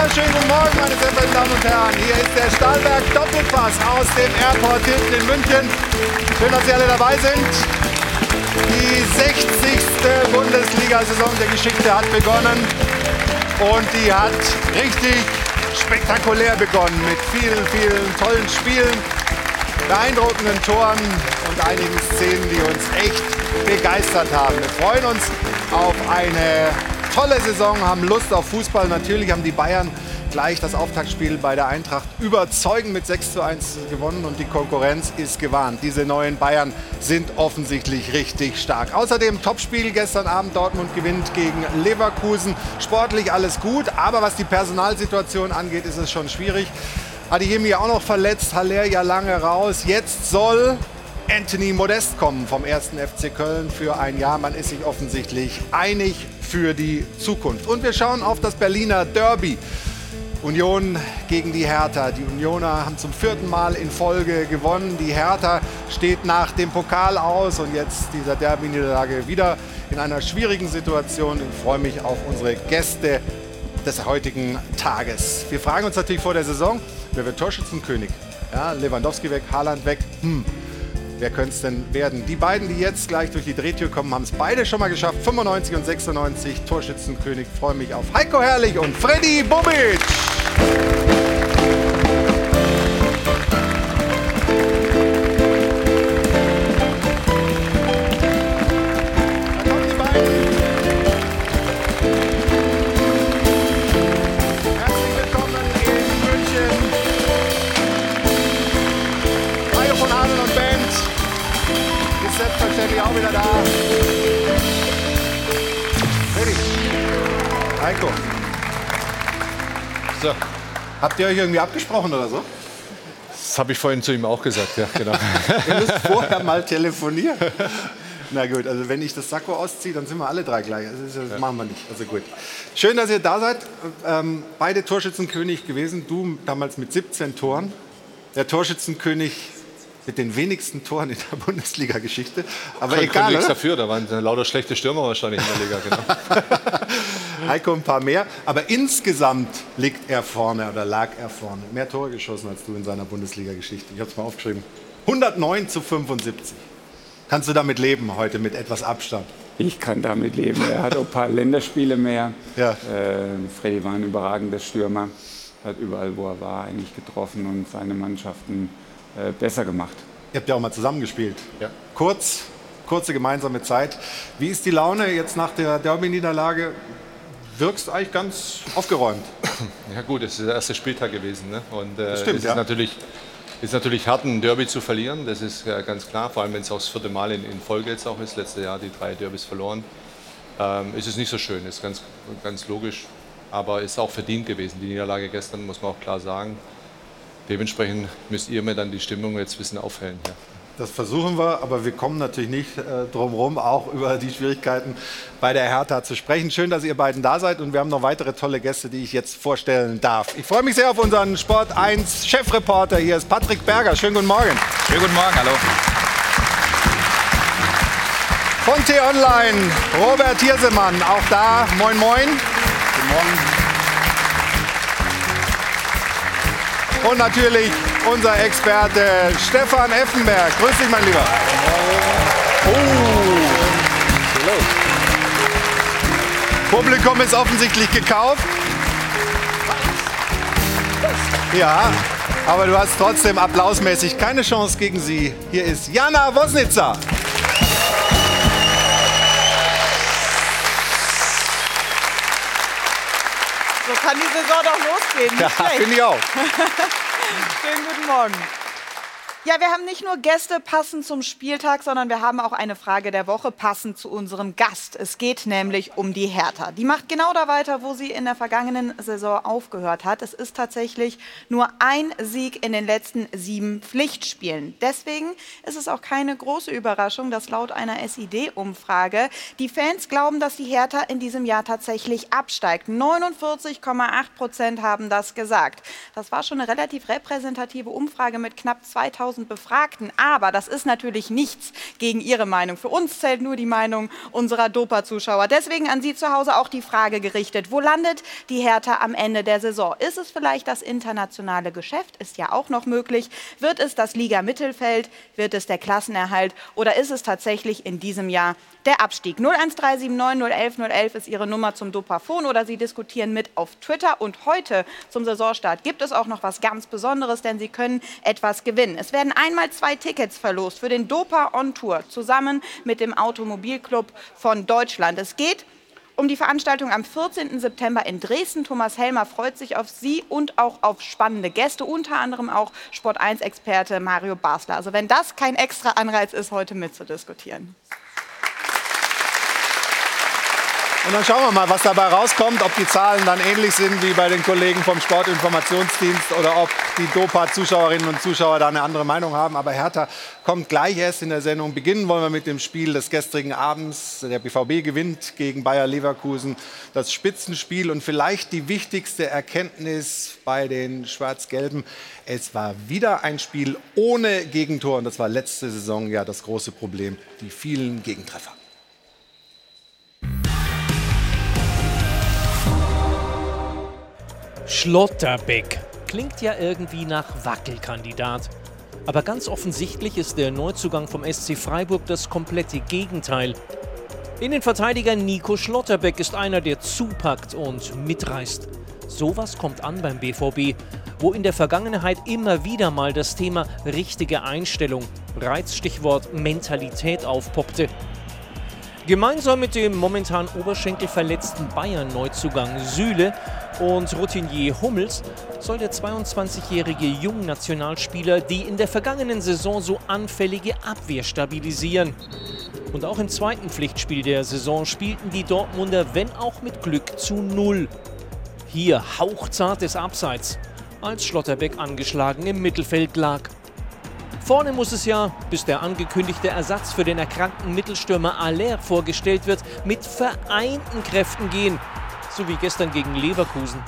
wunderschönen guten Morgen, meine sehr verehrten Damen und Herren. Hier ist der Stahlberg Doppelpass aus dem Airport Hilton in München. Schön, dass Sie alle dabei sind. Die 60. Bundesliga-Saison der Geschichte hat begonnen. Und die hat richtig spektakulär begonnen mit vielen, vielen tollen Spielen, beeindruckenden Toren und einigen Szenen, die uns echt begeistert haben. Wir freuen uns auf eine tolle Saison, haben Lust auf Fußball. Natürlich haben die Bayern gleich das Auftaktspiel bei der Eintracht überzeugend mit 6 zu 1 gewonnen und die Konkurrenz ist gewarnt. Diese neuen Bayern sind offensichtlich richtig stark. Außerdem Topspiel gestern Abend. Dortmund gewinnt gegen Leverkusen. Sportlich alles gut, aber was die Personalsituation angeht, ist es schon schwierig. Adeyemi auch noch verletzt, Haller ja lange raus. Jetzt soll Anthony Modest kommen vom 1. FC Köln für ein Jahr. Man ist sich offensichtlich einig für die Zukunft. Und wir schauen auf das Berliner Derby. Union gegen die Hertha. Die Unioner haben zum vierten Mal in Folge gewonnen. Die Hertha steht nach dem Pokal aus und jetzt dieser Derby-Niederlage wieder in einer schwierigen Situation. Ich freue mich auf unsere Gäste des heutigen Tages. Wir fragen uns natürlich vor der Saison, wer wird Torschützenkönig? Ja, Lewandowski weg, Haaland weg. Hm, Wer könnte es denn werden? Die beiden, die jetzt gleich durch die Drehtür kommen, haben es beide schon mal geschafft. 95 und 96 Torschützenkönig. Freue mich auf Heiko Herrlich und Freddy Bubic. So, Habt ihr euch irgendwie abgesprochen oder so? das habe ich vorhin zu ihm auch gesagt, ja, genau. Ihr müsst vorher mal telefonieren. Na gut, also wenn ich das Sakko ausziehe, dann sind wir alle drei gleich. Also das, das machen wir nicht. Also gut. Schön, dass ihr da seid. Ähm, beide Torschützenkönig gewesen. Du damals mit 17 Toren. Der Torschützenkönig mit den wenigsten Toren in der Bundesliga-Geschichte. Aber Kann, kann egal, nichts dafür, da waren lauter schlechte Stürmer wahrscheinlich in der Liga, genau. Heiko ein paar mehr. Aber insgesamt liegt er vorne oder lag er vorne. Mehr Tore geschossen als du in seiner Bundesliga-Geschichte. Ich habe es mal aufgeschrieben. 109 zu 75. Kannst du damit leben heute mit etwas Abstand? Ich kann damit leben. Er hat auch ein paar Länderspiele mehr. Ja. Äh, Freddy war ein überragender Stürmer. Hat überall, wo er war, eigentlich getroffen und seine Mannschaften äh, besser gemacht. Ihr habt ja auch mal zusammengespielt. Ja. Kurz, kurze gemeinsame Zeit. Wie ist die Laune jetzt nach der Derby-Niederlage? Wirkst eigentlich ganz aufgeräumt. Ja gut, es ist der erste Spieltag gewesen. Ne? Und äh, stimmt, es ja. ist, natürlich, ist natürlich hart, ein Derby zu verlieren, das ist ja ganz klar. Vor allem, wenn es auch das vierte Mal in, in Folge jetzt auch ist. Letztes Jahr die drei Derbys verloren. Ähm, ist es nicht so schön, ist ganz, ganz logisch. Aber ist auch verdient gewesen. Die Niederlage gestern, muss man auch klar sagen. Dementsprechend müsst ihr mir dann die Stimmung jetzt ein bisschen aufhellen. Ja. Das versuchen wir, aber wir kommen natürlich nicht äh, drum herum, auch über die Schwierigkeiten bei der Hertha zu sprechen. Schön, dass ihr beiden da seid und wir haben noch weitere tolle Gäste, die ich jetzt vorstellen darf. Ich freue mich sehr auf unseren Sport 1 Chefreporter. Hier ist Patrick Berger. Schönen guten Morgen. Schönen guten Morgen, hallo. Von T-Online, Robert Hirsemann, auch da. Moin, moin. Guten Morgen. Und natürlich unser Experte Stefan Effenberg. Grüß dich, mein Lieber. Oh. Publikum ist offensichtlich gekauft. Ja, aber du hast trotzdem applausmäßig keine Chance gegen sie. Hier ist Jana Wosnitzer. Kann die Saison doch losgehen. Nicht Ja, finde ich auch. Schönen guten Morgen. Ja, wir haben nicht nur Gäste passend zum Spieltag, sondern wir haben auch eine Frage der Woche passend zu unserem Gast. Es geht nämlich um die Hertha. Die macht genau da weiter, wo sie in der vergangenen Saison aufgehört hat. Es ist tatsächlich nur ein Sieg in den letzten sieben Pflichtspielen. Deswegen ist es auch keine große Überraschung, dass laut einer SID-Umfrage die Fans glauben, dass die Hertha in diesem Jahr tatsächlich absteigt. 49,8 Prozent haben das gesagt. Das war schon eine relativ repräsentative Umfrage mit knapp 2000 3000 Befragten. Aber das ist natürlich nichts gegen Ihre Meinung. Für uns zählt nur die Meinung unserer Dopa-Zuschauer. Deswegen an Sie zu Hause auch die Frage gerichtet, wo landet die Hertha am Ende der Saison? Ist es vielleicht das internationale Geschäft? Ist ja auch noch möglich. Wird es das Liga-Mittelfeld? Wird es der Klassenerhalt? Oder ist es tatsächlich in diesem Jahr der Abstieg. 01379 011 011 ist Ihre Nummer zum Dopafon oder Sie diskutieren mit auf Twitter. Und heute zum Saisonstart gibt es auch noch was ganz Besonderes, denn Sie können etwas gewinnen. Es werden einmal zwei Tickets verlost für den Dopa On Tour zusammen mit dem Automobilclub von Deutschland. Es geht um die Veranstaltung am 14. September in Dresden. Thomas Helmer freut sich auf Sie und auch auf spannende Gäste, unter anderem auch Sport1-Experte Mario Basler. Also wenn das kein extra Anreiz ist, heute mitzudiskutieren. Und dann schauen wir mal, was dabei rauskommt, ob die Zahlen dann ähnlich sind wie bei den Kollegen vom Sportinformationsdienst oder ob die Dopa-Zuschauerinnen und Zuschauer da eine andere Meinung haben. Aber Hertha kommt gleich erst in der Sendung. Beginnen wollen wir mit dem Spiel des gestrigen Abends. Der BVB gewinnt gegen Bayer Leverkusen das Spitzenspiel und vielleicht die wichtigste Erkenntnis bei den Schwarz-Gelben. Es war wieder ein Spiel ohne Gegentor und das war letzte Saison ja das große Problem, die vielen Gegentreffer. Schlotterbeck klingt ja irgendwie nach Wackelkandidat. Aber ganz offensichtlich ist der Neuzugang vom SC Freiburg das komplette Gegenteil. Innenverteidiger Nico Schlotterbeck ist einer, der zupackt und mitreißt. Sowas kommt an beim BVB, wo in der Vergangenheit immer wieder mal das Thema richtige Einstellung, Reizstichwort Mentalität aufpoppte. Gemeinsam mit dem momentan oberschenkelverletzten Bayern-Neuzugang Süle und Routinier Hummels soll der 22-jährige Jungnationalspieler die in der vergangenen Saison so anfällige Abwehr stabilisieren. Und auch im zweiten Pflichtspiel der Saison spielten die Dortmunder, wenn auch mit Glück, zu Null. Hier hauchzartes Abseits, als Schlotterbeck angeschlagen im Mittelfeld lag. Vorne muss es ja, bis der angekündigte Ersatz für den erkrankten Mittelstürmer Aller vorgestellt wird, mit vereinten Kräften gehen. So wie gestern gegen Leverkusen.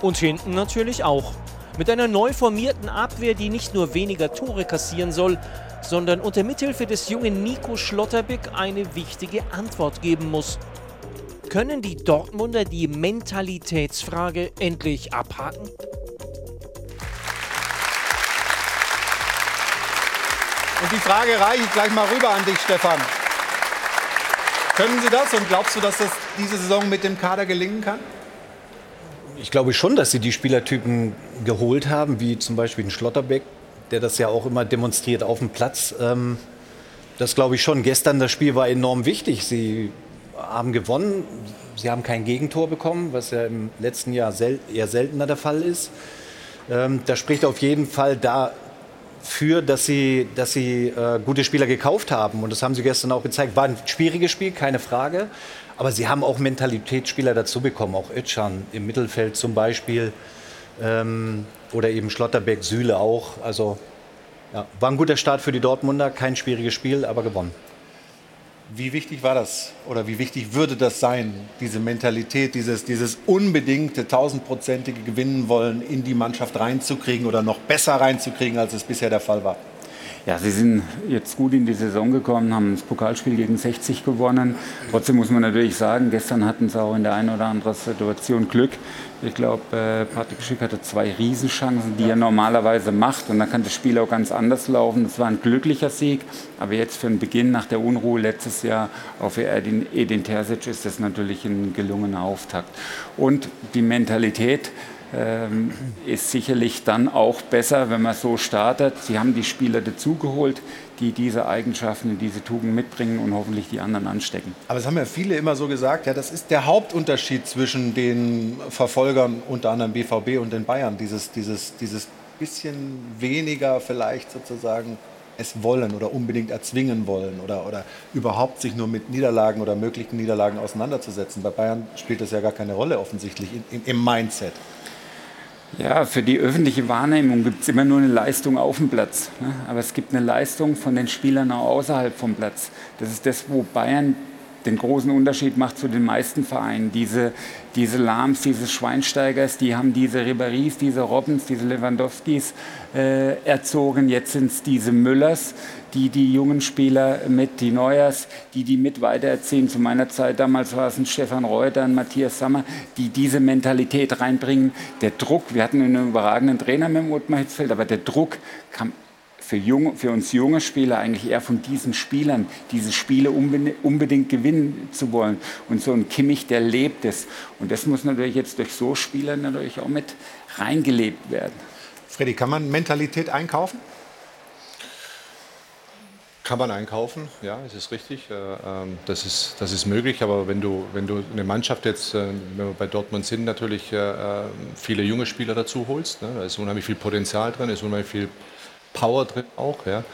Und hinten natürlich auch. Mit einer neu formierten Abwehr, die nicht nur weniger Tore kassieren soll, sondern unter Mithilfe des jungen Nico Schlotterbeck eine wichtige Antwort geben muss. Können die Dortmunder die Mentalitätsfrage endlich abhaken? Und die Frage reiche ich gleich mal rüber an dich, Stefan. Können Sie das und glaubst du, dass das diese Saison mit dem Kader gelingen kann? Ich glaube schon, dass sie die Spielertypen geholt haben, wie zum Beispiel den Schlotterbeck, der das ja auch immer demonstriert auf dem Platz. Ähm, das glaube ich schon. Gestern das Spiel war enorm wichtig. Sie haben gewonnen. Sie haben kein Gegentor bekommen, was ja im letzten Jahr sel eher seltener der Fall ist. Ähm, das spricht auf jeden Fall da für, dass sie, dass sie äh, gute Spieler gekauft haben. Und das haben sie gestern auch gezeigt. War ein schwieriges Spiel, keine Frage. Aber sie haben auch Mentalitätsspieler dazu bekommen, auch Özcan im Mittelfeld zum Beispiel. Ähm, oder eben Schlotterbeck, Süle auch. Also ja, war ein guter Start für die Dortmunder. Kein schwieriges Spiel, aber gewonnen. Wie wichtig war das oder wie wichtig würde das sein, diese Mentalität, dieses, dieses unbedingte, tausendprozentige Gewinnen wollen in die Mannschaft reinzukriegen oder noch besser reinzukriegen, als es bisher der Fall war? Ja, sie sind jetzt gut in die Saison gekommen, haben das Pokalspiel gegen 60 gewonnen. Trotzdem muss man natürlich sagen, gestern hatten sie auch in der einen oder anderen Situation Glück. Ich glaube, äh, Patrick Schick hatte zwei Riesenchancen, die er normalerweise macht. Und dann kann das Spiel auch ganz anders laufen. Das war ein glücklicher Sieg. Aber jetzt für den Beginn nach der Unruhe letztes Jahr auf Edin, Edin Terzic ist das natürlich ein gelungener Auftakt. Und die Mentalität, ähm, ist sicherlich dann auch besser, wenn man so startet. Sie haben die Spieler dazugeholt, die diese Eigenschaften, diese Tugend mitbringen und hoffentlich die anderen anstecken. Aber es haben ja viele immer so gesagt, ja, das ist der Hauptunterschied zwischen den Verfolgern, unter anderem BVB und den Bayern. Dieses, dieses, dieses bisschen weniger vielleicht sozusagen es wollen oder unbedingt erzwingen wollen oder, oder überhaupt sich nur mit Niederlagen oder möglichen Niederlagen auseinanderzusetzen. Bei Bayern spielt das ja gar keine Rolle offensichtlich im, im Mindset. Ja, für die öffentliche Wahrnehmung gibt es immer nur eine Leistung auf dem Platz. Ne? Aber es gibt eine Leistung von den Spielern auch außerhalb vom Platz. Das ist das, wo Bayern den großen Unterschied macht zu den meisten Vereinen. Diese, diese Lahms, diese Schweinsteigers, die haben diese Ribéry's, diese Robbins, diese Lewandowskis äh, erzogen. Jetzt sind es diese Müllers, die die jungen Spieler mit, die Neuers, die die mit weitererziehen. Zu meiner Zeit damals war es ein Stefan Reuter, ein Matthias Sammer, die diese Mentalität reinbringen. Der Druck, wir hatten einen überragenden Trainer mit dem Ottmar Hitzfeld, aber der Druck kam für, junge, für uns junge Spieler eigentlich eher von diesen Spielern, diese Spiele unbedingt gewinnen zu wollen. Und so ein Kimmich, der lebt es. Und das muss natürlich jetzt durch so Spieler natürlich auch mit reingelebt werden. Freddy, kann man Mentalität einkaufen? Kann man einkaufen, ja, es ist richtig. Äh, ähm, das ist, das ist möglich, aber wenn du, wenn du eine Mannschaft jetzt, äh, wenn wir bei Dortmund sind, natürlich äh, viele junge Spieler dazu holst, ne, da ist unheimlich viel Potenzial drin, ist unheimlich viel Power drin auch. Ja.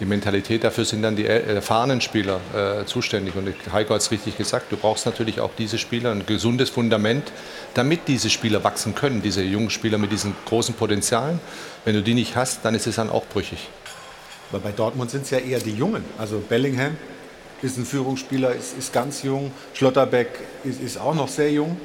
Die Mentalität dafür sind dann die erfahrenen Spieler äh, zuständig. Und Heiko hat es richtig gesagt, du brauchst natürlich auch diese Spieler, ein gesundes Fundament, damit diese Spieler wachsen können, diese jungen Spieler mit diesen großen Potenzialen. Wenn du die nicht hast, dann ist es dann auch brüchig. Aber bei Dortmund sind es ja eher die Jungen. Also Bellingham ist ein Führungsspieler, ist, ist ganz jung. Schlotterbeck ist, ist auch noch sehr jung.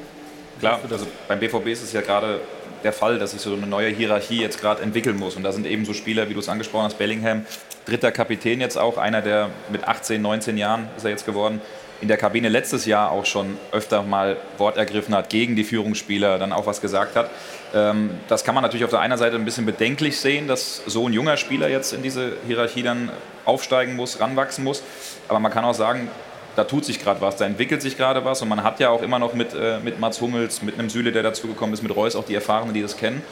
Klar, also beim BVB ist es ja gerade der Fall, dass sich so eine neue Hierarchie jetzt gerade entwickeln muss. Und da sind eben so Spieler, wie du es angesprochen hast, Bellingham, dritter Kapitän jetzt auch, einer, der mit 18, 19 Jahren ist er jetzt geworden, in der Kabine letztes Jahr auch schon öfter mal Wort ergriffen hat, gegen die Führungsspieler dann auch was gesagt hat. Ähm, das kann man natürlich auf der einen Seite ein bisschen bedenklich sehen, dass so ein junger Spieler jetzt in diese Hierarchie dann aufsteigen muss, ranwachsen muss. Aber man kann auch sagen, da tut sich gerade was, da entwickelt sich gerade was und man hat ja auch immer noch mit, äh, mit Mats Hummels, mit einem Süle, der dazugekommen ist, mit Reus auch die Erfahrenen, die das kennen.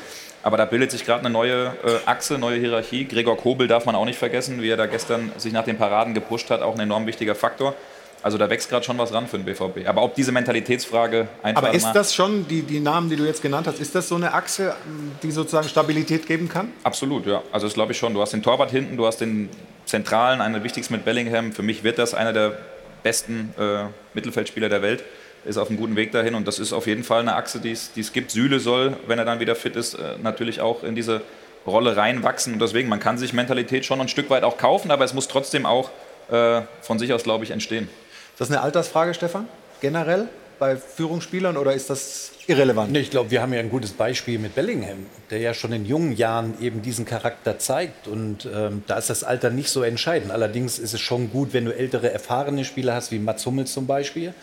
Aber da bildet sich gerade eine neue äh, Achse, neue Hierarchie. Gregor Kobel darf man auch nicht vergessen, wie er da gestern sich nach den Paraden gepusht hat, auch ein enorm wichtiger Faktor. Also da wächst gerade schon was ran für den BVB. Aber ob diese Mentalitätsfrage einfach. Aber ist das schon, die, die Namen, die du jetzt genannt hast, ist das so eine Achse, die sozusagen Stabilität geben kann? Absolut, ja. Also das glaube ich schon. Du hast den Torwart hinten, du hast den Zentralen, einer der wichtigsten mit Bellingham. Für mich wird das einer der besten äh, Mittelfeldspieler der Welt. Ist auf einem guten Weg dahin und das ist auf jeden Fall eine Achse, die es gibt. Süle soll, wenn er dann wieder fit ist, äh, natürlich auch in diese Rolle reinwachsen. Und deswegen, man kann sich Mentalität schon ein Stück weit auch kaufen, aber es muss trotzdem auch äh, von sich aus, glaube ich, entstehen. Ist das eine Altersfrage, Stefan? Generell bei Führungsspielern oder ist das irrelevant? Ich glaube, wir haben ja ein gutes Beispiel mit Bellingham, der ja schon in jungen Jahren eben diesen Charakter zeigt. Und ähm, da ist das Alter nicht so entscheidend. Allerdings ist es schon gut, wenn du ältere, erfahrene Spieler hast, wie Mats Hummels zum Beispiel,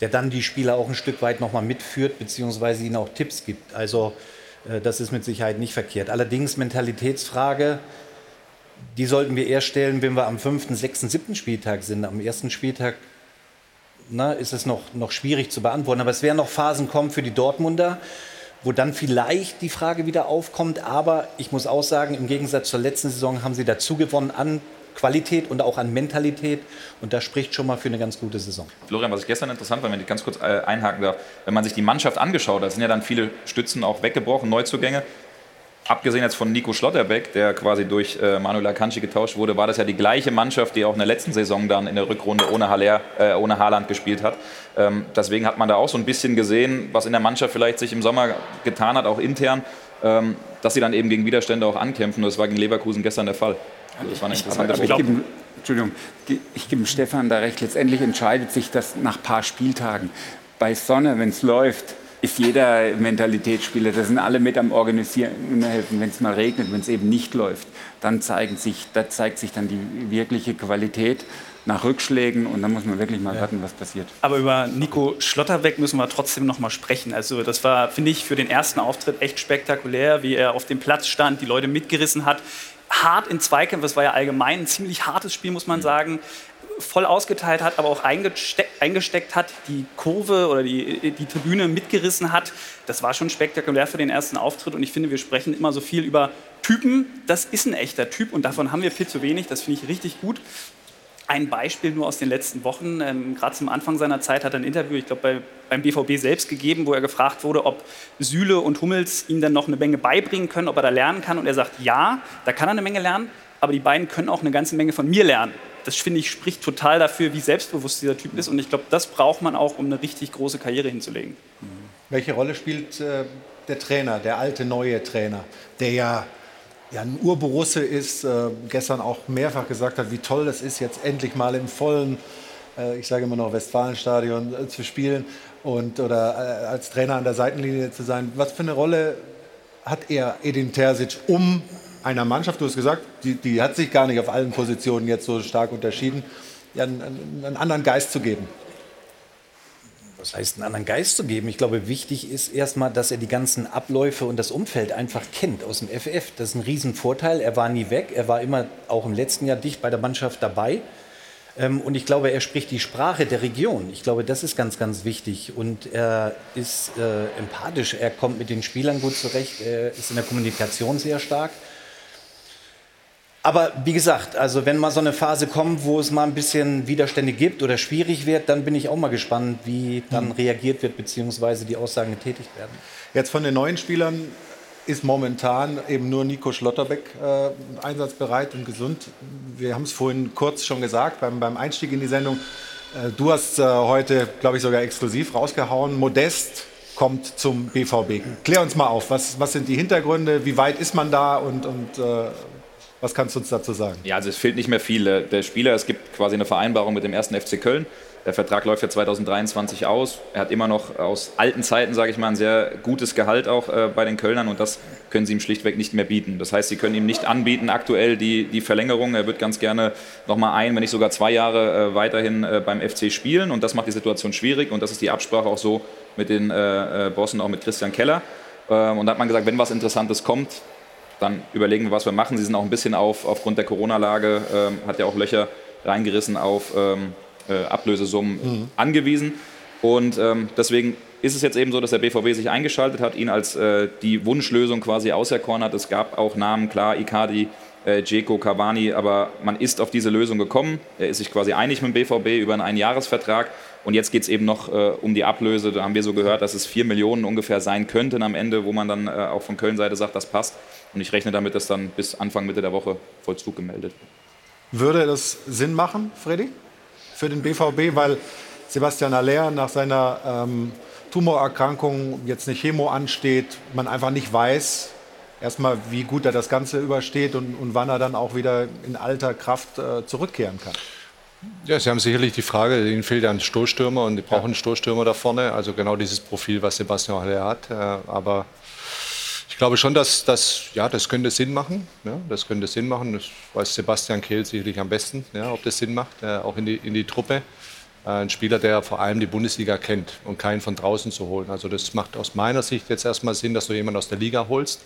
der dann die Spieler auch ein Stück weit nochmal mitführt, beziehungsweise ihnen auch Tipps gibt. Also äh, das ist mit Sicherheit nicht verkehrt. Allerdings Mentalitätsfrage, die sollten wir eher stellen, wenn wir am fünften, sechsten, siebten Spieltag sind. Am ersten Spieltag na, ist es noch, noch schwierig zu beantworten. Aber es werden noch Phasen kommen für die Dortmunder, wo dann vielleicht die Frage wieder aufkommt. Aber ich muss auch sagen, im Gegensatz zur letzten Saison haben sie dazu gewonnen an Qualität und auch an Mentalität. Und das spricht schon mal für eine ganz gute Saison. Florian, was ich gestern interessant war, wenn ich ganz kurz äh, einhaken darf, wenn man sich die Mannschaft angeschaut hat, sind ja dann viele Stützen auch weggebrochen, Neuzugänge abgesehen jetzt von Nico Schlotterbeck, der quasi durch äh, Manuel Akanji getauscht wurde, war das ja die gleiche Mannschaft, die auch in der letzten Saison dann in der Rückrunde ohne, Haller, äh, ohne Haaland gespielt hat. Ähm, deswegen hat man da auch so ein bisschen gesehen, was in der Mannschaft vielleicht sich im Sommer getan hat, auch intern, ähm, dass sie dann eben gegen Widerstände auch ankämpfen. Das war gegen Leverkusen gestern der Fall. Also das war eine interessante ich, ich, ich gebe, Entschuldigung, ich gebe Stefan da recht. Letztendlich entscheidet sich das nach ein paar Spieltagen. Bei Sonne, wenn es läuft, ist jeder Mentalitätsspieler, das sind alle mit am Organisieren helfen, wenn es mal regnet, wenn es eben nicht läuft, dann zeigen sich, da zeigt sich dann die wirkliche Qualität nach Rückschlägen und dann muss man wirklich mal ja. warten, was passiert. Aber über Nico Schlotterbeck müssen wir trotzdem noch mal sprechen. Also das war, finde ich, für den ersten Auftritt echt spektakulär, wie er auf dem Platz stand, die Leute mitgerissen hat. Hart in Zweikämpfen, das war ja allgemein ein ziemlich hartes Spiel, muss man sagen voll ausgeteilt hat, aber auch eingesteckt, eingesteckt hat, die Kurve oder die, die Tribüne mitgerissen hat. Das war schon spektakulär für den ersten Auftritt und ich finde, wir sprechen immer so viel über Typen. Das ist ein echter Typ und davon haben wir viel zu wenig. Das finde ich richtig gut. Ein Beispiel nur aus den letzten Wochen. Ähm, Gerade zum Anfang seiner Zeit hat er ein Interview, ich glaube, bei, beim BVB selbst gegeben, wo er gefragt wurde, ob Süle und Hummels ihm dann noch eine Menge beibringen können, ob er da lernen kann. Und er sagt, ja, da kann er eine Menge lernen, aber die beiden können auch eine ganze Menge von mir lernen das finde ich spricht total dafür, wie selbstbewusst dieser Typ ist. Und ich glaube, das braucht man auch, um eine richtig große Karriere hinzulegen. Welche Rolle spielt äh, der Trainer, der alte neue Trainer, der ja, ja ein Urborusse ist, äh, gestern auch mehrfach gesagt hat, wie toll es ist, jetzt endlich mal im vollen äh, ich sage immer noch Westfalenstadion, äh, zu spielen und oder äh, als Trainer an der Seitenlinie zu sein. Was für eine Rolle hat er, Edin Terzic, um einer Mannschaft, du hast gesagt, die, die hat sich gar nicht auf allen Positionen jetzt so stark unterschieden, einen, einen anderen Geist zu geben? was heißt, einen anderen Geist zu geben. Ich glaube, wichtig ist erstmal, dass er die ganzen Abläufe und das Umfeld einfach kennt aus dem FF. Das ist ein Riesenvorteil. Er war nie weg. Er war immer auch im letzten Jahr dicht bei der Mannschaft dabei. Ähm, und ich glaube, er spricht die Sprache der Region. Ich glaube, das ist ganz, ganz wichtig. Und er ist äh, empathisch. Er kommt mit den Spielern gut zurecht. Er ist in der Kommunikation sehr stark. Aber wie gesagt, also wenn mal so eine Phase kommt, wo es mal ein bisschen Widerstände gibt oder schwierig wird, dann bin ich auch mal gespannt, wie dann hm. reagiert wird, beziehungsweise die Aussagen getätigt werden. Jetzt von den neuen Spielern ist momentan eben nur Nico Schlotterbeck äh, einsatzbereit und gesund. Wir haben es vorhin kurz schon gesagt beim, beim Einstieg in die Sendung. Äh, du hast äh, heute, glaube ich, sogar exklusiv rausgehauen. Modest kommt zum BVB. Klär uns mal auf, was, was sind die Hintergründe, wie weit ist man da und, und äh, was kannst du uns dazu sagen? Ja, also es fehlt nicht mehr viel. Äh, der Spieler, es gibt quasi eine Vereinbarung mit dem ersten FC Köln. Der Vertrag läuft ja 2023 aus. Er hat immer noch aus alten Zeiten, sage ich mal, ein sehr gutes Gehalt auch äh, bei den Kölnern und das können sie ihm schlichtweg nicht mehr bieten. Das heißt, sie können ihm nicht anbieten aktuell die, die Verlängerung. Er wird ganz gerne nochmal ein, wenn nicht sogar zwei Jahre äh, weiterhin äh, beim FC spielen und das macht die Situation schwierig und das ist die Absprache auch so mit den äh, äh, Bossen, auch mit Christian Keller. Ähm, und da hat man gesagt, wenn was Interessantes kommt, dann überlegen wir, was wir machen. Sie sind auch ein bisschen auf, aufgrund der Corona-Lage, ähm, hat ja auch Löcher reingerissen auf ähm, äh, Ablösesummen mhm. angewiesen. Und ähm, deswegen ist es jetzt eben so, dass der BVB sich eingeschaltet hat, ihn als äh, die Wunschlösung quasi auserkoren hat. Es gab auch Namen, klar, Icardi, äh, Dzeko, Cavani, aber man ist auf diese Lösung gekommen. Er ist sich quasi einig mit dem BVB über einen Einjahresvertrag. Und jetzt geht es eben noch äh, um die Ablöse. Da haben wir so gehört, dass es vier Millionen ungefähr sein könnten am Ende, wo man dann äh, auch von Köln-Seite sagt, das passt. Und ich rechne damit, dass dann bis Anfang, Mitte der Woche Vollzug gemeldet wird. Würde das Sinn machen, Freddy, für den BVB? Weil Sebastian Aller nach seiner ähm, Tumorerkrankung jetzt eine Chemo ansteht, man einfach nicht weiß, erstmal, wie gut er das Ganze übersteht und, und wann er dann auch wieder in alter Kraft äh, zurückkehren kann. Ja, Sie haben sicherlich die Frage, Ihnen fehlt ja ein Stoßstürmer und die brauchen einen Stoßstürmer da vorne. Also genau dieses Profil, was Sebastian Haller hat. Äh, aber glaube schon, dass das, ja, das könnte Sinn machen. Ja, das könnte Sinn machen. Das weiß Sebastian Kehl sicherlich am besten, ja, ob das Sinn macht, äh, auch in die, in die Truppe. Äh, ein Spieler, der vor allem die Bundesliga kennt und keinen von draußen zu holen. Also das macht aus meiner Sicht jetzt erstmal Sinn, dass du jemanden aus der Liga holst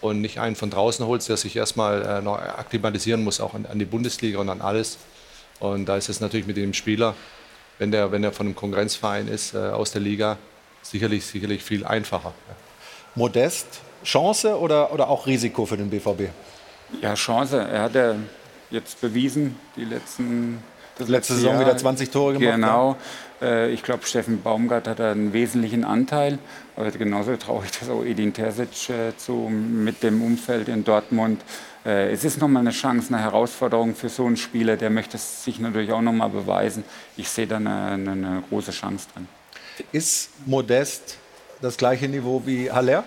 und nicht einen von draußen holst, der sich erstmal noch akklimatisieren muss, auch an, an die Bundesliga und an alles. Und da ist es natürlich mit dem Spieler, wenn der, wenn er von einem Konkurrenzverein ist, äh, aus der Liga, sicherlich, sicherlich viel einfacher. Ja. Modest, Chance oder, oder auch Risiko für den BVB? Ja, Chance. Er hat ja jetzt bewiesen, die letzten. Das letzte Saison Jahr, wieder 20 Tore gemacht. Genau. Ja. Äh, ich glaube, Steffen Baumgart hat da einen wesentlichen Anteil. Aber genauso traurig, dass auch Edin Terzic äh, zu, mit dem Umfeld in Dortmund äh, es ist nochmal eine Chance, eine Herausforderung für so einen Spieler, der möchte sich natürlich auch nochmal beweisen. Ich sehe da eine, eine, eine, große Chance drin. Ist Modest das gleiche Niveau wie Haller?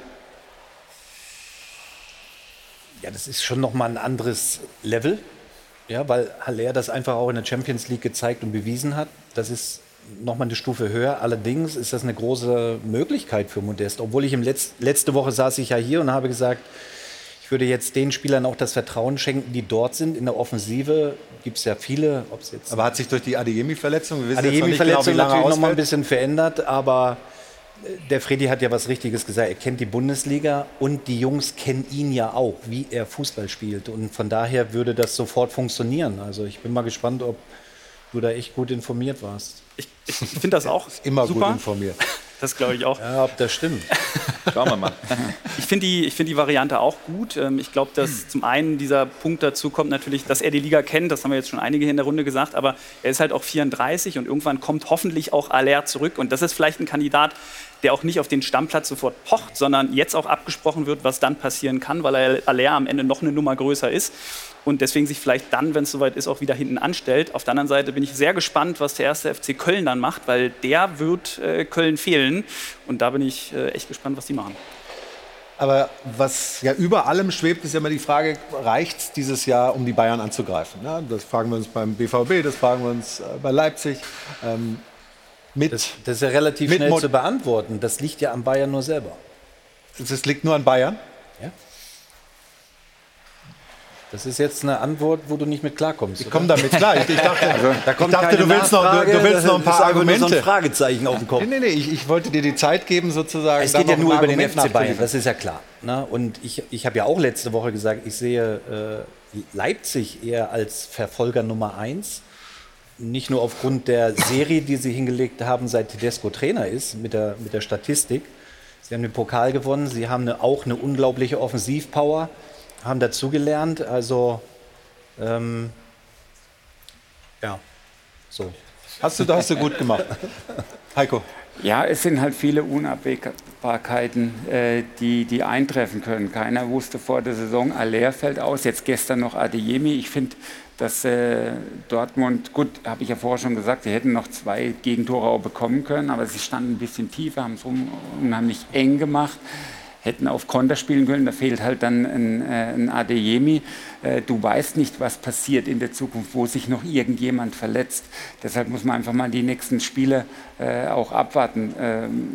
Ja, das ist schon nochmal ein anderes Level. Ja, weil Haller das einfach auch in der Champions League gezeigt und bewiesen hat. Das ist nochmal eine Stufe höher. Allerdings ist das eine große Möglichkeit für Modest. Obwohl ich im Letz letzte Woche saß ich ja hier und habe gesagt, ich würde jetzt den Spielern auch das Vertrauen schenken, die dort sind. In der Offensive gibt es ja viele. jetzt aber hat sich durch die Adeyemi-Verletzung, Adeyemi-Verletzung genau, natürlich noch mal ein bisschen verändert, aber der Freddy hat ja was Richtiges gesagt. Er kennt die Bundesliga und die Jungs kennen ihn ja auch, wie er Fußball spielt. Und von daher würde das sofort funktionieren. Also ich bin mal gespannt, ob du da echt gut informiert warst. Ich, ich finde das auch immer super. gut informiert. Das glaube ich auch. Ja, ob das stimmt. Schauen wir mal. Ich finde die, find die Variante auch gut. Ähm, ich glaube, dass zum einen dieser Punkt dazu kommt natürlich, dass er die Liga kennt. Das haben wir jetzt schon einige hier in der Runde gesagt. Aber er ist halt auch 34 und irgendwann kommt hoffentlich auch Aller zurück. Und das ist vielleicht ein Kandidat, der auch nicht auf den Stammplatz sofort pocht, sondern jetzt auch abgesprochen wird, was dann passieren kann, weil Aller am Ende noch eine Nummer größer ist und deswegen sich vielleicht dann, wenn es soweit ist, auch wieder hinten anstellt. Auf der anderen Seite bin ich sehr gespannt, was der erste FC Köln dann macht, weil der wird äh, Köln fehlen und da bin ich äh, echt gespannt, was die machen. Aber was ja über allem schwebt, ist ja immer die Frage, reicht es dieses Jahr, um die Bayern anzugreifen? Ja, das fragen wir uns beim BVB, das fragen wir uns äh, bei Leipzig. Ähm, mit, das, das, ist ja relativ schnell zu beantworten. Das liegt ja am Bayern nur selber. Das liegt nur an Bayern? Ja. Das ist jetzt eine Antwort, wo du nicht mit klarkommst. Ich komme damit klar. Ich, ich dachte, also, da ich dachte du, willst noch, du, du, willst noch ein paar Argumente. So ein Fragezeichen auf dem Kopf. Nee, nee, nee. Ich, ich, wollte dir die Zeit geben, sozusagen. Es geht ja nur über den FC Bayern, das ist ja klar. Ne? Und ich, ich habe ja auch letzte Woche gesagt, ich sehe äh, Leipzig eher als Verfolger Nummer eins. Nicht nur aufgrund der Serie, die sie hingelegt haben, seit Tedesco Trainer ist, mit der, mit der Statistik. Sie haben den Pokal gewonnen, sie haben eine, auch eine unglaubliche Offensivpower haben dazugelernt. Also, ähm, ja, so. Hast du, hast du gut gemacht. Heiko. Ja, es sind halt viele Unabwägbarkeiten, äh, die, die eintreffen können. Keiner wusste vor der Saison, Aller fällt aus, jetzt gestern noch Adeyemi. Ich finde, dass äh, Dortmund, gut, habe ich ja vorher schon gesagt, sie hätten noch zwei Gegentore auch bekommen können, aber sie standen ein bisschen tiefer, haben es unheimlich eng gemacht hätten auf Konter spielen können. Da fehlt halt dann ein, äh, ein Adeyemi. Äh, du weißt nicht, was passiert in der Zukunft, wo sich noch irgendjemand verletzt. Deshalb muss man einfach mal die nächsten Spiele äh, auch abwarten,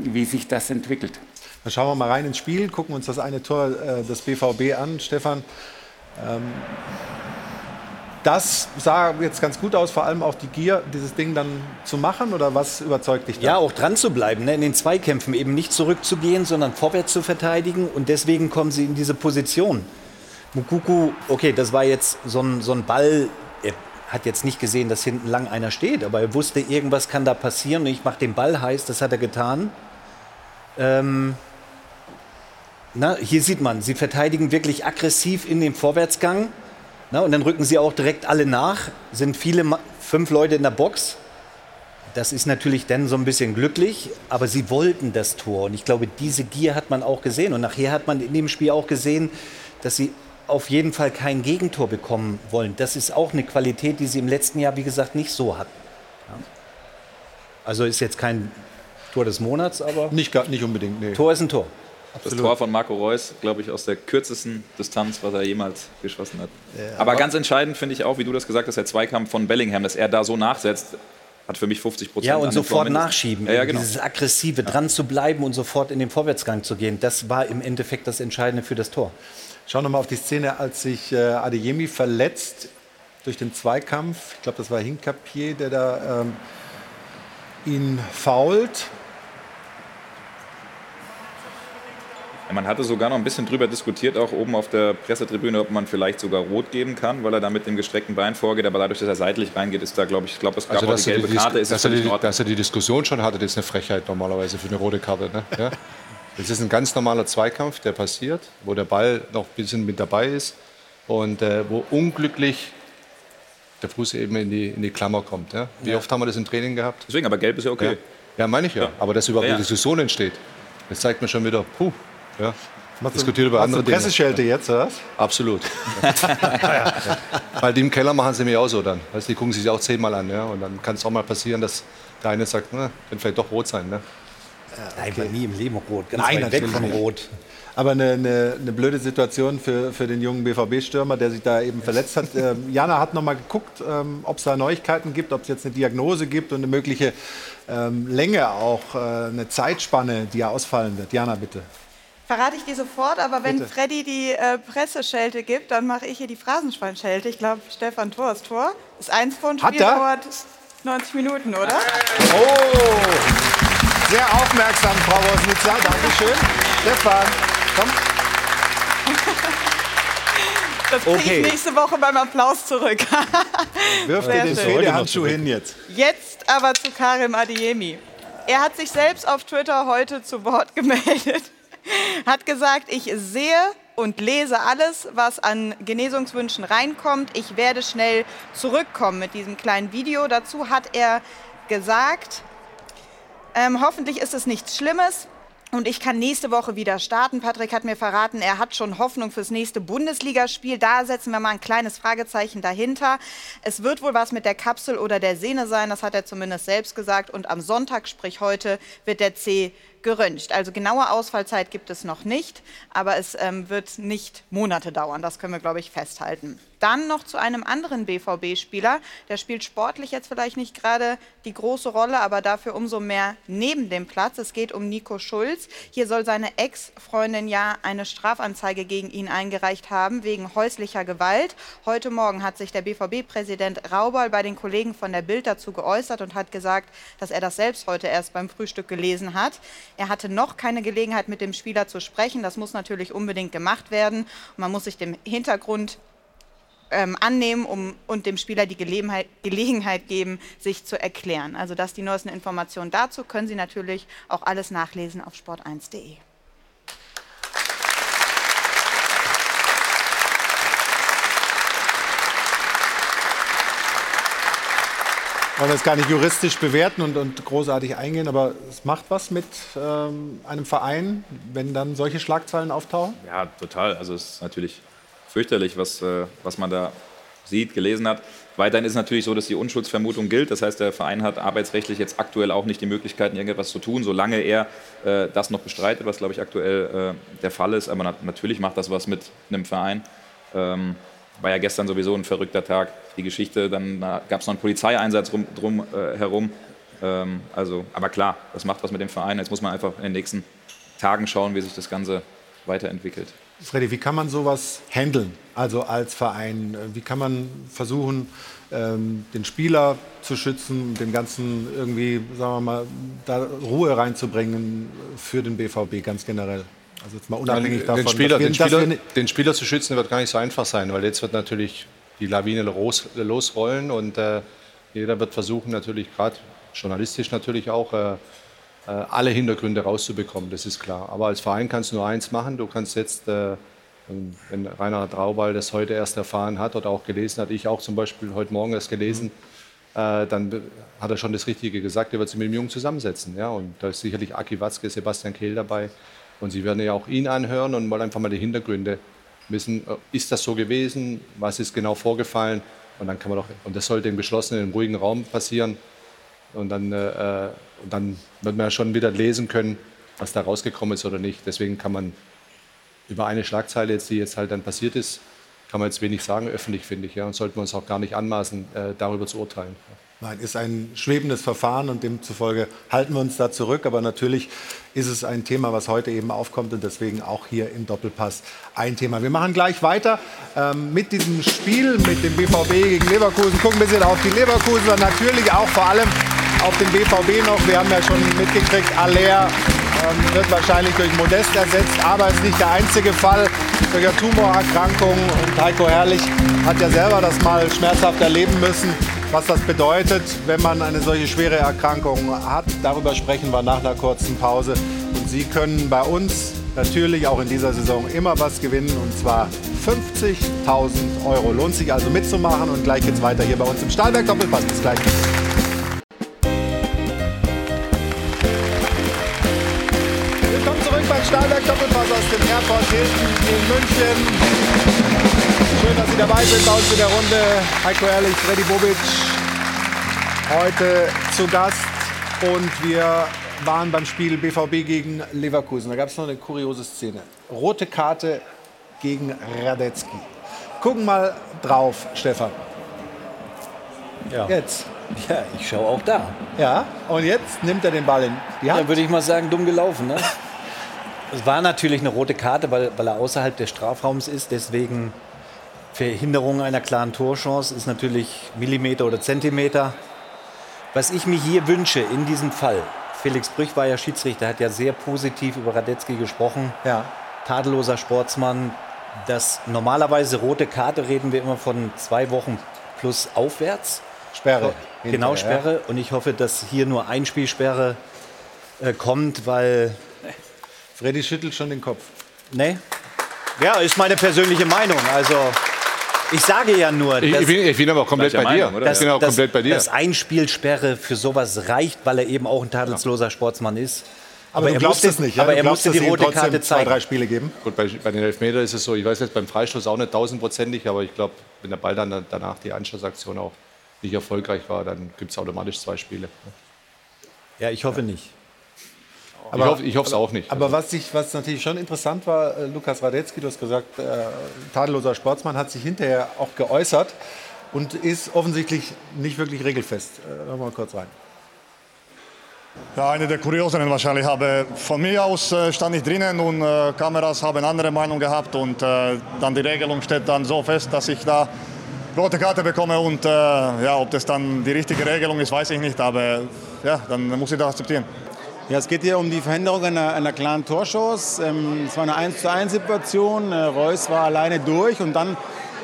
wie sich das entwickelt. Dann schauen wir mal rein ins Spiel, gucken uns das eine Tor des BVB an. Stefan, ähm, das sah jetzt ganz gut aus, vor allem auch die Gier, dieses Ding dann zu machen oder was überzeugt dich da? Ja, auch dran zu bleiben, ne? in den Zweikämpfen eben nicht zurückzugehen, sondern vorwärts zu verteidigen und deswegen kommen sie in diese Position. Mukuku, okay, das war jetzt so ein, so ein Ball, er hat jetzt nicht gesehen, dass hinten lang einer steht, aber er wusste, irgendwas kann da passieren und ich mache den Ball heiß, das hat er getan. Ähm, na, hier sieht man, sie verteidigen wirklich aggressiv in den Vorwärtsgang na, und dann rücken sie auch direkt alle nach, sind viele, fünf Leute in der Box. Das ist natürlich dann so ein bisschen glücklich, aber sie wollten das Tor. Und ich glaube, diese Gier hat man auch gesehen. Und nachher hat man in dem Spiel auch gesehen, dass sie auf jeden Fall kein Gegentor bekommen wollen. Das ist auch eine Qualität, die sie im letzten Jahr, wie gesagt, nicht so hatten. Also ist jetzt kein Tor des Monats, aber. Nicht, nicht unbedingt, nee. Tor ist ein Tor. Absolut. Das Tor von Marco Reus, glaube ich, aus der kürzesten Distanz, was er jemals geschossen hat. Ja, aber, aber, ganz entscheidend finde ich auch, wie du das gesagt hast, der Zweikampf von Bellingham, dass er da so nachsetzt, hat für mich 50 Prozent. Ja, und sofort nachschieben. Ja, ja, genau. Dieses aggressive, dran zu bleiben und sofort in den Vorwärtsgang zu gehen, das war im Endeffekt das Entscheidende für das Tor. Schauen wir mal auf die Szene, als sich äh, Adeyemi verletzt durch den Zweikampf. Ich glaube, das war Hinkapier, der da ähm, ihn fault. Man hatte sogar noch ein bisschen drüber diskutiert, auch oben auf der Pressetribüne, ob man vielleicht sogar rot geben kann, weil er da mit dem gestreckten Bein vorgeht. Aber dadurch, dass er seitlich reingeht, ist da, glaube ich, ich glaube, es gab also, auch die gelbe die Karte. Ist dass, er die, dass er die Diskussion schon hatte, das ist eine Frechheit normalerweise für eine rote Karte. Ne? Ja? Das ist ein ganz normaler Zweikampf, der passiert, wo der Ball noch ein bisschen mit dabei ist und äh, wo unglücklich der Fuß eben in die, in die Klammer kommt. Ja? Wie ja. oft haben wir das im Training gehabt? Deswegen, aber gelb ist ja okay. Ja, ja meine ich ja. Aber dass überhaupt eine Diskussion entsteht, das zeigt mir schon wieder, puh, ja. Machst Diskutiert über andere Dinge. Presseschelte jetzt, oder? Absolut. ja. Weil die im Keller machen sie mir auch so dann. Also die gucken sich auch zehnmal an. Ja? Und dann kann es auch mal passieren, dass der eine sagt, na, könnte vielleicht doch rot sein. Ne? Ja, okay. Nein, nie im Leben rot. Ganz Nein, weg von rot. Aber eine, eine, eine, blöde Situation für, für den jungen BVB-Stürmer, der sich da eben verletzt hat. Ähm, Jana hat noch mal geguckt, ähm, ob es da Neuigkeiten gibt, ob es jetzt eine Diagnose gibt und eine mögliche ähm, Länge auch, äh, eine Zeitspanne, die er ausfallen wird. Jana, bitte. Verrate ich dir sofort, aber wenn Bitte. Freddy die äh, Presseschelte gibt, dann mache ich hier die Phrasenschweinschelte. Ich glaube, Stefan Tor ist Tor. Ist eins von Spiel, dauert 90 Minuten, oder? Oh, sehr aufmerksam, Frau Wosnitzer. Dankeschön. Stefan, komm. Das kriege okay. ich nächste Woche beim Applaus zurück. Wirf dir den Federhandschuh hin jetzt. Jetzt aber zu Karim Adiemi. Er hat sich selbst auf Twitter heute zu Wort gemeldet hat gesagt, ich sehe und lese alles, was an Genesungswünschen reinkommt. Ich werde schnell zurückkommen mit diesem kleinen Video. Dazu hat er gesagt, ähm, hoffentlich ist es nichts Schlimmes. Und ich kann nächste Woche wieder starten. Patrick hat mir verraten, er hat schon Hoffnung fürs nächste Bundesligaspiel. Da setzen wir mal ein kleines Fragezeichen dahinter. Es wird wohl was mit der Kapsel oder der Sehne sein, das hat er zumindest selbst gesagt. Und am Sonntag, sprich heute, wird der C geröntgt. Also genaue Ausfallzeit gibt es noch nicht, aber es ähm, wird nicht Monate dauern. Das können wir, glaube ich, festhalten. Dann noch zu einem anderen BVB-Spieler. Der spielt sportlich jetzt vielleicht nicht gerade die große Rolle, aber dafür umso mehr neben dem Platz. Es geht um Nico Schulz. Hier soll seine Ex-Freundin ja eine Strafanzeige gegen ihn eingereicht haben wegen häuslicher Gewalt. Heute Morgen hat sich der BVB-Präsident Raubal bei den Kollegen von der Bild dazu geäußert und hat gesagt, dass er das selbst heute erst beim Frühstück gelesen hat. Er hatte noch keine Gelegenheit, mit dem Spieler zu sprechen. Das muss natürlich unbedingt gemacht werden. Man muss sich dem Hintergrund ähm, annehmen um, und dem Spieler die Gelegenheit, Gelegenheit geben, sich zu erklären. Also das die neuesten Informationen dazu können Sie natürlich auch alles nachlesen auf sport1.de. wollen das gar nicht juristisch bewerten und, und, großartig eingehen, aber es macht was mit ähm, einem Verein, wenn dann solche Schlagzeilen auftauchen? Ja, total. Also es ist natürlich fürchterlich, was, äh, was man da sieht, gelesen hat. Weiterhin ist es natürlich so, dass die Unschuldsvermutung gilt. Das heißt, der Verein hat arbeitsrechtlich jetzt aktuell auch nicht die Möglichkeiten, irgendetwas zu tun, solange er äh, das noch bestreitet, was, glaube ich, aktuell äh, der Fall ist. Aber nat natürlich macht das was mit einem Verein. Ähm, war ja gestern sowieso ein verrückter Tag. Die Geschichte, dann gab es noch einen Polizeieinsatz rum, drum äh, herum. Ähm, also, aber klar, das macht was mit dem Verein. Jetzt muss man einfach in den nächsten Tagen schauen, wie sich das Ganze weiterentwickelt. Freddy, wie kann man sowas handeln, also als Verein? Wie kann man versuchen, ähm, den Spieler zu schützen, dem Ganzen irgendwie, sagen wir mal, da Ruhe reinzubringen für den BVB ganz generell? Also jetzt mal unabhängig davon, den Spieler, wir, den, Spieler, den Spieler, zu schützen wird gar nicht so einfach sein, weil jetzt wird natürlich die Lawine los, losrollen und äh, jeder wird versuchen, natürlich gerade journalistisch natürlich auch, äh, äh, alle Hintergründe rauszubekommen, das ist klar. Aber als Verein kannst du nur eins machen, du kannst jetzt, äh, wenn Rainer Traubal das heute erst erfahren hat oder auch gelesen hat, ich auch zum Beispiel heute Morgen erst gelesen, mhm. dann hat er schon das Richtige gesagt, er wird sich mit dem Jungen zusammensetzen. Ja? Und da ist sicherlich Aki Watzke, Sebastian Kehl dabei, und Sie werden ja auch ihn anhören und mal einfach mal die Hintergründe wissen. Äh, ist das so gewesen? Was ist genau vorgefallen? Und dann kann man doch, und das sollte im geschlossenen, ruhigen Raum passieren. Und dann, äh, äh, und dann wird man ja schon wieder lesen können, was da rausgekommen ist oder nicht. Deswegen kann man über eine Schlagzeile, jetzt, die jetzt halt dann passiert ist, kann man jetzt wenig sagen, öffentlich finde ich. Ja, und sollten wir uns auch gar nicht anmaßen, äh, darüber zu urteilen. Nein, ist ein schwebendes Verfahren und demzufolge halten wir uns da zurück. Aber natürlich ist es ein Thema, was heute eben aufkommt und deswegen auch hier im Doppelpass ein Thema. Wir machen gleich weiter ähm, mit diesem Spiel mit dem BVB gegen Leverkusen. Gucken ein bisschen auf die Leverkusen und natürlich auch vor allem auf den BVB noch. Wir haben ja schon mitgekriegt, Aller ähm, wird wahrscheinlich durch Modest ersetzt, aber es ist nicht der einzige Fall durch eine Tumorerkrankung. Und Heiko Herrlich hat ja selber das mal schmerzhaft erleben müssen was das bedeutet, wenn man eine solche schwere Erkrankung hat. Darüber sprechen wir nach einer kurzen Pause. Und Sie können bei uns natürlich auch in dieser Saison immer was gewinnen und zwar 50.000 Euro. Lohnt sich also mitzumachen und gleich geht's weiter hier bei uns im Stahlberg Doppelpass. Bis gleich. Stahlberg Doppelpass aus dem Airport Hilton in München. Schön, dass Sie dabei sind bei uns in der Runde. Heiko Ehrlich, Freddy Bobic heute zu Gast. Und wir waren beim Spiel BVB gegen Leverkusen. Da gab es noch eine kuriose Szene. Rote Karte gegen Radetzky. Gucken mal drauf, Stefan. Ja. Jetzt. Ja, ich schaue auch da. Ja, und jetzt nimmt er den Ball in die Hand. Ja, würde ich mal sagen, dumm gelaufen. Ne? Es war natürlich eine rote Karte, weil, weil er außerhalb des Strafraums ist. Deswegen Verhinderung einer klaren Torchance ist natürlich Millimeter oder Zentimeter. Was ich mir hier wünsche in diesem Fall, Felix Brüch war ja Schiedsrichter, hat ja sehr positiv über Radetzky gesprochen. Ja. Tadelloser Sportsmann. Das normalerweise rote Karte reden wir immer von zwei Wochen plus aufwärts. Sperre. Genau, Sperre. Und ich hoffe, dass hier nur ein Spielsperre äh, kommt, weil. Freddy schüttelt schon den Kopf. Nee. Ja, ist meine persönliche Meinung. Also. Ich sage ja nur, ich, bin, ich bin aber komplett bei dir. Meinung, dass, komplett bei dir. Dass Einspielsperre für sowas reicht, weil er eben auch ein tadelsloser Sportsmann ist. Aber, Aber du er glaubst musste- es nicht. Ja? aber du er glaubst, musste die rote Karte zwei, zeigen. drei Spiele geben. Gut, bei, bei den Elfmeter ist es so, ich weiß jetzt beim Freistoß auch nicht tausendprozentig, aber ich glaube, wenn der Ball dann danach die Anschlussaktion auch nicht erfolgreich war, dann gibt es automatisch zwei Spiele. Ja, ich hoffe nicht. Ich hoffe ich hoffe es auch nicht. Aber was, ich, was natürlich schon interessant war, äh, Lukas Radetzky, du hast gesagt, äh, tadelloser Sportsmann, hat sich hinterher auch geäußert und ist offensichtlich nicht wirklich regelfest. Äh, hören wir mal kurz rein. Ja, eine der kurioseren wahrscheinlich. Aber von mir aus äh, stand ich drinnen und äh, Kameras haben andere Meinung gehabt und äh, dann die Regelung steht dann so fest, dass ich da rote Karte bekomme und äh, ja, ob das dann die richtige Regelung ist, weiß ich nicht, aber ja, dann muss ich das akzeptieren. Ja, es geht hier um die Verhinderung einer, einer klaren Torchance. Ähm, es war eine 1 zu 1 Situation. Äh, Reus war alleine durch und dann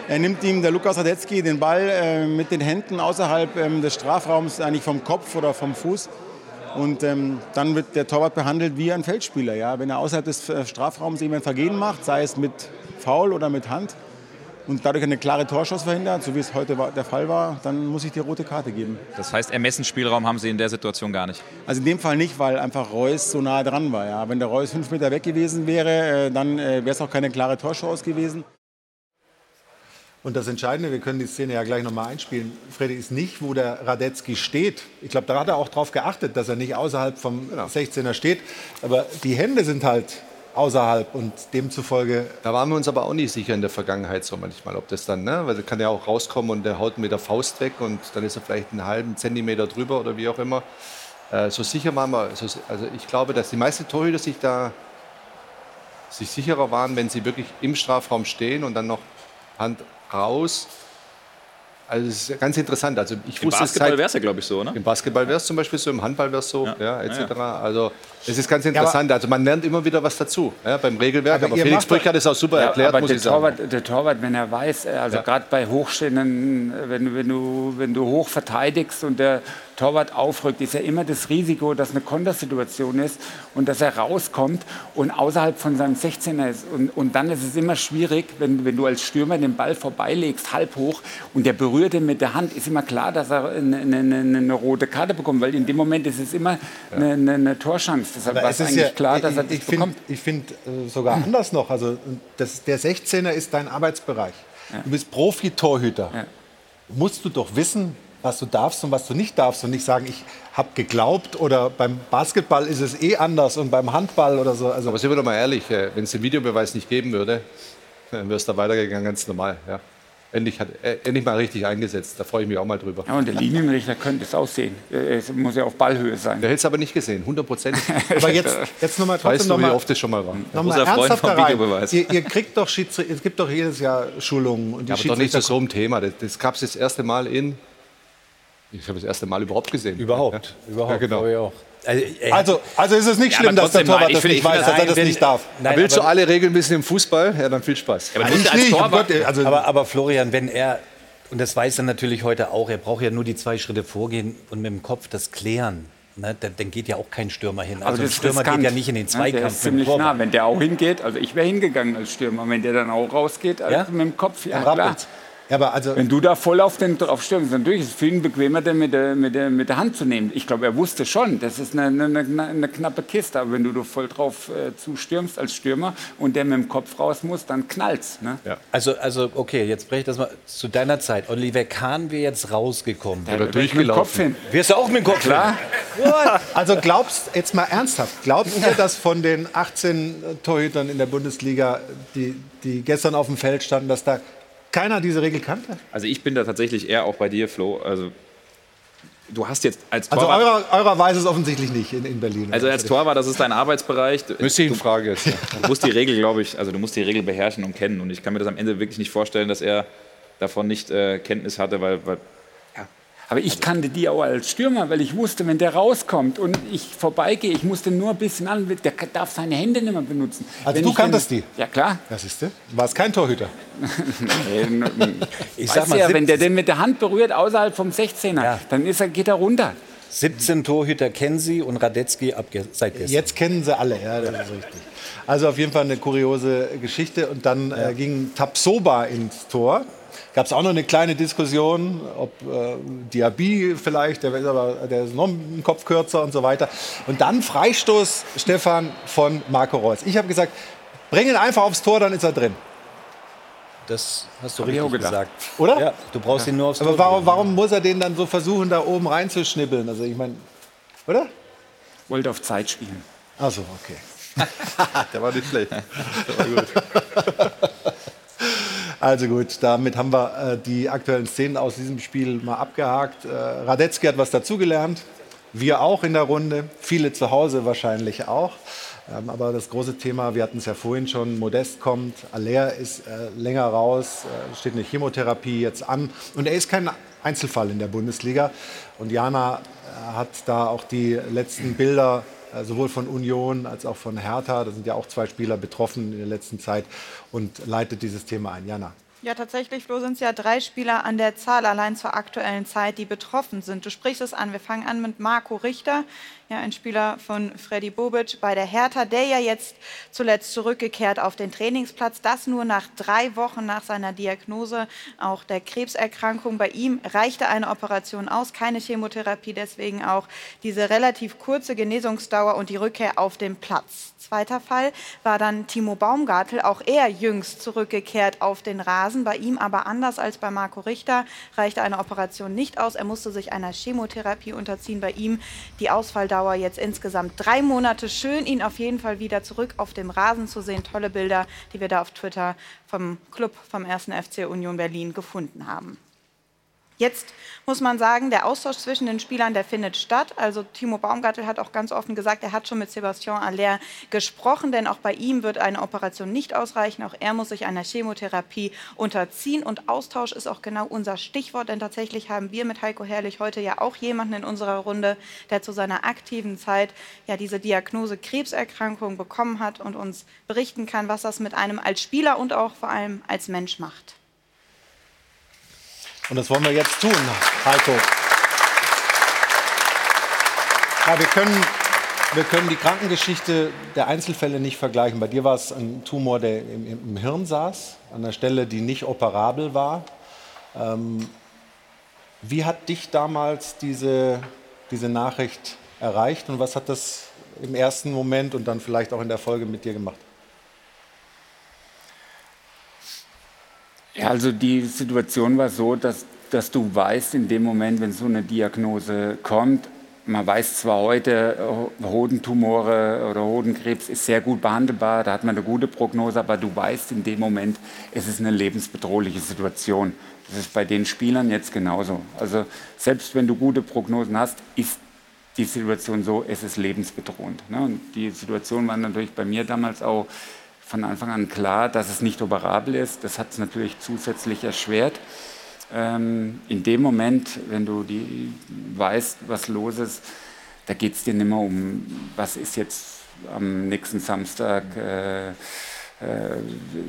äh, nimmt ihm der Lukas Radetzky den Ball äh, mit den Händen außerhalb ähm, des Strafraums, eigentlich vom Kopf oder vom Fuß. Und ähm, dann wird der Torwart behandelt wie ein Feldspieler. Ja? Wenn er außerhalb des äh, Strafraums eben ein Vergehen macht, sei es mit Foul oder mit Hand, und dadurch eine klare Torchance verhindert, so wie es heute war, der Fall war, dann muss ich die rote Karte geben. Das heißt, Ermessensspielraum haben Sie in der Situation gar nicht. Also in dem Fall nicht, weil einfach Reus so nah dran war. Ja. Wenn der Reus fünf Meter weg gewesen wäre, äh, dann äh, wäre es auch keine klare Torchance gewesen. Und das Entscheidende, wir können die Szene ja gleich nochmal einspielen, Freddy, ist nicht, wo der Radetzky steht. Ich glaube, da hat er auch darauf geachtet, dass er nicht außerhalb vom 16er steht. Aber die Hände sind halt außerhalb und demzufolge. Da waren wir uns aber auch nicht sicher in der Vergangenheit so manchmal, ob das dann, ne? weil der kann ja auch rauskommen und der haut mit der Faust weg und dann ist er vielleicht einen halben Zentimeter drüber oder wie auch immer. Äh, so sicher waren wir, so, also ich glaube, dass die meisten Torhüter sich da sich sicherer waren, wenn sie wirklich im Strafraum stehen und dann noch Hand raus. Also es ist ganz interessant. Also ich Im wusste Basketball seit- wäre es ja, glaube ich, so, ne? Im Basketball wäre es zum Beispiel so, im Handball wäre es so, ja, Ja, etc. ja, Also es ist ganz interessant. also man lernt immer wieder was dazu ja, beim Regelwerk. Aber Aber, Felix Brück hat es auch super Ja, erklärt, aber muss der ich sagen. Torwart, der Torwart, wenn er weiß, äh, also Ja. gerade bei Hochstehenden, äh, wenn, wenn, du, wenn du hoch verteidigst und der Torwart aufrückt, ist ja immer das Risiko, dass eine Kontersituation ist und dass er rauskommt und außerhalb von seinem 16er ist. Und, und dann ist es immer schwierig, wenn, wenn du als Stürmer den Ball vorbeilegst, halb hoch, und der berührt ihn mit der Hand, ist immer klar, dass er eine, eine, eine, eine rote Karte bekommt, weil in dem Moment ist es immer eine, eine, eine Torchance. Deshalb war es eigentlich klar, dass er das ich finde bekommt. ich find, äh, sogar anders noch. Also das, der 16er ist dein Arbeitsbereich. Du bist Profi-Torhüter. Musst du doch wissen, was du darfst und was du nicht darfst und nicht sagen, ich habe geglaubt oder beim Basketball ist es eh anders und beim Handball oder so. Also Aber sind wir doch mal ehrlich, äh, wenn es den Videobeweis nicht geben würde, dann wäre es da weitergegangen, ganz normal. Ja. Endlich, hat, äh, endlich mal richtig eingesetzt, da freue ich mich auch mal drüber. Ja, und der Linienrichter könnte es aussehen. Äh, Es muss ja auf Ballhöhe sein. Der hätte es aber nicht gesehen, 100 Prozent. Aber jetzt, jetzt nochmal trotzdem Weißt du, wie oft das schon mal war? noch mal Großer Freund ernsthaft vom da rein. Videobeweis. Ihr, ihr kriegt doch Schiedsrichter, es gibt doch jedes Jahr Schulungen und die Ja, aber doch nicht zu so einem Thema. Das, das gab es das erste Mal in. Ich habe das erste Mal überhaupt gesehen. Überhaupt, Ja, überhaupt. Ja, genau. Ich auch. Also, Also, also ist es nicht Ja, schlimm, aber dass der nein, Torwart ich das finde- nicht ich weiß, dass er nein, das wenn- nicht darf. Nein, Willst du aber- alle Regeln wissen im Fußball? Ja, dann viel Spaß. Aber du musst Nicht, als nicht, Torwart, Gott, also, Aber, aber Florian, wenn er, und das weiß er natürlich heute auch, er braucht ja nur die zwei Schritte vorgehen und mit dem Kopf das klären. Ne, dann, dann geht ja auch kein Stürmer hin. Also ein ist Stürmer riskant. geht ja nicht in den Ja, Zweikampf Der ist ziemlich nah. Wenn der auch hingeht, also ich wäre hingegangen als Stürmer. Wenn der dann auch rausgeht, also Ja? mit dem Kopf, ja dann klar. rappelt's. Ja, aber also, Wenn du da voll auf den drauf stürmst, natürlich ist es viel bequemer, den mit der, mit, der, mit der Hand zu nehmen. Ich glaube, er wusste schon, das ist eine, eine, eine, knappe Kiste. Aber wenn du da voll drauf äh, zustürmst als Stürmer und der mit dem Kopf raus muss, dann knallt's. Ne? Also, also, okay, jetzt breche ich das mal zu deiner Zeit. Oliver Kahn wäre jetzt rausgekommen. Dem Kopf hin. Wirst du auch mit dem Kopf Klar. also glaubst, jetzt mal ernsthaft, glaubst du, dass von den 18 Torhütern in der Bundesliga, die, die gestern auf dem Feld standen, dass da keiner diese Regel kannte? also ich bin da tatsächlich eher auch bei dir, Flo. Also du hast jetzt als Also Torwart, eurer, eurer weiß es offensichtlich nicht in, in Berlin. also als Torwart, das ist dein Arbeitsbereich. Müsste ich in Frage jetzt. du musst die Regel, glaube ich, also du musst die Regel beherrschen und kennen. Und ich kann mir das am Ende wirklich nicht vorstellen, dass er davon nicht äh, Kenntnis hatte, weil, weil Aber ich kannte die auch als Stürmer, weil ich wusste, wenn der rauskommt und ich vorbeigehe, ich musste nur ein bisschen an, der darf seine Hände nicht mehr benutzen. Also Wenn du kanntest den, die? Ja, klar. Was ist du? Du warst kein Torhüter. Ich sag mal, ja, wenn der 17 den mit der Hand berührt außerhalb vom 16er, Ja. dann ist er, geht er runter. 17 Torhüter kennen Sie und Radetzky ab ge- seit gestern. Jetzt kennen sie alle, ja, das ist richtig. Also auf jeden Fall eine kuriose Geschichte. Und dann äh, ging Tapsoba ins Tor gab es auch noch eine kleine Diskussion, ob äh, Diaby vielleicht, der ist aber der ist noch einen Kopf kürzer und so weiter. Und dann Freistoß, Stefan, von Marco Reus. Ich habe gesagt, bring ihn einfach aufs Tor, dann ist er drin. Das hast du Hab richtig gesagt. Oder? Ja, du brauchst ihn nur aufs Tor. Aber warum, warum muss er den dann so versuchen, da oben reinzuschnippeln? Also ich meine, oder? Wollte auf Zeit spielen. Also okay. Der war nicht schlecht. Der war gut. Also gut, damit haben wir äh, die aktuellen Szenen aus diesem Spiel mal abgehakt. Äh, Radetzky hat was dazugelernt. Wir auch in der Runde. Viele zu Hause wahrscheinlich auch. Ähm, aber das große Thema, wir hatten es ja vorhin schon, Modest kommt, Aller ist äh, länger raus, äh, steht eine Chemotherapie jetzt an. Und er ist kein Einzelfall in der Bundesliga. Und Jana äh, hat da auch die letzten Bilder sowohl von Union als auch von Hertha, da sind ja auch zwei Spieler betroffen in der letzten Zeit und leitet dieses Thema ein. Jana. Ja, tatsächlich, Flo, sind es ja drei Spieler an der Zahl allein zur aktuellen Zeit, die betroffen sind. Du sprichst es an. Wir fangen an mit Marco Richter, ja, ein Spieler von Freddy Bobic bei der Hertha, der ja jetzt zuletzt zurückgekehrt auf den Trainingsplatz. Das nur nach drei Wochen nach seiner Diagnose auch der Krebserkrankung. Bei ihm reichte eine Operation aus, keine Chemotherapie, deswegen auch diese relativ kurze Genesungsdauer und die Rückkehr auf den Platz. Zweiter Fall war dann Timo Baumgartel, auch er jüngst zurückgekehrt auf den Rasen. Bei ihm aber anders als bei Marco Richter reichte eine Operation nicht aus. Er musste sich einer Chemotherapie unterziehen. Bei ihm die Ausfalldauer jetzt insgesamt drei Monate. Schön, ihn auf jeden Fall wieder zurück auf dem Rasen zu sehen. Tolle Bilder, die wir da auf Twitter vom Club vom 1. FC Union Berlin gefunden haben. Jetzt muss man sagen, der Austausch zwischen den Spielern, der findet statt. Also Timo Baumgartel hat auch ganz offen gesagt, er hat schon mit Sebastian Aller gesprochen, denn auch bei ihm wird eine Operation nicht ausreichen. Auch er muss sich einer Chemotherapie unterziehen und Austausch ist auch genau unser Stichwort, denn tatsächlich haben wir mit Heiko Herrlich heute ja auch jemanden in unserer Runde, der zu seiner aktiven Zeit ja diese Diagnose Krebserkrankung bekommen hat und uns berichten kann, was das mit einem als Spieler und auch vor allem als Mensch macht. Und das wollen wir jetzt tun, Heiko. Ja, wir, können, wir können die Krankengeschichte der Einzelfälle nicht vergleichen. Bei dir war es ein Tumor, der im, im Hirn saß, an einer Stelle, die nicht operabel war. Ähm, wie hat dich damals diese, diese Nachricht erreicht und was hat das im ersten Moment und dann vielleicht auch in der Folge mit dir gemacht? Ja, also die Situation war so, dass, dass du weißt, in dem Moment, wenn so eine Diagnose kommt, man weiß zwar heute, Hodentumore oder Hodenkrebs ist sehr gut behandelbar, da hat man eine gute Prognose, aber du weißt in dem Moment, es ist eine lebensbedrohliche Situation. Das ist bei den Spielern jetzt genauso. Also selbst wenn du gute Prognosen hast, ist die Situation so, es ist lebensbedrohend. Ne? Und die Situation war natürlich bei mir damals auch von Anfang an klar, dass es nicht operabel ist. Das hat es natürlich zusätzlich erschwert. Ähm, in dem Moment, wenn du die, weißt, was los ist, da geht es dir nicht mehr um, was ist jetzt am nächsten Samstag. Äh, äh,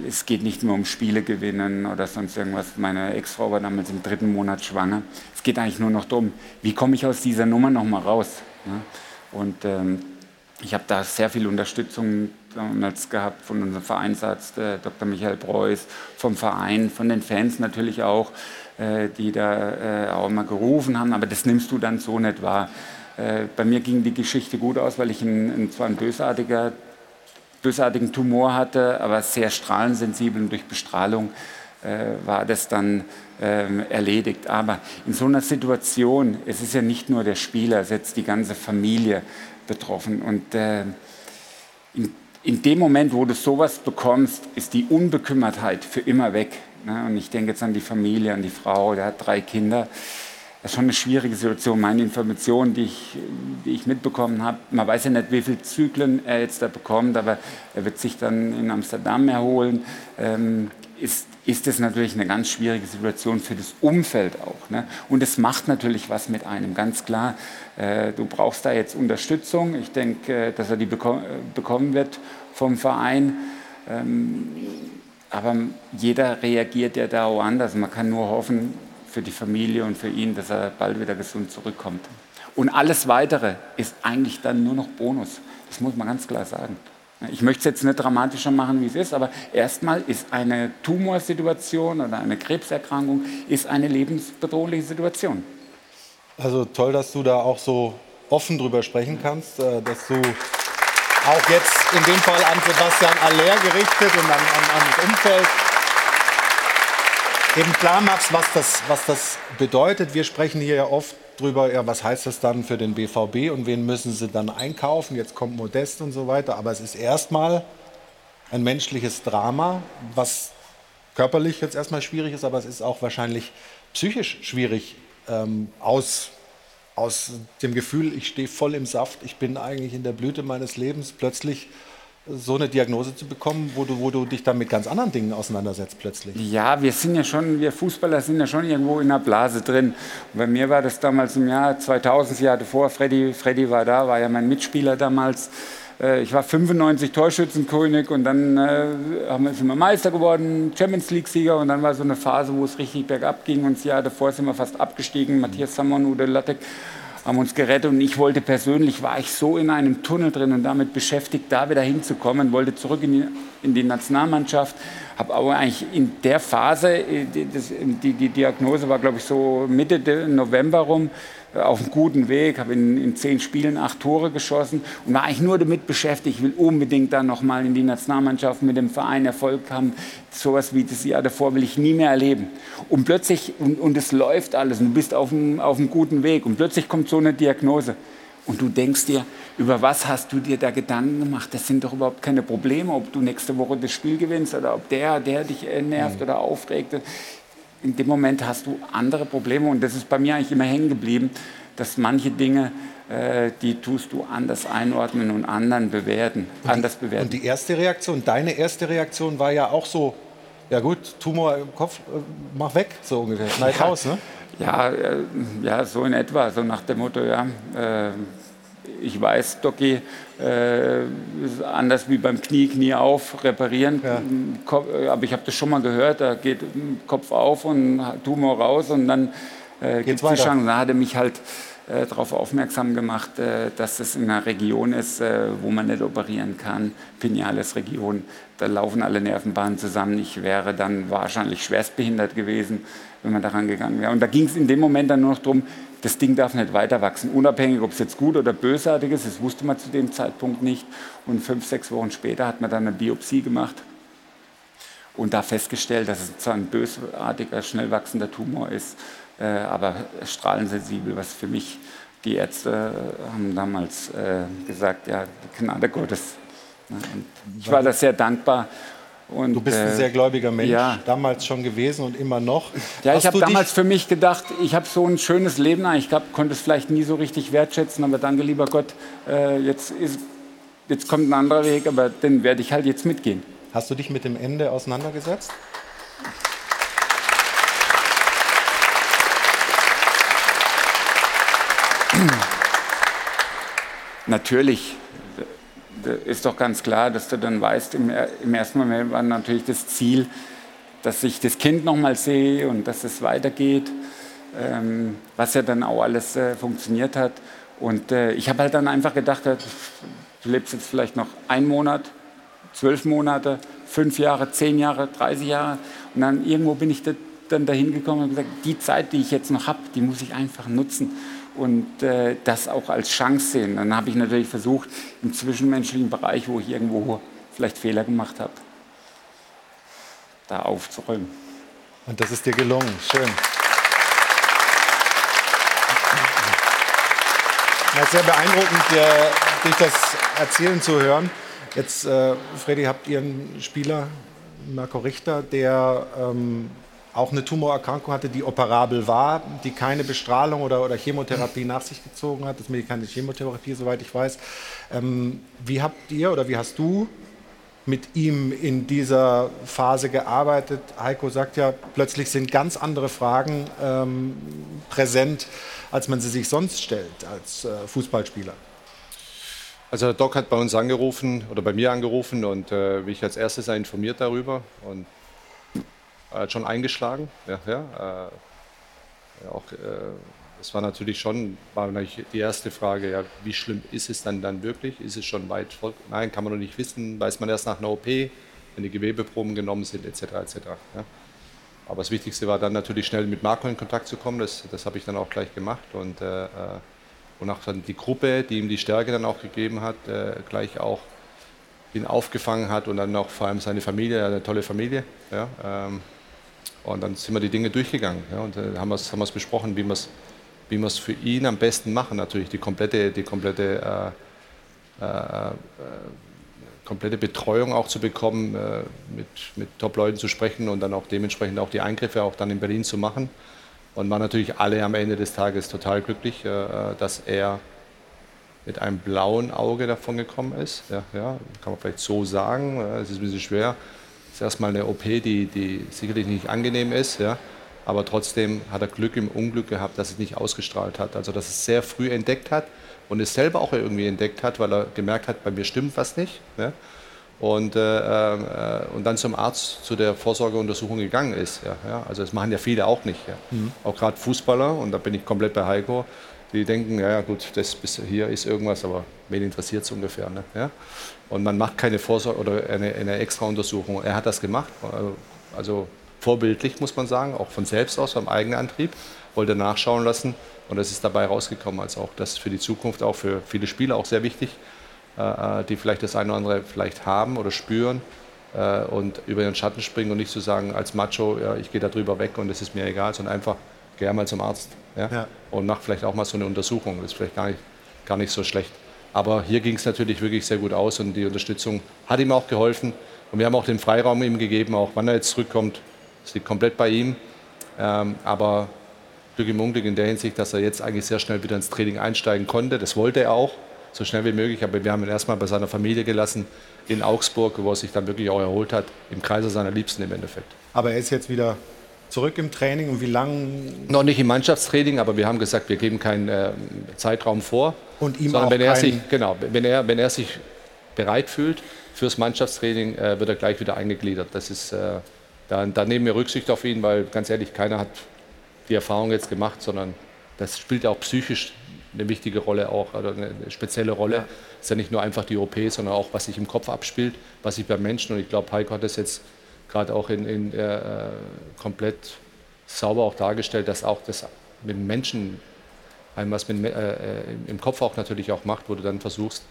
es geht nicht mehr um Spiele gewinnen oder sonst irgendwas. Meine Ex-Frau war damals im dritten Monat schwanger. Es geht eigentlich nur noch darum, wie komme ich aus dieser Nummer nochmal raus. Ne? Und ähm, ich habe da sehr viel Unterstützung damals gehabt von unserem Vereinsarzt äh, Dr. Michael Preuß, vom Verein, von den Fans natürlich auch, äh, die da äh, auch mal gerufen haben, aber das nimmst du dann so nicht wahr. Äh, bei mir ging die Geschichte gut aus, weil ich ein, ein, zwar einen bösartiger, bösartigen Tumor hatte, aber sehr strahlensensibel und durch Bestrahlung äh, war das dann ähm, erledigt. Aber in so einer Situation, es ist ja nicht nur der Spieler, es ist jetzt die ganze Familie betroffen und äh, in in dem Moment, wo du sowas bekommst, ist die Unbekümmertheit für immer weg. Ne? Und ich denke jetzt an die Familie, an die Frau, der hat drei Kinder. Das ist schon eine schwierige Situation. Meine Informationen, die ich, die ich mitbekommen habe, man weiß ja nicht, wie viele Zyklen er jetzt da bekommt, aber er wird sich dann in Amsterdam erholen. Ähm, ist, ist es natürlich eine ganz schwierige Situation für das Umfeld auch. Ne? Und es macht natürlich was mit einem, ganz klar. Äh, du brauchst da jetzt Unterstützung. Ich denke, äh, dass er die beko bekommen wird vom Verein. Ähm, aber jeder reagiert ja da auch anders. Man kann nur hoffen für die Familie und für ihn, dass er bald wieder gesund zurückkommt. Und alles Weitere ist eigentlich dann nur noch Bonus. Das muss man ganz klar sagen. Ich möchte es jetzt nicht dramatischer machen, wie es ist, aber erstmal ist eine Tumorsituation oder eine Krebserkrankung ist eine lebensbedrohliche Situation. Also toll, dass du da auch so offen drüber sprechen kannst, äh, dass du auch jetzt in dem Fall an Sebastian Aller gerichtet und an, an, an das Umfeld eben klar machst, was das, was das bedeutet. Wir sprechen hier ja oft drüber, ja, was heißt das dann für den BVB und wen müssen sie dann einkaufen? Jetzt kommt Modest und so weiter. Aber es ist erstmal ein menschliches Drama, was körperlich jetzt erstmal schwierig ist, aber es ist auch wahrscheinlich psychisch schwierig ähm, aus, aus dem Gefühl, ich stehe voll im Saft, ich bin eigentlich in der Blüte meines Lebens, plötzlich so eine Diagnose zu bekommen, wo du, wo du dich dann mit ganz anderen Dingen auseinandersetzt plötzlich. Ja, wir sind ja schon, wir Fußballer sind ja schon irgendwo in der Blase drin. Und bei mir war das damals im Jahr 2000, das Jahr davor, Freddy, Freddy war da, war ja mein Mitspieler damals. Äh, ich war 95 Torschützenkönig und dann äh, haben wir, sind wir Meister geworden, Champions League-Sieger und dann war so eine Phase, wo es richtig bergab ging und das Jahr davor sind wir fast abgestiegen. Matthias Samon, Ude Lattek haben uns gerettet und ich wollte persönlich, war ich so in einem Tunnel drin und damit beschäftigt, da wieder hinzukommen, wollte zurück in die, in die Nationalmannschaft, habe aber eigentlich in der Phase, äh, die, die Diagnose war glaube ich so Mitte November rum, auf einem guten Weg, habe in, in, zehn Spielen acht Tore geschossen und war eigentlich nur damit beschäftigt, ich will unbedingt dann nochmal in die Nationalmannschaft mit dem Verein Erfolg haben. Sowas wie das Jahr davor will ich nie mehr erleben. Und plötzlich, und, und es läuft alles und du bist auf einem, auf einem guten Weg und plötzlich kommt so eine Diagnose. Und du denkst dir, über was hast du dir da Gedanken gemacht? Das sind doch überhaupt keine Probleme, ob du nächste Woche das Spiel gewinnst oder ob der, der dich nervt mhm. oder aufregt in dem Moment hast du andere Probleme und das ist bei mir eigentlich immer hängen geblieben, dass manche Dinge, äh, die tust du anders einordnen und anderen bewerten, und anders bewerten. Und die erste Reaktion, deine erste Reaktion war ja auch so, ja gut, Tumor im Kopf, äh, mach weg, so ungefähr, schneid ja, raus, ne? Ja, äh, ja, so in etwa, so nach dem Motto, ja, äh, ich weiß, Doki, äh, anders wie beim Knie, Knie auf, reparieren. Ja. Äh, aber ich habe das schon mal gehört, da geht Kopf auf und Tumor raus und dann äh, gibt es die Chance. Da hat er mich halt äh, darauf aufmerksam gemacht, äh, dass das in einer Region ist, äh, wo man nicht operieren kann, Pineales Region. Da laufen alle Nervenbahnen zusammen. Ich wäre dann wahrscheinlich schwerstbehindert gewesen, wenn man daran gegangen wäre. Und da ging es in dem Moment dann nur noch darum, das Ding darf nicht weiter wachsen, unabhängig, ob es jetzt gut oder bösartig ist, das wusste man zu dem Zeitpunkt nicht. Und fünf, sechs Wochen später hat man dann eine Biopsie gemacht und da festgestellt, dass es zwar ein bösartiger, schnell wachsender Tumor ist, äh, aber strahlensensibel, was für mich die Ärzte haben damals äh, gesagt, ja, die Gnade Gottes. Und ich war da sehr dankbar und, du bist ein äh, sehr gläubiger Mensch, ja. damals schon gewesen und immer noch. Ja, Hast ich habe damals für mich gedacht, ich habe so ein schönes Leben, ich glaub, konnte es vielleicht nie so richtig wertschätzen, aber danke, lieber Gott, äh, jetzt, ist, jetzt kommt ein anderer Weg, aber den werde ich halt jetzt mitgehen. Hast du dich mit dem Ende auseinandergesetzt? Natürlich ist doch ganz klar, dass du dann weißt, im, im ersten Moment war natürlich das Ziel, dass ich das Kind noch mal sehe und dass es weitergeht, ähm, was ja dann auch alles äh, funktioniert hat. Und äh, ich habe halt dann einfach gedacht, äh, du lebst jetzt vielleicht noch einen Monat, zwölf Monate, fünf Jahre, zehn Jahre, 30 Jahre. Und dann irgendwo bin ich da, dann dahin gekommen und gesagt, die Zeit, die ich jetzt noch habe, die muss ich einfach nutzen und äh, das auch als Chance sehen. Dann habe ich natürlich versucht, im zwischenmenschlichen Bereich, wo ich irgendwo vielleicht Fehler gemacht habe, da aufzuräumen. Und das ist dir gelungen. Schön. Ja, sehr beeindruckend, dich das erzählen zu hören. Jetzt, äh, Freddy, habt ihr einen Spieler, Marco Richter, der ähm, auch eine Tumorerkrankung hatte, die operabel war, die keine Bestrahlung oder, oder Chemotherapie nach sich gezogen hat. Das keine Chemotherapie, soweit ich weiß. Ähm, wie habt ihr oder wie hast du mit ihm in dieser Phase gearbeitet? Heiko sagt ja, plötzlich sind ganz andere Fragen ähm, präsent, als man sie sich sonst stellt als äh, Fußballspieler. Also der Doc hat bei uns angerufen oder bei mir angerufen und äh, mich als erstes informiert darüber und äh, schon eingeschlagen. Ja, ja, äh, auch äh, das war natürlich schon war natürlich die erste Frage, ja, wie schlimm ist es dann, dann wirklich? Ist es schon weit vor? Nein, kann man noch nicht wissen, weiß man erst nach einer OP, wenn die Gewebeproben genommen sind, etc. etc. Ja. Aber das Wichtigste war dann natürlich schnell mit Marco in Kontakt zu kommen, das, das habe ich dann auch gleich gemacht und, äh, und auch dann die Gruppe, die ihm die Stärke dann auch gegeben hat, äh, gleich auch ihn aufgefangen hat und dann auch vor allem seine Familie, eine tolle Familie. Ja, ähm, und dann sind wir die Dinge durchgegangen ja, und äh, haben es besprochen, wie wir es wie für ihn am besten machen. Natürlich die komplette, die komplette, äh, äh, komplette Betreuung auch zu bekommen, äh, mit, mit Top-Leuten zu sprechen und dann auch dementsprechend auch die Eingriffe auch dann in Berlin zu machen. Und waren natürlich alle am Ende des Tages total glücklich, äh, dass er mit einem blauen Auge davon gekommen ist. Ja, ja, kann man vielleicht so sagen. Es ist ein bisschen schwer. Ist erstmal eine OP, die, die sicherlich nicht angenehm ist. Ja. Aber trotzdem hat er Glück im Unglück gehabt, dass es nicht ausgestrahlt hat. Also dass es sehr früh entdeckt hat und es selber auch irgendwie entdeckt hat, weil er gemerkt hat, bei mir stimmt was nicht. Ja. Und, äh, äh, und dann zum Arzt zu der Vorsorgeuntersuchung gegangen ist. Ja, ja. Also das machen ja viele auch nicht. Mhm. Auch gerade Fußballer, und da bin ich komplett bei Heiko, die denken, ja gut, das bis hier ist irgendwas, aber wen interessiert es ungefähr. Ne? Ja? Und man macht keine Vorsorge oder eine, eine extra Untersuchung. Er hat das gemacht, also vorbildlich muss man sagen, auch von selbst aus, vom eigenen Antrieb, wollte nachschauen lassen und das ist dabei rausgekommen. Also auch das für die Zukunft, auch für viele Spieler auch sehr wichtig, äh, äh, die vielleicht das eine oder andere vielleicht haben oder spüren äh, und über ihren Schatten springen und nicht zu sagen als Macho, ja, ich gehe da drüber weg und es ist mir egal, sondern einfach geh mal zum Arzt ja? ja. und mach vielleicht auch mal so eine Untersuchung. Das ist vielleicht gar nicht, gar nicht so schlecht. Aber hier ging es natürlich wirklich sehr gut aus und die Unterstützung hat ihm auch geholfen. Und wir haben auch den Freiraum ihm gegeben, auch wann er jetzt zurückkommt. Das liegt komplett bei ihm. Ähm, aber Glück im Unglück in der Hinsicht, dass er jetzt eigentlich sehr schnell wieder ins Training einsteigen konnte. Das wollte er auch, so schnell wie möglich. Aber wir haben ihn erstmal bei seiner Familie gelassen in Augsburg, wo er sich dann wirklich auch erholt hat, im Kreise seiner Liebsten im Endeffekt. Aber er ist jetzt wieder zurück im Training und wie lange? Noch nicht im Mannschaftstraining, aber wir haben gesagt, wir geben keinen äh, Zeitraum vor. Und ihm auch wenn er sich genau, wenn er wenn er sich bereit fühlt fürs Mannschaftstraining, äh, wird er gleich wieder eingegliedert. Das ist äh, da, da nehmen wir Rücksicht auf ihn, weil ganz ehrlich, keiner hat die Erfahrung jetzt gemacht, sondern das spielt auch psychisch eine wichtige Rolle auch, oder eine spezielle Rolle. Ja. ist ja nicht nur einfach die OP, sondern auch, was sich im Kopf abspielt, was sich beim Menschen, und ich glaube, Heiko hat das jetzt gerade auch in, in äh, komplett sauber auch dargestellt, dass auch das mit Menschen einem was mit, äh, äh, im Kopf auch natürlich auch macht, wo du dann versuchst,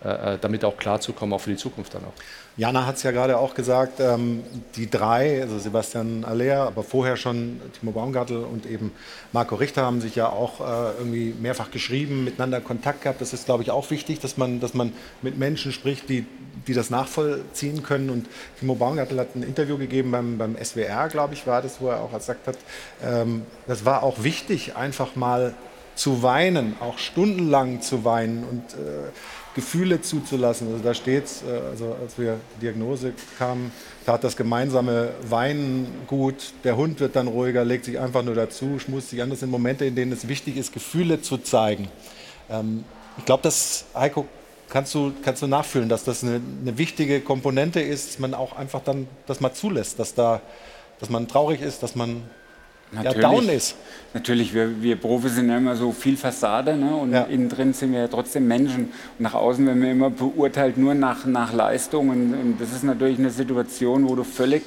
damit auch klarzukommen, auch für die Zukunft dann auch. Jana hat es ja gerade auch gesagt, ähm, die drei, also Sebastian Aller, aber vorher schon Timo Baumgartel und eben Marco Richter haben sich ja auch äh, irgendwie mehrfach geschrieben, miteinander Kontakt gehabt. Das ist, glaube ich, auch wichtig, dass man, dass man mit Menschen spricht, die, die das nachvollziehen können. Und Timo Baumgartel hat ein Interview gegeben beim, beim SWR, glaube ich, war das, wo er auch gesagt hat, ähm, das war auch wichtig, einfach mal zu weinen, auch stundenlang zu weinen und äh, Gefühle zuzulassen. Also da steht es, äh, also als wir die Diagnose kamen, tat das gemeinsame Weinen gut. Der Hund wird dann ruhiger, legt sich einfach nur dazu, schmust sich an. Das sind Momente, in denen es wichtig ist, Gefühle zu zeigen. Ähm, ich glaube, dass Heiko kannst du, kannst du nachfühlen, dass das eine, eine, wichtige Komponente ist, dass man auch einfach dann das mal zulässt, dass, da, dass man traurig ist, dass man Natürlich, ja, down ist. Natürlich, wir, wir Profis sind ja immer so viel Fassade ne? und ja. innen drin sind wir ja trotzdem Menschen. Und nach außen werden wir immer beurteilt nur nach, nach Leistung. Und, und das ist natürlich eine Situation, wo du völlig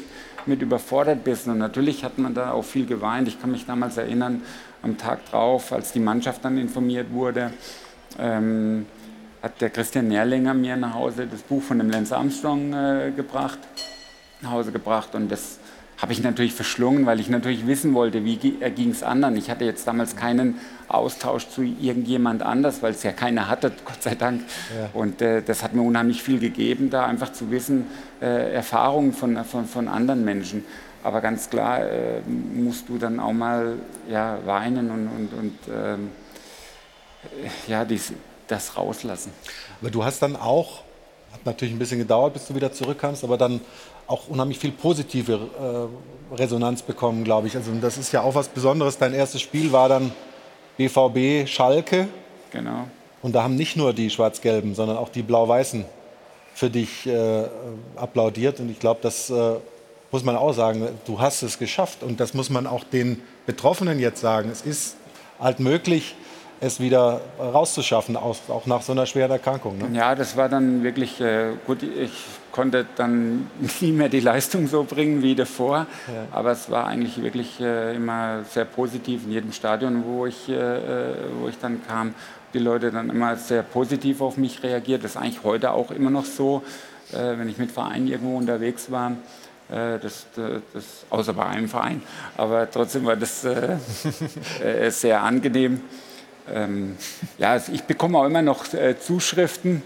mit überfordert bist. Und natürlich hat man da auch viel geweint. Ich kann mich damals erinnern, am Tag drauf, als die Mannschaft dann informiert wurde, ähm, hat der Christian Nährlinger mir nach Hause das Buch von dem Lance Armstrong äh, gebracht, nach Hause gebracht. Und das habe ich natürlich verschlungen, weil ich natürlich wissen wollte, wie ging es anderen. Ich hatte jetzt damals keinen Austausch zu irgendjemand anders, weil es ja keiner hatte, Gott sei Dank. Ja. Und äh, das hat mir unheimlich viel gegeben, da einfach zu wissen, äh, Erfahrungen von, von, von anderen Menschen. Aber ganz klar äh, musst du dann auch mal ja, weinen und, und, und ähm, ja, dies, das rauslassen. Aber du hast dann auch, hat natürlich ein bisschen gedauert, bis du wieder zurückkamst, aber dann auch unheimlich viel positive äh, Resonanz bekommen, glaube ich. Also das ist ja auch was Besonderes. Dein erstes Spiel war dann BVB Schalke. Genau. Und da haben nicht nur die Schwarz-Gelben, sondern auch die Blau-Weißen für dich äh, applaudiert. Und ich glaube, das äh, muss man auch sagen. Du hast es geschafft. Und das muss man auch den Betroffenen jetzt sagen. Es ist alt möglich, es wieder rauszuschaffen, auch, auch nach so einer schweren Erkrankung. Ne? Ja, das war dann wirklich äh, gut. Ich konnte dann nie mehr die Leistung so bringen wie davor, ja. aber es war eigentlich wirklich äh, immer sehr positiv in jedem Stadion, wo ich, äh, äh wo ich dann kam. Die Leute dann immer sehr positiv auf mich reagiert. Das ist eigentlich heute auch immer noch so, äh, wenn ich mit Vereinen irgendwo unterwegs war. Äh, das, das, außer bei einem Verein. Aber trotzdem war das sehr angenehm. Ähm, ja, also ich bekomme auch immer noch äh, Zuschriften,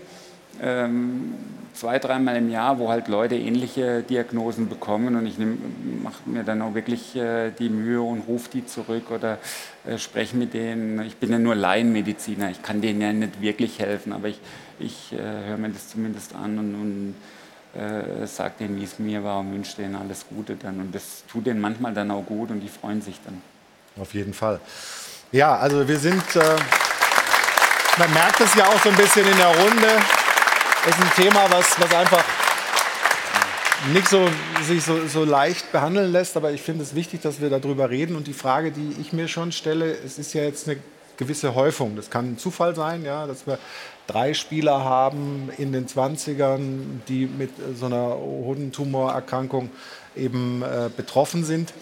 zwei, dreimal im Jahr, wo halt Leute ähnliche Diagnosen bekommen und ich mache mir dann auch wirklich äh, die Mühe und rufe die zurück oder äh, spreche mit denen. Ich bin ja nur Laienmediziner, ich kann denen ja nicht wirklich helfen, aber ich, ich äh, höre mir das zumindest an und, und äh, sage denen, wie es mir war und wünsche denen alles Gute dann. Und das tut denen manchmal dann auch gut und die freuen sich dann. Auf jeden Fall. Ja, also wir sind, äh, man merkt es ja auch so ein bisschen in der Runde. Ist ein Thema, was, was einfach nicht so, sich so, so leicht behandeln lässt, aber ich finde es wichtig, dass wir darüber reden. Und die Frage, die ich mir schon stelle, es ist ja jetzt eine gewisse Häufung. Das kann ein Zufall sein, ja, dass wir drei Spieler haben in den 20ern, die mit so einer Hodentumorerkrankung eben äh, betroffen sind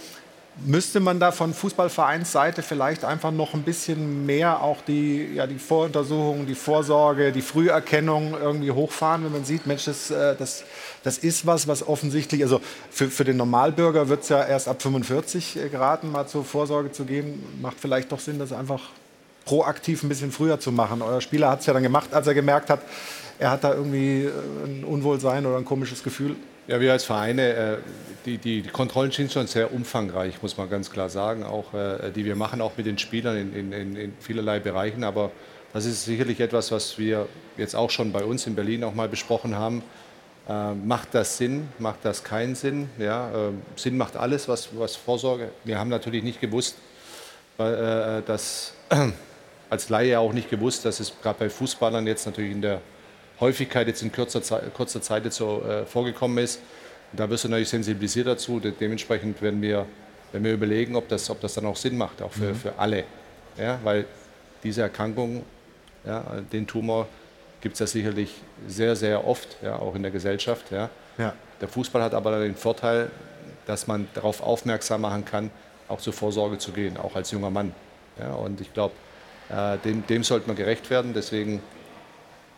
müsste man da von Fußballvereinsseite vielleicht einfach noch ein bisschen mehr auch die, ja, die Voruntersuchungen, die Vorsorge, die Früherkennung irgendwie hochfahren, wenn man sieht, Mensch, das, äh, das, das ist was, was offensichtlich, also für, für den Normalbürger wird es ja erst ab 45 äh, geraten, mal zur Vorsorge zu gehen. Macht vielleicht doch Sinn, das einfach proaktiv ein bisschen früher zu machen. Euer Spieler hat es ja dann gemacht, als er gemerkt hat, er hat da irgendwie äh, ein Unwohlsein oder ein komisches Gefühl. Ja, wir als Vereine, äh, die, die, Kontrollen sind schon sehr umfangreich, muss man ganz klar sagen, auch äh, die wir machen, auch mit den Spielern in, in, in vielerlei Bereichen. Aber das ist sicherlich etwas, was wir jetzt auch schon bei uns in Berlin auch mal besprochen haben. Äh, macht das Sinn? Macht das keinen Sinn? Ja, Sinn macht alles, was, was Vorsorge. Wir haben natürlich nicht gewusst, dass als Laie auch nicht gewusst, dass es gerade bei Fußballern jetzt natürlich in der Häufigkeit jetzt in kurzer Zeit, kurzer Zeit jetzt so äh, vorgekommen ist. Und da wirst du natürlich sensibilisiert dazu. De dementsprechend werden wir, werden wir überlegen, ob das, ob das dann auch Sinn macht, auch für, mhm. für alle. Ja, weil diese Erkrankung, ja, den Tumor, gibt es ja sicherlich sehr, sehr oft, ja, auch in der Gesellschaft. Ja. ja. Der Fußball hat aber den Vorteil, dass man darauf aufmerksam machen kann, auch zur Vorsorge zu gehen, auch als junger Mann. Ja, und ich glaube, äh, dem, dem sollte man gerecht werden. Deswegen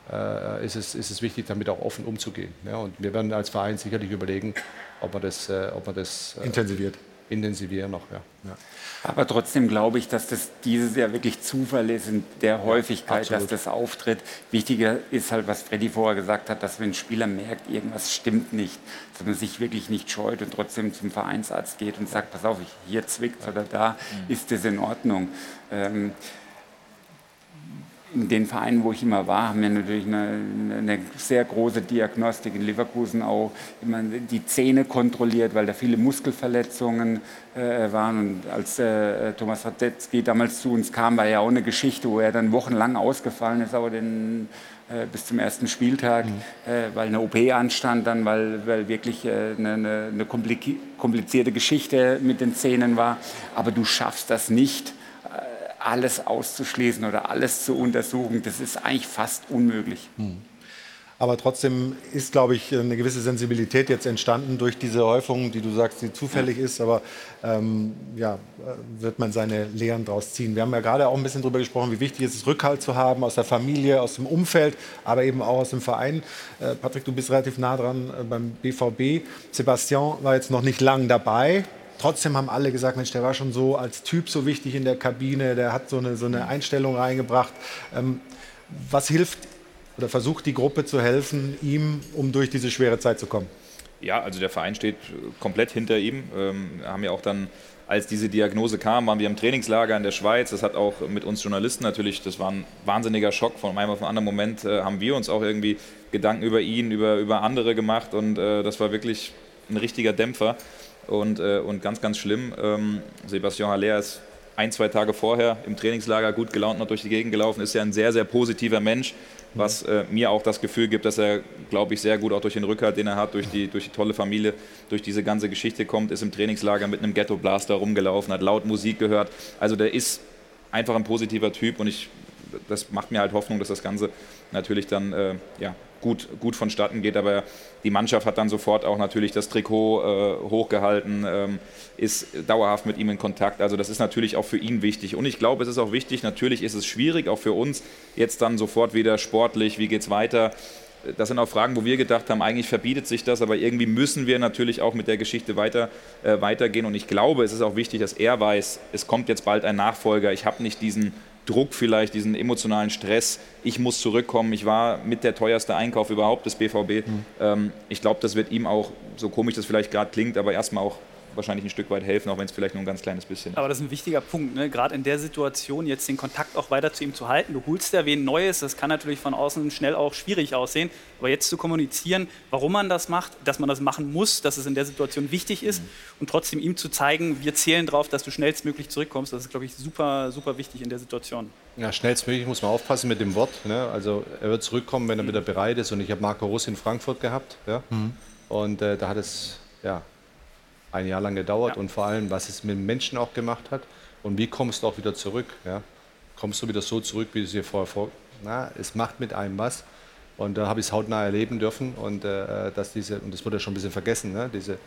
ist, es, ist es wichtig, damit auch offen umzugehen. Ja, und wir werden als Verein sicherlich überlegen, ob man das, äh, ob man das äh, intensiviert. intensivieren noch. Ja. ja. Aber trotzdem glaube ich, dass das dieses Jahr wirklich Zufall ist in der Häufigkeit, ja, dass das auftritt. Wichtiger ist halt, was Freddy vorher gesagt hat, dass wenn ein Spieler merkt, irgendwas stimmt nicht, dass man sich wirklich nicht scheut und trotzdem zum Vereinsarzt geht und sagt, pass auf, hier zwickt oder da, mhm. ist das in Ordnung. Ähm, in den Vereinen, wo ich immer war, haben wir natürlich eine, eine, sehr große Diagnostik. In Leverkusen auch immer die Zähne kontrolliert, weil da viele Muskelverletzungen äh, waren. Und als äh, Thomas Radetzky damals zu uns kam, war ja auch eine Geschichte, wo er dann wochenlang ausgefallen ist, aber den, äh, bis zum ersten Spieltag, mhm. Äh, weil eine OP anstand, dann weil, weil wirklich äh, eine, eine komplizierte Geschichte mit den Zähnen war. Aber du schaffst das nicht alles auszuschließen oder alles zu untersuchen, das ist eigentlich fast unmöglich. Hm. Aber trotzdem ist, glaube ich, eine gewisse Sensibilität jetzt entstanden durch diese Häufung, die du sagst, die zufällig ist. Aber ähm, ja, wird man seine Lehren daraus ziehen. Wir haben ja gerade auch ein bisschen darüber gesprochen, wie wichtig es ist, Rückhalt zu haben aus der Familie, aus dem Umfeld, aber eben auch aus dem Verein. Äh, Patrick, du bist relativ nah dran äh, beim BVB. Sebastian war jetzt noch nicht lang dabei. Trotzdem haben alle gesagt, Mensch, der war schon so als Typ so wichtig in der Kabine, der hat so eine, so eine Einstellung reingebracht. Ähm, was hilft oder versucht die Gruppe zu helfen, ihm, um durch diese schwere Zeit zu kommen? Ja, also der Verein steht komplett hinter ihm. Ähm, haben ja auch dann, als diese Diagnose kam, waren wir im Trainingslager in der Schweiz. Das hat auch mit uns Journalisten natürlich, das war ein wahnsinniger Schock. Von einem auf den anderen Moment äh, haben wir uns auch irgendwie Gedanken über ihn, über, über andere gemacht und äh, das war wirklich ein richtiger Dämpfer und, äh, und ganz, ganz schlimm. Ähm, Sebastian Haller ist ein, zwei Tage vorher im Trainingslager gut gelaunt noch durch die Gegend gelaufen, ist ja ein sehr, sehr positiver Mensch, was äh, mir auch das Gefühl gibt, dass er, glaube ich, sehr gut auch durch den Rückhalt, den er hat, durch die, durch die tolle Familie, durch diese ganze Geschichte kommt, ist im Trainingslager mit einem Ghetto-Blaster rumgelaufen, hat laut Musik gehört. Also der ist einfach ein positiver Typ und ich, das macht mir halt Hoffnung, dass das Ganze natürlich dann äh, ja, gut, gut vonstatten geht. Aber die Mannschaft hat dann sofort auch natürlich das Trikot äh, hochgehalten, ähm, ist dauerhaft mit ihm in Kontakt. Also das ist natürlich auch für ihn wichtig. Und ich glaube, es ist auch wichtig, natürlich ist es schwierig, auch für uns, jetzt dann sofort wieder sportlich, wie geht es weiter. Das sind auch Fragen, wo wir gedacht haben, eigentlich verbietet sich das, aber irgendwie müssen wir natürlich auch mit der Geschichte weiter, äh, weitergehen. Und ich glaube, es ist auch wichtig, dass er weiß, es kommt jetzt bald ein Nachfolger. Ich habe nicht diesen Druck vielleicht, diesen emotionalen Stress. Ich muss zurückkommen. Ich war mit der teuerste Einkauf überhaupt des BVB. Mhm. Ähm, ich glaube, das wird ihm auch, so komisch das vielleicht gerade klingt, aber erstmal auch wahrscheinlich ein Stück weit helfen, auch wenn es vielleicht nur ein ganz kleines bisschen ist. Aber das ist ein wichtiger Punkt, ne? gerade in der Situation jetzt den Kontakt auch weiter zu ihm zu halten. Du holst ja wen Neues, das kann natürlich von außen schnell auch schwierig aussehen, aber jetzt zu kommunizieren, warum man das macht, dass man das machen muss, dass es in der Situation wichtig ist mhm. und trotzdem ihm zu zeigen, wir zählen darauf, dass du schnellstmöglich zurückkommst, das ist, glaube ich, super, super wichtig in der Situation. Ja, schnellstmöglich muss man aufpassen mit dem Wort. Ne? Also er wird zurückkommen, wenn er wieder bereit ist. Und ich habe Marco Russ in Frankfurt gehabt. Ja? Mhm. Und äh, da hat es ja, ein Jahr lang gedauert ja. und vor allem, was es mit dem Menschen auch gemacht hat und wie kommst du auch wieder zurück. Ja? Kommst du wieder so zurück, wie du es dir vorher vor. Na, es macht mit einem was. Und da habe ich es hautnah erleben dürfen und äh, dass diese, und das wurde ja schon ein bisschen vergessen, ne? diese,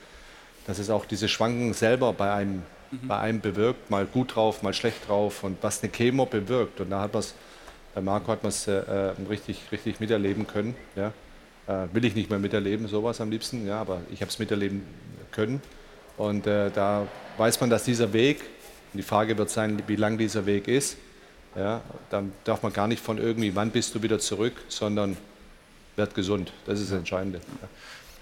dass es auch diese Schwanken selber bei einem, mhm. bei einem bewirkt, mal gut drauf, mal schlecht drauf und was eine Chemo bewirkt. Und da hat man es, bei Marco hat man es äh, richtig, richtig miterleben können. Ja? Äh, will ich nicht mehr miterleben, sowas am liebsten, ja, aber ich habe es miterleben können. Und äh, da weiß man, dass dieser Weg, die Frage wird sein, wie lang dieser Weg ist, ja, dann darf man gar nicht von irgendwie, wann bist du wieder zurück, sondern werd gesund. Das ist das Entscheidende. Ja.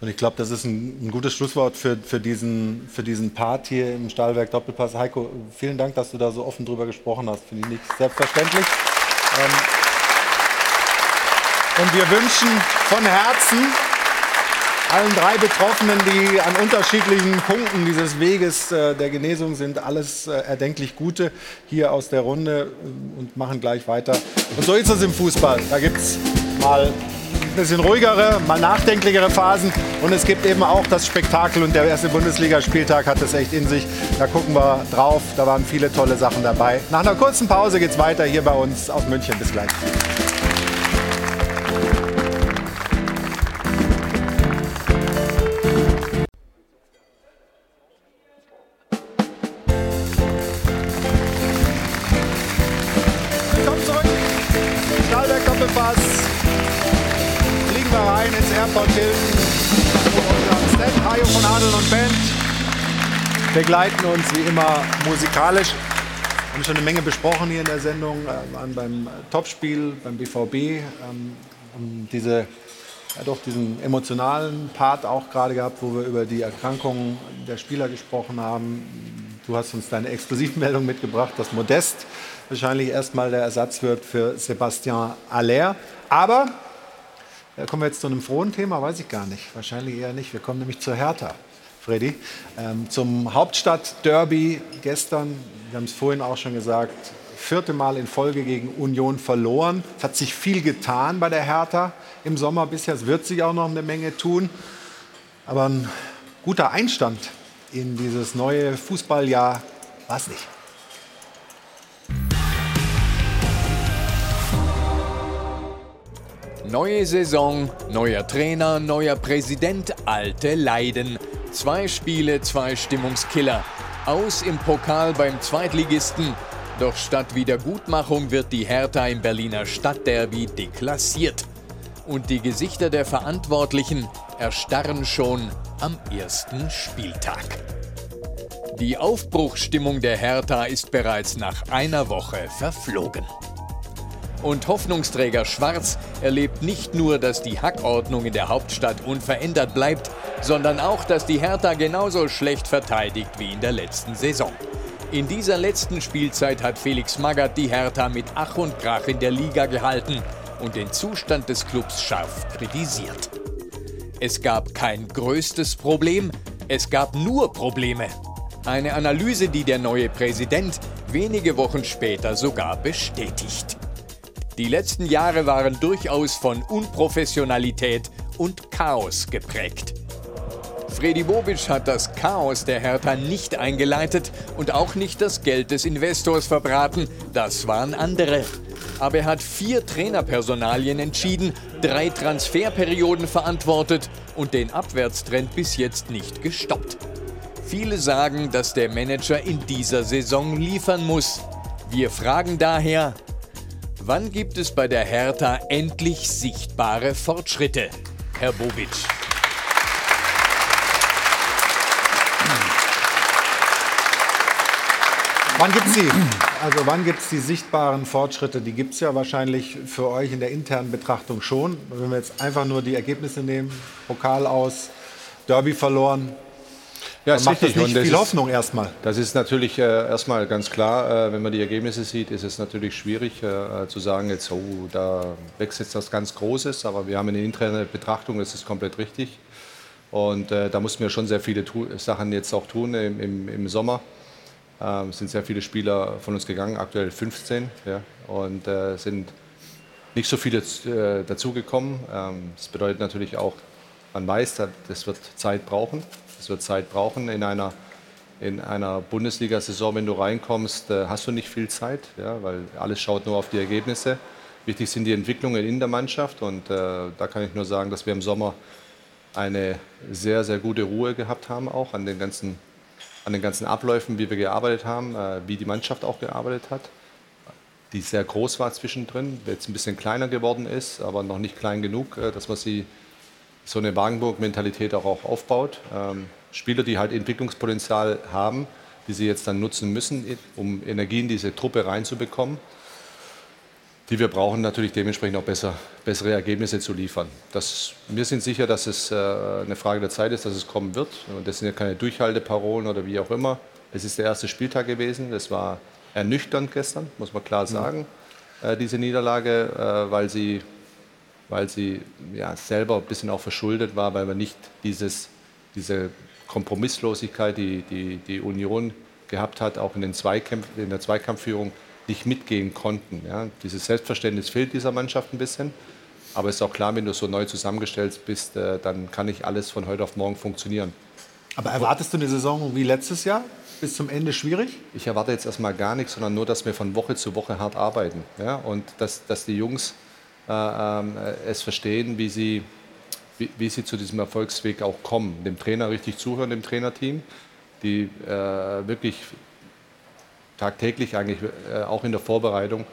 Und ich glaube, das ist ein, ein, gutes Schlusswort für, für, diesen, für diesen Part hier im Stahlwerk Doppelpass. Heiko, vielen Dank, dass du da so offen drüber gesprochen hast. Finde ich nicht selbstverständlich. Ähm und wir wünschen von Herzen allen drei Betroffenen, die an unterschiedlichen Punkten dieses Weges äh, der Genesung sind, alles äh, erdenklich Gute hier aus der Runde äh, und machen gleich weiter. Und so ist es im Fußball. Da gibt es mal ein bisschen ruhigere, mal nachdenklichere Phasen und es gibt eben auch das Spektakel und der erste Bundesligaspieltag hat es echt in sich. Da gucken wir drauf, da waren viele tolle Sachen dabei. Nach einer kurzen Pause geht es weiter hier bei uns aus München. Bis gleich. Begleiten uns wie immer musikalisch. Wir haben schon eine Menge besprochen hier in der Sendung, äh, waren beim Topspiel, beim BVB, ähm, haben diese, ja doch diesen emotionalen Part auch gerade gehabt, wo wir über die Erkrankungen der Spieler gesprochen haben. Du hast uns deine Exklusivmeldung mitgebracht, dass Modest wahrscheinlich erstmal der Ersatz wird für Sebastian Aller. Aber da kommen wir jetzt zu einem frohen Thema, weiß ich gar nicht. Wahrscheinlich eher nicht. Wir kommen nämlich zur Hertha. Freddy. Ähm, zum Hauptstadt-Derby gestern, wir haben es vorhin auch schon gesagt, vierte Mal in Folge gegen Union verloren. Es hat sich viel getan bei der Hertha im Sommer bisher. Es wird sich auch noch eine Menge tun. Aber ein guter Einstand in dieses neue Fußballjahr war es nicht. Neue Saison, neuer Trainer, neuer Präsident, alte Leiden. Zwei Spiele, zwei Stimmungskiller. Aus im Pokal beim Zweitligisten. Doch statt Wiedergutmachung wird die Hertha im Berliner Stadtderby deklassiert. Und die Gesichter der Verantwortlichen erstarren schon am ersten Spieltag. Die Aufbruchsstimmung der Hertha ist bereits nach einer Woche verflogen. Und Hoffnungsträger Schwarz erlebt nicht nur, dass die Hackordnung in der Hauptstadt unverändert bleibt, sondern auch, dass die Hertha genauso schlecht verteidigt wie in der letzten Saison. In dieser letzten Spielzeit hat Felix Magath die Hertha mit Ach und Krach in der Liga gehalten und den Zustand des Clubs scharf kritisiert. Es gab kein größtes Problem, es gab nur Probleme. Eine Analyse, die der neue Präsident wenige Wochen später sogar bestätigt. Die letzten Jahre waren durchaus von Unprofessionalität und Chaos geprägt. Fredi Bobic hat das Chaos der Hertha nicht eingeleitet und auch nicht das Geld des Investors verbraten. Das waren andere. Aber er hat vier Trainerpersonalien entschieden, drei Transferperioden verantwortet und den Abwärtstrend bis jetzt nicht gestoppt. Viele sagen, dass der Manager in dieser Saison liefern muss. Wir fragen daher, wann gibt es bei der Hertha endlich sichtbare Fortschritte? Herr Bobic. Wann gibt es die? Also wann gibt es die sichtbaren Fortschritte? Die gibt es ja wahrscheinlich für euch in der internen Betrachtung schon. Wenn wir jetzt einfach nur die Ergebnisse nehmen, Pokal aus, Derby verloren, Ja, ist macht das richtig. nicht Und viel ist- Hoffnung erstmal. Das ist natürlich äh, erstmal ganz klar, äh, wenn man die Ergebnisse sieht, ist es natürlich schwierig äh, zu sagen, jetzt, oh, da wächst jetzt was ganz Großes, aber wir haben eine interne Betrachtung, das ist komplett richtig. Und äh, da mussten wir schon sehr viele tu Sachen jetzt auch tun im, im, im Sommer. Ähm, es sind sehr viele Spieler von uns gegangen, aktuell 15, ja, und äh, sind nicht so viele äh, dazugekommen. Ähm, das bedeutet natürlich auch, man weiß, das wird Zeit brauchen. Zeit brauchen in einer, in einer Bundesliga-Saison, wenn du reinkommst, äh, hast du nicht viel Zeit, ja, weil alles schaut nur auf die Ergebnisse. Wichtig sind die Entwicklungen in der Mannschaft und äh, da kann ich nur sagen, dass wir im Sommer eine sehr, sehr gute Ruhe gehabt haben, auch an den ganzen, an den ganzen Abläufen, wie wir gearbeitet haben, äh, wie die Mannschaft auch gearbeitet hat, die sehr groß war zwischendrin, jetzt ein bisschen kleiner geworden ist, aber noch nicht klein genug, äh, dass man sie so eine Wagenburg-Mentalität auch, auch aufbaut. Ähm, Spieler, die halt Entwicklungspotenzial haben, die sie jetzt dann nutzen müssen, um Energie in diese Truppe reinzubekommen die wir brauchen, natürlich dementsprechend auch besser, bessere Ergebnisse zu liefern. Das, wir sind sicher, dass es äh, eine Frage der Zeit ist, dass es kommen wird. Und das sind ja keine Durchhalteparolen oder wie auch immer. Es ist der erste Spieltag gewesen. Das war ernüchternd gestern, muss man klar sagen, äh, diese Niederlage, äh, weil sie, weil sie ja, selber ein bisschen auch verschuldet war, weil wir nicht dieses, diese Kompromisslosigkeit, die, die die Union gehabt hat, auch in, den Zweikämpf, in der Zweikampfführung, nicht mitgehen konnten. Ja. Dieses Selbstverständnis fehlt dieser Mannschaft ein bisschen. Aber es ist auch klar, wenn du so neu zusammengestellt bist, äh, dann kann nicht alles von heute auf morgen funktionieren. Aber erwartest du eine Saison wie letztes Jahr? Bis zum Ende schwierig? Ich erwarte jetzt erstmal gar nichts, sondern nur, dass wir von Woche zu Woche hart arbeiten. Ja? Und dass, dass die Jungs es verstehen, wie sie, wie, wie sie zu diesem Erfolgsweg auch kommen. Dem Trainer richtig zuhören, dem Trainerteam, die äh, wirklich tagtäglich eigentlich äh, auch in der Vorbereitung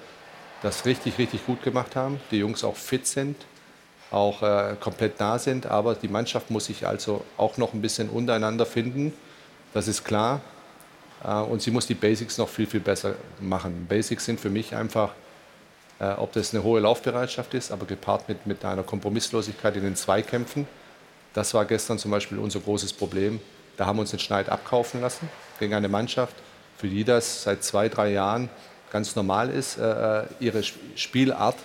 das richtig, richtig gut gemacht haben. Die Jungs auch fit sind, auch äh, komplett da sind, aber die Mannschaft muss sich also auch noch ein bisschen untereinander finden. Das ist klar. Äh, und sie muss die Basics noch viel, viel besser machen. Basics sind für mich einfach, äh, ob das eine hohe Laufbereitschaft ist, aber gepaart mit, mit einer Kompromisslosigkeit in den Zweikämpfen. Das war gestern zum Beispiel unser großes Problem. Da haben wir uns den Schneid abkaufen lassen gegen eine Mannschaft, für die das seit zwei, drei Jahren ganz normal ist, äh, ihre Sp- Spielart.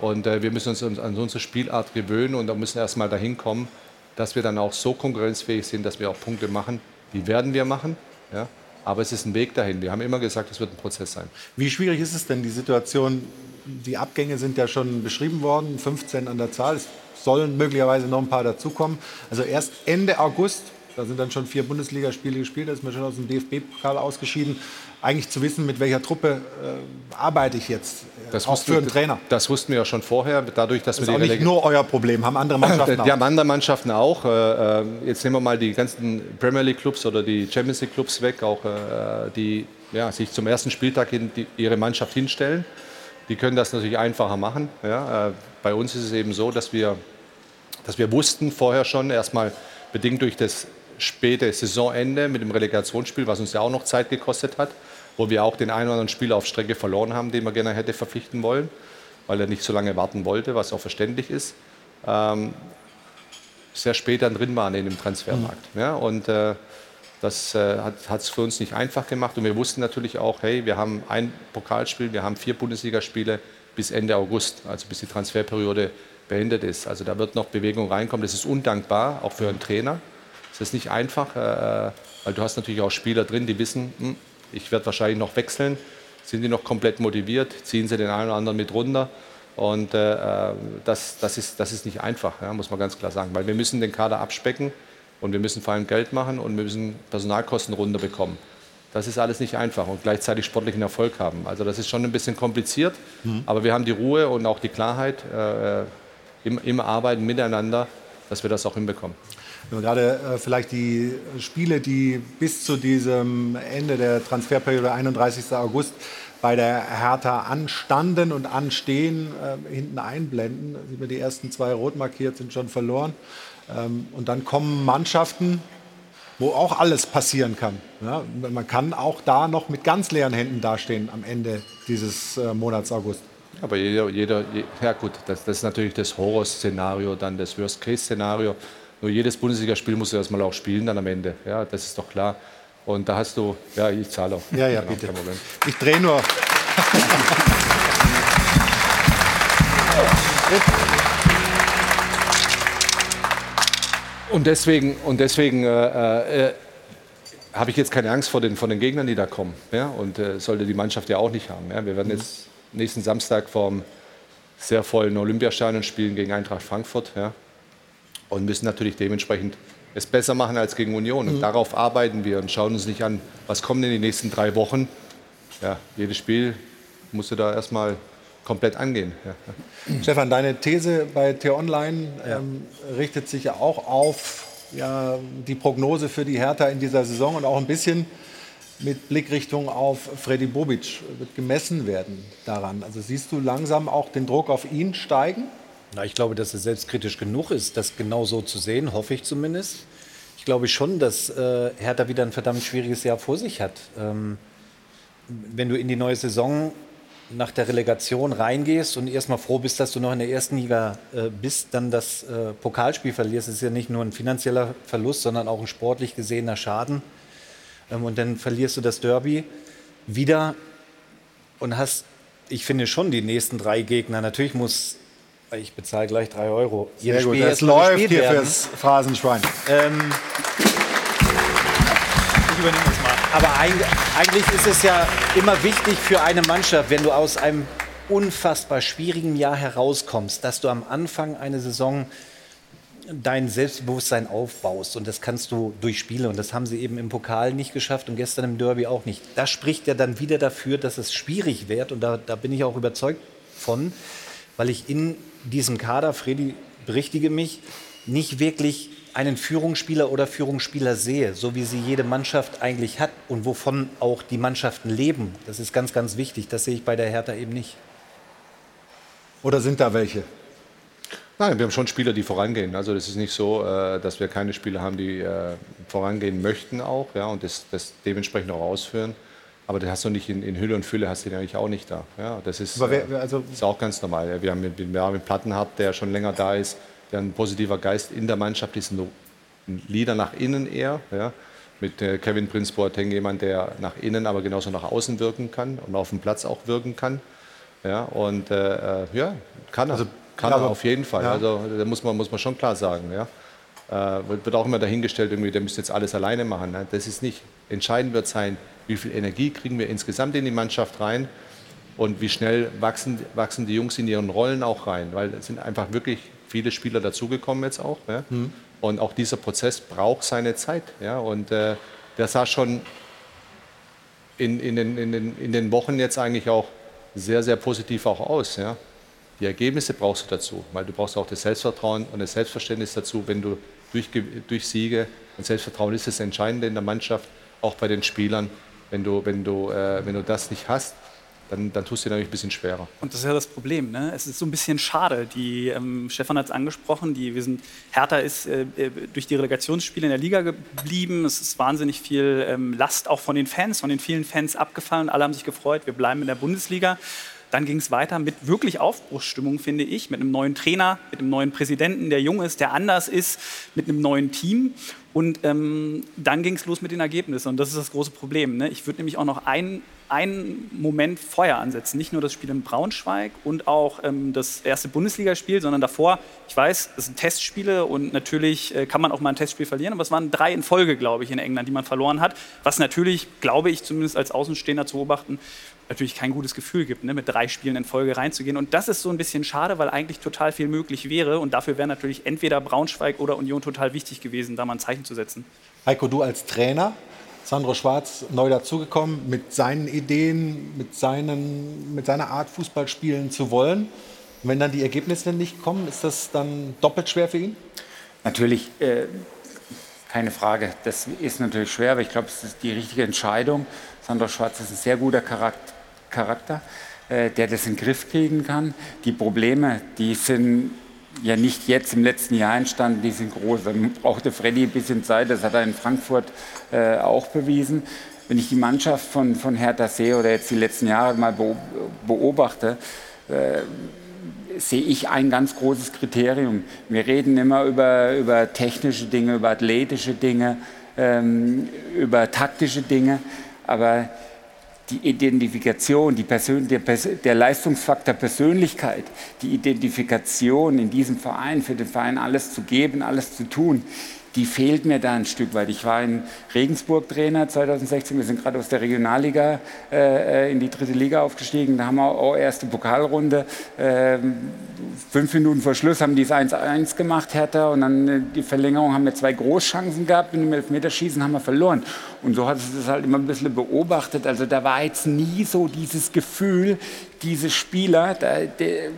Und äh, wir müssen uns an unsere Spielart gewöhnen und da müssen erstmal dahin kommen, dass wir dann auch so konkurrenzfähig sind, dass wir auch Punkte machen. Die werden wir machen. Ja? Aber es ist ein Weg dahin. Wir haben immer gesagt, es wird ein Prozess sein. Wie schwierig ist es denn, die Situation? Die Abgänge sind ja schon beschrieben worden, 15 an der Zahl. Es sollen möglicherweise noch ein paar dazukommen. Also erst Ende August, da sind dann schon vier Bundesligaspiele gespielt, da ist man schon aus dem DFB-Pokal ausgeschieden. Eigentlich zu wissen, mit welcher Truppe äh, arbeite ich jetzt, äh, auch wussten für einen Trainer. Das wussten wir ja schon vorher, dadurch, dass Das ist wir auch die nicht Releg- nur euer Problem, haben andere Mannschaften auch. Die haben andere Mannschaften auch. Äh, äh, Jetzt nehmen wir mal die ganzen Premier League Clubs oder die Champions League Clubs weg, auch äh, die ja, sich zum ersten Spieltag in die, ihre Mannschaft hinstellen. Die können das natürlich einfacher machen. Ja. Äh, Bei uns ist es eben so, dass wir, dass wir wussten vorher schon, erstmal bedingt durch das späte Saisonende mit dem Relegationsspiel, was uns ja auch noch Zeit gekostet hat, wo wir auch den einen oder anderen Spieler auf Strecke verloren haben, den wir gerne hätte verpflichten wollen, weil er nicht so lange warten wollte, was auch verständlich ist. Ähm, sehr spät dann drin waren in dem Transfermarkt. Ja, und äh, das äh, hat es für uns nicht einfach gemacht. Und wir wussten natürlich auch, hey, wir haben ein Pokalspiel, wir haben vier Bundesligaspiele bis Ende August, also bis die Transferperiode beendet ist. Also da wird noch Bewegung reinkommen. Das ist undankbar, auch für einen Trainer. Es ist nicht einfach, äh, weil du hast natürlich auch Spieler drin, die wissen, hm, ich werde wahrscheinlich noch wechseln. Sind die noch komplett motiviert? Ziehen sie den einen oder anderen mit runter? Und äh, äh, das, das, ist, das ist nicht einfach, ja, muss man ganz klar sagen, weil wir müssen den Kader abspecken Und wir müssen vor allem Geld machen und wir müssen Personalkosten runterbekommen. Das ist alles nicht einfach und gleichzeitig sportlichen Erfolg haben. Also das ist schon ein bisschen kompliziert, mhm. aber wir haben die Ruhe und auch die Klarheit äh, im, im Arbeiten miteinander, dass wir das auch hinbekommen. Gerade äh, vielleicht die Spiele, die bis zu diesem Ende der Transferperiode 31. August bei der Hertha anstanden und anstehen, äh, hinten einblenden. Sieht man, die ersten zwei rot markiert sind schon verloren. Ähm, und dann kommen Mannschaften, wo auch alles passieren kann. Man kann auch da noch mit ganz leeren Händen dastehen am Ende dieses äh, Monats August. Aber jeder, jeder ja gut, das, das ist natürlich das Horrorszenario, dann das Worst-Case-Szenario. Nur jedes Bundesligaspiel musst du erstmal auch spielen dann am Ende. Ja, das ist doch klar. Und da hast du, ja, ich zahle auch. Ja, ja, bitte. Ich drehe nur. Und deswegen, und deswegen äh, äh, habe ich jetzt keine Angst vor den, vor den Gegnern, die da kommen. Ja? Und äh, sollte die Mannschaft ja auch nicht haben. Ja? Wir werden jetzt nächsten Samstag vorm sehr vollen Olympiastadion spielen gegen Eintracht Frankfurt. Ja? Und müssen natürlich dementsprechend es besser machen als gegen Union. Und mhm. darauf arbeiten wir und schauen uns nicht an, was kommt in den nächsten drei Wochen. Ja, jedes Spiel musst du da erstmal komplett angehen. Ja. Stefan, deine These bei T-Online ähm, richtet sich ja auch auf ja, die Prognose für die Hertha in dieser Saison und auch ein bisschen mit Blickrichtung auf Freddy Bobic wird gemessen werden daran. Also siehst du langsam auch den Druck auf ihn steigen? Na, ich glaube, dass er selbstkritisch genug ist, das genau so zu sehen, hoffe ich zumindest. Ich glaube schon, dass äh, Hertha wieder ein verdammt schwieriges Jahr vor sich hat. Ähm, wenn du in die neue Saison nach der Relegation reingehst und erstmal froh bist, dass du noch in der ersten Liga äh, bist, dann das äh, Pokalspiel verlierst, ist ja nicht nur ein finanzieller Verlust, sondern auch ein sportlich gesehener Schaden. Ähm, und dann verlierst du das Derby wieder und hast, ich finde schon, die nächsten drei Gegner. Natürlich muss, ich bezahle gleich drei Euro. Sehr gut, das läuft hier werden. fürs Phrasenschwein. Ähm, ich übernehme das. Aber eigentlich ist es ja immer wichtig für eine Mannschaft, wenn du aus einem unfassbar schwierigen Jahr herauskommst, dass du am Anfang einer Saison dein Selbstbewusstsein aufbaust. Und das kannst du durch Spiele. Und das haben sie eben im Pokal nicht geschafft und gestern im Derby auch nicht. Das spricht ja dann wieder dafür, dass es schwierig wird. Und da, da bin ich auch überzeugt von, weil ich in diesem Kader, Freddy, berichtige mich, nicht wirklich einen Führungsspieler oder Führungsspieler sehe, so wie sie jede Mannschaft eigentlich hat und wovon auch die Mannschaften leben. Das ist ganz, ganz wichtig. Das sehe ich bei der Hertha eben nicht. Oder sind da welche? Nein, wir haben schon Spieler, die vorangehen. Also das ist nicht so, äh, dass wir keine Spieler haben, die äh, vorangehen möchten auch ja, und das, das dementsprechend auch ausführen. Aber das hast du nicht in, in, Hülle und Fülle, hast du den eigentlich auch nicht da. Ja, das ist, wer, äh, also ist auch ganz normal. Wir haben, wir haben einen Plattenhardt, der schon länger da ist, der ein positiver Geist in der Mannschaft ist, ein Leader nach innen eher. Ja. Mit äh, Kevin Prince Boateng jemand, der nach innen, aber genauso nach außen wirken kann und auf dem Platz auch wirken kann. Ja, und äh, äh ja, kann er. Also, kann ja, er auf jeden Fall. Ja. Also da muss man, muss man schon klar sagen. Ja. Äh, wird auch immer dahingestellt, irgendwie, der müsste jetzt alles alleine machen. Ne? Das ist nicht. Entscheidend wird sein, wie viel Energie kriegen wir insgesamt in die Mannschaft rein und wie schnell wachsen, wachsen die Jungs in ihren Rollen auch rein. Weil es sind einfach wirklich viele Spieler dazugekommen jetzt auch. Ja? Mhm. Und auch dieser Prozess braucht seine Zeit. Ja? Und äh, der sah schon in, in, den, in, den, in den Wochen jetzt eigentlich auch sehr, sehr positiv auch aus. Ja? Die Ergebnisse brauchst du dazu, weil du brauchst auch das Selbstvertrauen und das Selbstverständnis dazu, wenn du durch, durch Siege und Selbstvertrauen ist das Entscheidende in der Mannschaft, auch bei den Spielern. Wenn du, wenn du, äh, wenn du das nicht hast, dann, dann tust du dir natürlich ein bisschen schwerer. Und das ist ja das Problem. Ne? Es ist so ein bisschen schade. Die, ähm, Stefan hat es angesprochen, die, wir sind, Hertha ist äh, äh, durch die Relegationsspiele in der Liga geblieben. Es ist wahnsinnig viel ähm, Last auch von den Fans, von den vielen Fans abgefallen. Alle haben sich gefreut, wir bleiben in der Bundesliga. Dann ging es weiter mit wirklich Aufbruchsstimmung, finde ich, mit einem neuen Trainer, mit einem neuen Präsidenten, der jung ist, der anders ist, mit einem neuen Team. Und ähm, dann ging es los mit den Ergebnissen. Und das ist das große Problem. Ne? Ich würde nämlich auch noch ein einen Moment Feuer ansetzen. Nicht nur das Spiel in Braunschweig und auch ähm, das erste Bundesligaspiel, sondern davor, ich weiß, es sind Testspiele und natürlich äh, kann man auch mal ein Testspiel verlieren, aber es waren drei in Folge, glaube ich, in England, die man verloren hat. Was natürlich, glaube ich, zumindest als Außenstehender zu beobachten, natürlich kein gutes Gefühl gibt, ne, mit drei Spielen in Folge reinzugehen. Und das ist so ein bisschen schade, weil eigentlich total viel möglich wäre. Und dafür wäre natürlich entweder Braunschweig oder Union total wichtig gewesen, da mal ein Zeichen zu setzen. Heiko, du als Trainer, Sandro Schwarz neu dazugekommen, mit seinen Ideen, mit, seinen, mit seiner Art Fußball spielen zu wollen. Und wenn dann die Ergebnisse nicht kommen, ist das dann doppelt schwer für ihn? Natürlich, äh, keine Frage. Das ist natürlich schwer, aber ich glaube, es ist die richtige Entscheidung. Sandro Schwarz ist ein sehr guter Charakter, äh, der das in den Griff kriegen kann. Die Probleme, die sind ja nicht jetzt im letzten Jahr entstanden, die sind groß. Dann brauchte Freddy ein bisschen Zeit, das hat er in Frankfurt äh, auch bewiesen. Wenn ich die Mannschaft von, von Hertha sehe oder jetzt die letzten Jahre mal beobachte, äh, sehe ich ein ganz großes Kriterium. Wir reden immer über, über technische Dinge, über athletische Dinge, ähm, über taktische Dinge, aber die Identifikation, die Persön der, der, Leistungsfaktor Persönlichkeit, die Identifikation in diesem Verein, für den Verein alles zu geben, alles zu tun, die fehlt mir da ein Stück weit. Ich war in Regensburg Trainer 2016, wir sind gerade aus der Regionalliga äh, in die dritte Liga aufgestiegen, da haben wir auch erste Pokalrunde. Äh, fünf Minuten vor Schluss haben die es 1-1 gemacht, Hertha, und dann äh, die Verlängerung haben wir zwei Großchancen gehabt und im Elfmeterschießen haben wir verloren. Und so hat es das halt immer ein bisschen beobachtet. Also da war jetzt nie so dieses Gefühl, diese Spieler, da, de,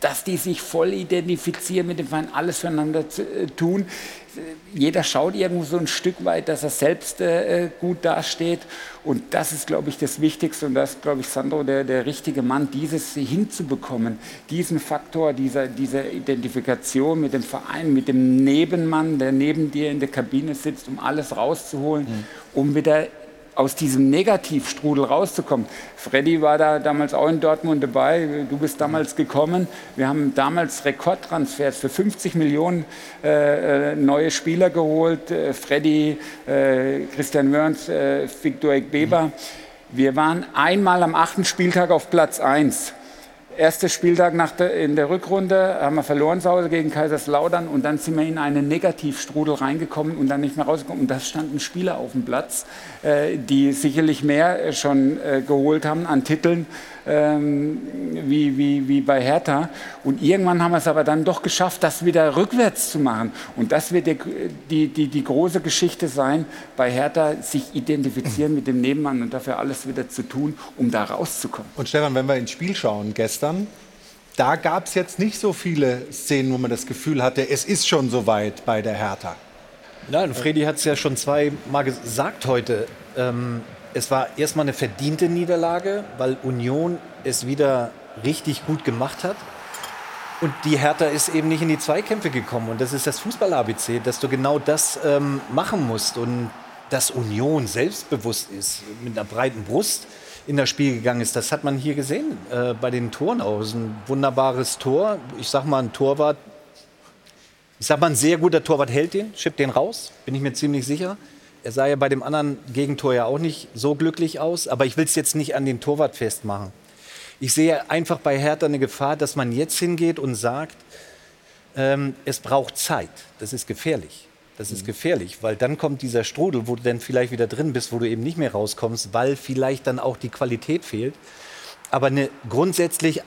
dass die sich voll identifizieren mit dem Verein, alles füreinander zu, äh, tun jeder schaut irgendwo so ein Stück weit, dass er selbst äh, gut dasteht. Und das ist, glaube ich, das Wichtigste. Und das ist, glaube ich, Sandro der, der richtige Mann, dieses hinzubekommen. Diesen Faktor, dieser, dieser Identifikation mit dem Verein, mit dem Nebenmann, der neben dir in der Kabine sitzt, um alles rauszuholen, mhm. um wieder aus diesem Negativstrudel rauszukommen. Freddy war da damals auch in Dortmund dabei. Du bist damals gekommen. Wir haben damals Rekordtransfers für 50 Millionen äh, äh, neue Spieler geholt. Äh, Freddy, äh, Christian Wörns, äh, Viktor Ekbeber. Wir waren einmal am achten Spieltag auf Platz 1 erster Spieltag nach der, in der Rückrunde haben wir verloren zu Hause gegen Kaiserslautern und dann sind wir in einen Negativstrudel reingekommen und dann nicht mehr rausgekommen. Und da standen Spieler auf dem Platz, äh, die sicherlich mehr äh, schon äh, geholt haben an Titeln ähm, wie, wie, wie bei Hertha. Und irgendwann haben wir es aber dann doch geschafft, das wieder rückwärts zu machen. Und das wird die, die, die, die große Geschichte sein, bei Hertha sich identifizieren mit dem Nebenmann und dafür alles wieder zu tun, um da rauszukommen. Und Stefan, wenn wir ins Spiel schauen gestern, da gab es jetzt nicht so viele Szenen, wo man das Gefühl hatte, es ist schon soweit bei der Hertha. Nein, Freddy hat es ja schon zweimal gesagt heute. Ähm, es war erstmal eine verdiente Niederlage, weil Union es wieder richtig gut gemacht hat. Und die Hertha ist eben nicht in die Zweikämpfe gekommen. Und das ist das Fußball-ABC, dass du genau das ähm, machen musst. Und dass Union selbstbewusst ist, mit einer breiten Brust in das Spiel gegangen ist, das hat man hier gesehen äh, bei den Toren aus. Ein wunderbares Tor. Ich sag mal, ein Torwart. Ich sag mal, ein sehr guter Torwart hält den, schippt den raus, bin ich mir ziemlich sicher. Er sah ja bei dem anderen Gegentor ja auch nicht so glücklich aus, aber ich will es jetzt nicht an den Torwart festmachen. Ich sehe einfach bei Hertha eine Gefahr, dass man jetzt hingeht und sagt, ähm, es braucht Zeit. Das ist gefährlich. Das ist mhm. gefährlich, weil dann kommt dieser Strudel, wo du dann vielleicht wieder drin bist, wo du eben nicht mehr rauskommst, weil vielleicht dann auch die Qualität fehlt. Aber eine grundsätzliche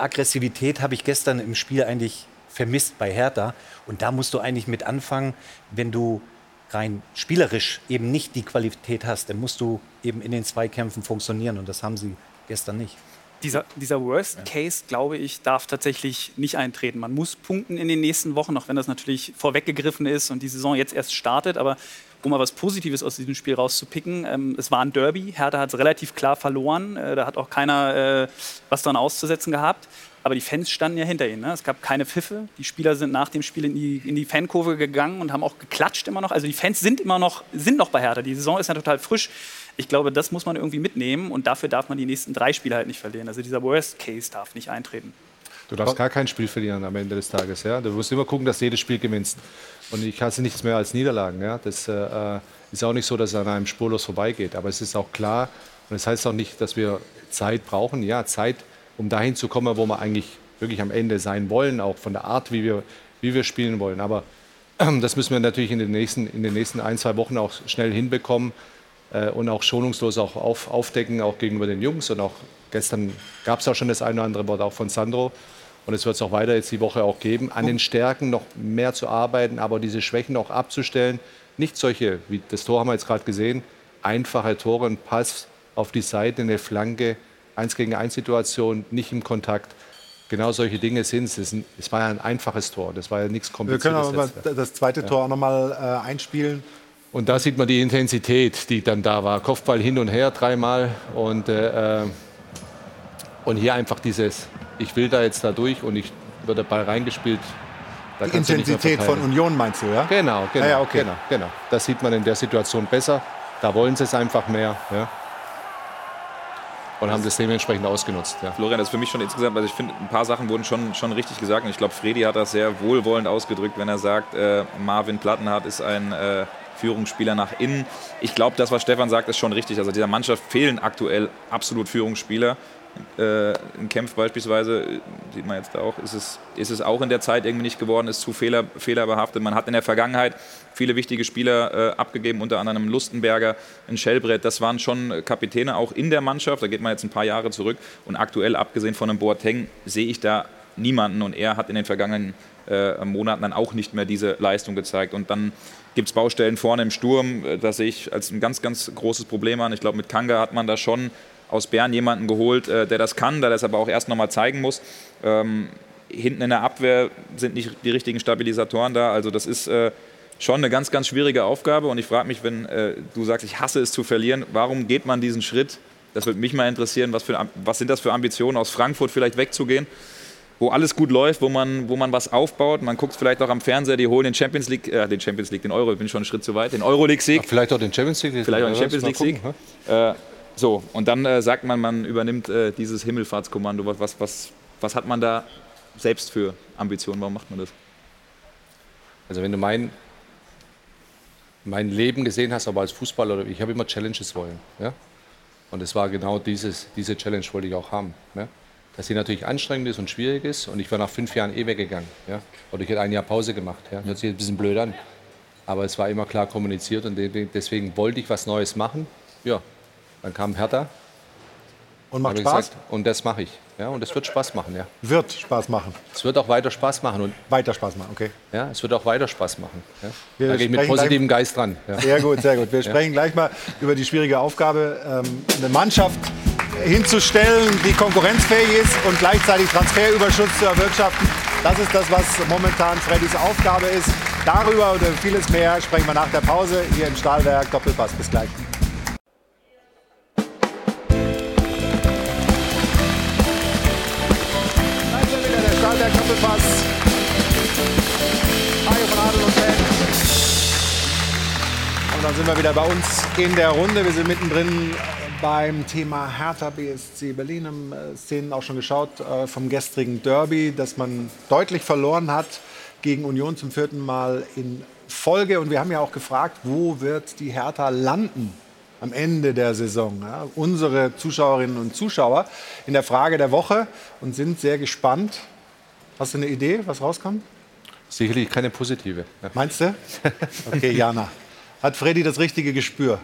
Aggressivität habe ich gestern im Spiel eigentlich vermisst bei Hertha. Und da musst du eigentlich mit anfangen, wenn du rein spielerisch eben nicht die Qualität hast, dann musst du eben in den Zweikämpfen funktionieren und das haben sie gestern nicht. Dieser, dieser Worst Case, glaube ich, darf tatsächlich nicht eintreten. Man muss punkten in den nächsten Wochen, auch wenn das natürlich vorweggegriffen ist und die Saison jetzt erst startet. Aber um mal was Positives aus diesem Spiel rauszupicken, ähm, es war ein Derby. Hertha hat es relativ klar verloren. Äh, da hat auch keiner äh, was dran auszusetzen gehabt aber die Fans standen ja hinter ihnen. Ne? Es gab keine Pfiffe. Die Spieler sind nach dem Spiel in die, in die Fankurve gegangen und haben auch geklatscht immer noch. Also die Fans sind immer noch, sind noch bei Hertha. Die Saison ist ja total frisch. Ich glaube, das muss man irgendwie mitnehmen und dafür darf man die nächsten drei Spiele halt nicht verlieren. Also dieser Worst Case darf nicht eintreten. Du darfst gar kein Spiel verlieren am Ende des Tages. Ja? Du musst immer gucken, dass du jedes Spiel gewinnst. Und ich hasse nichts mehr als Niederlagen. Ja? Das äh, ist auch nicht so, dass es an einem spurlos vorbeigeht. Aber es ist auch klar, und das heißt auch nicht, dass wir Zeit brauchen. Ja, Zeit um dahin zu kommen, wo wir eigentlich wirklich am Ende sein wollen, auch von der Art, wie wir, wie wir spielen wollen. Aber das müssen wir natürlich in den, nächsten, in den nächsten ein, zwei Wochen auch schnell hinbekommen. äh, und auch schonungslos auch auf, aufdecken, auch gegenüber den Jungs. Und auch gestern gab es auch schon das eine oder andere Wort auch von Sandro. Und es wird es auch weiter jetzt die Woche auch geben, an den Stärken noch mehr zu arbeiten, aber diese Schwächen auch abzustellen. Nicht solche, wie das Tor haben wir jetzt gerade gesehen, einfache Tore, ein Pass auf die Seite, eine Flanke, eins gegen eins Situation, nicht im Kontakt. Genau solche Dinge sind es. Es war ja ein einfaches Tor, das war ja nichts Kompliziertes. Wir können aber das zweite Tor auch nochmal äh, einspielen. Und da sieht man die Intensität, die dann da war. Kopfball hin und her dreimal und, äh, äh und hier einfach dieses, ich will da jetzt da durch und ich wird der Ball reingespielt. Da die Intensität von Union meinst du, ja? Genau, genau, ah, ja, okay. genau, genau. Das sieht man in der Situation besser. Da wollen sie es einfach mehr. Ja und haben das dementsprechend ausgenutzt. Ja. Florian, das ist für mich schon insgesamt, also ich finde, ein paar Sachen wurden schon, schon richtig gesagt und ich glaube, Fredi hat das sehr wohlwollend ausgedrückt, wenn er sagt, äh, Marvin Plattenhardt ist ein äh, Führungsspieler nach innen. Ich glaube, das, was Stefan sagt, ist schon richtig. Also dieser Mannschaft fehlen aktuell absolut Führungsspieler äh, in Kempf beispielsweise, sieht man jetzt auch, ist es, ist es auch in der Zeit irgendwie nicht geworden, ist zu fehler, fehlerbehaftet. Man hat in der Vergangenheit viele wichtige Spieler äh, abgegeben, unter anderem Lustenberger, ein Schellbrett. Das waren schon Kapitäne auch in der Mannschaft. Da geht man jetzt ein paar Jahre zurück. Und aktuell, abgesehen von einem Boateng, sehe ich da niemanden. Und er hat in den vergangenen äh, Monaten dann auch nicht mehr diese Leistung gezeigt. Und dann gibt es Baustellen vorne im Sturm. Äh, das sehe ich als ein ganz, ganz großes Problem an. Ich glaube, mit Kanga hat man da schon aus Bern jemanden geholt, äh, der das kann, der das aber auch erst noch mal zeigen muss. Ähm, hinten in der Abwehr sind nicht die richtigen Stabilisatoren da. Also das ist äh, schon eine ganz, ganz schwierige Aufgabe. Und ich frage mich, wenn äh, du sagst, ich hasse es zu verlieren, warum geht man diesen Schritt? Das würde mich mal interessieren. Was, für, was sind das für Ambitionen, aus Frankfurt vielleicht wegzugehen? wo alles gut läuft, wo man, wo man was aufbaut. Man guckt vielleicht auch am Fernseher, die holen den Champions League, äh, den Champions League, den Euro, ich bin schon einen Schritt zu weit, den Euroleague-Sieg. Vielleicht auch den Champions League. Vielleicht auch den Champions League-Sieg. Äh, so, und dann äh, sagt man, man übernimmt äh, dieses Himmelfahrtskommando. Was, was, was hat man da selbst für Ambitionen? Warum macht man das? Also wenn du mein, mein Leben gesehen hast, aber als Fußballer, ich habe immer Challenges wollen. Ja? Und es war genau dieses, diese Challenge wollte ich auch haben. Ja? Dass sie natürlich anstrengend ist und schwierig ist. Und ich war nach fünf Jahren eh weggegangen. Ja? Oder ich hätte ein Jahr Pause gemacht. Ja? Hört sich ein bisschen blöd an. Aber es war immer klar kommuniziert und deswegen wollte ich was Neues machen. Ja, dann kam Hertha. Und macht Spaß? Gesagt, und das mache ich. Ja, und es wird Spaß machen, ja. Wird Spaß machen. Es wird auch weiter Spaß machen. Und weiter Spaß machen, okay. Ja, es wird auch weiter Spaß machen. Ja. Wir da gehe ich mit positivem Geist dran. Ja. Sehr gut, sehr gut. Wir sprechen gleich mal über die schwierige Aufgabe, ähm, eine Mannschaft hinzustellen, die konkurrenzfähig ist und gleichzeitig Transferüberschuss zu erwirtschaften. Das ist das, was momentan Freddys Aufgabe ist. Darüber und vieles mehr sprechen wir nach der Pause hier im Stahlwerk Doppelpass. Bis gleich. Dann sind wir wieder bei uns in der Runde. Wir sind mittendrin beim Thema Hertha BSC Berlin. Haben äh, Szenen auch schon geschaut äh, vom gestrigen Derby, das man deutlich verloren hat gegen Union zum vierten Mal in Folge. Und wir haben ja auch gefragt, wo wird die Hertha landen am Ende der Saison. Ja, unsere Zuschauerinnen und Zuschauer in der Frage der Woche und sind sehr gespannt, Hast du eine Idee, was rauskommt? Sicherlich keine positive. Meinst du? Okay, Jana. Hat Freddy das richtige Gespür?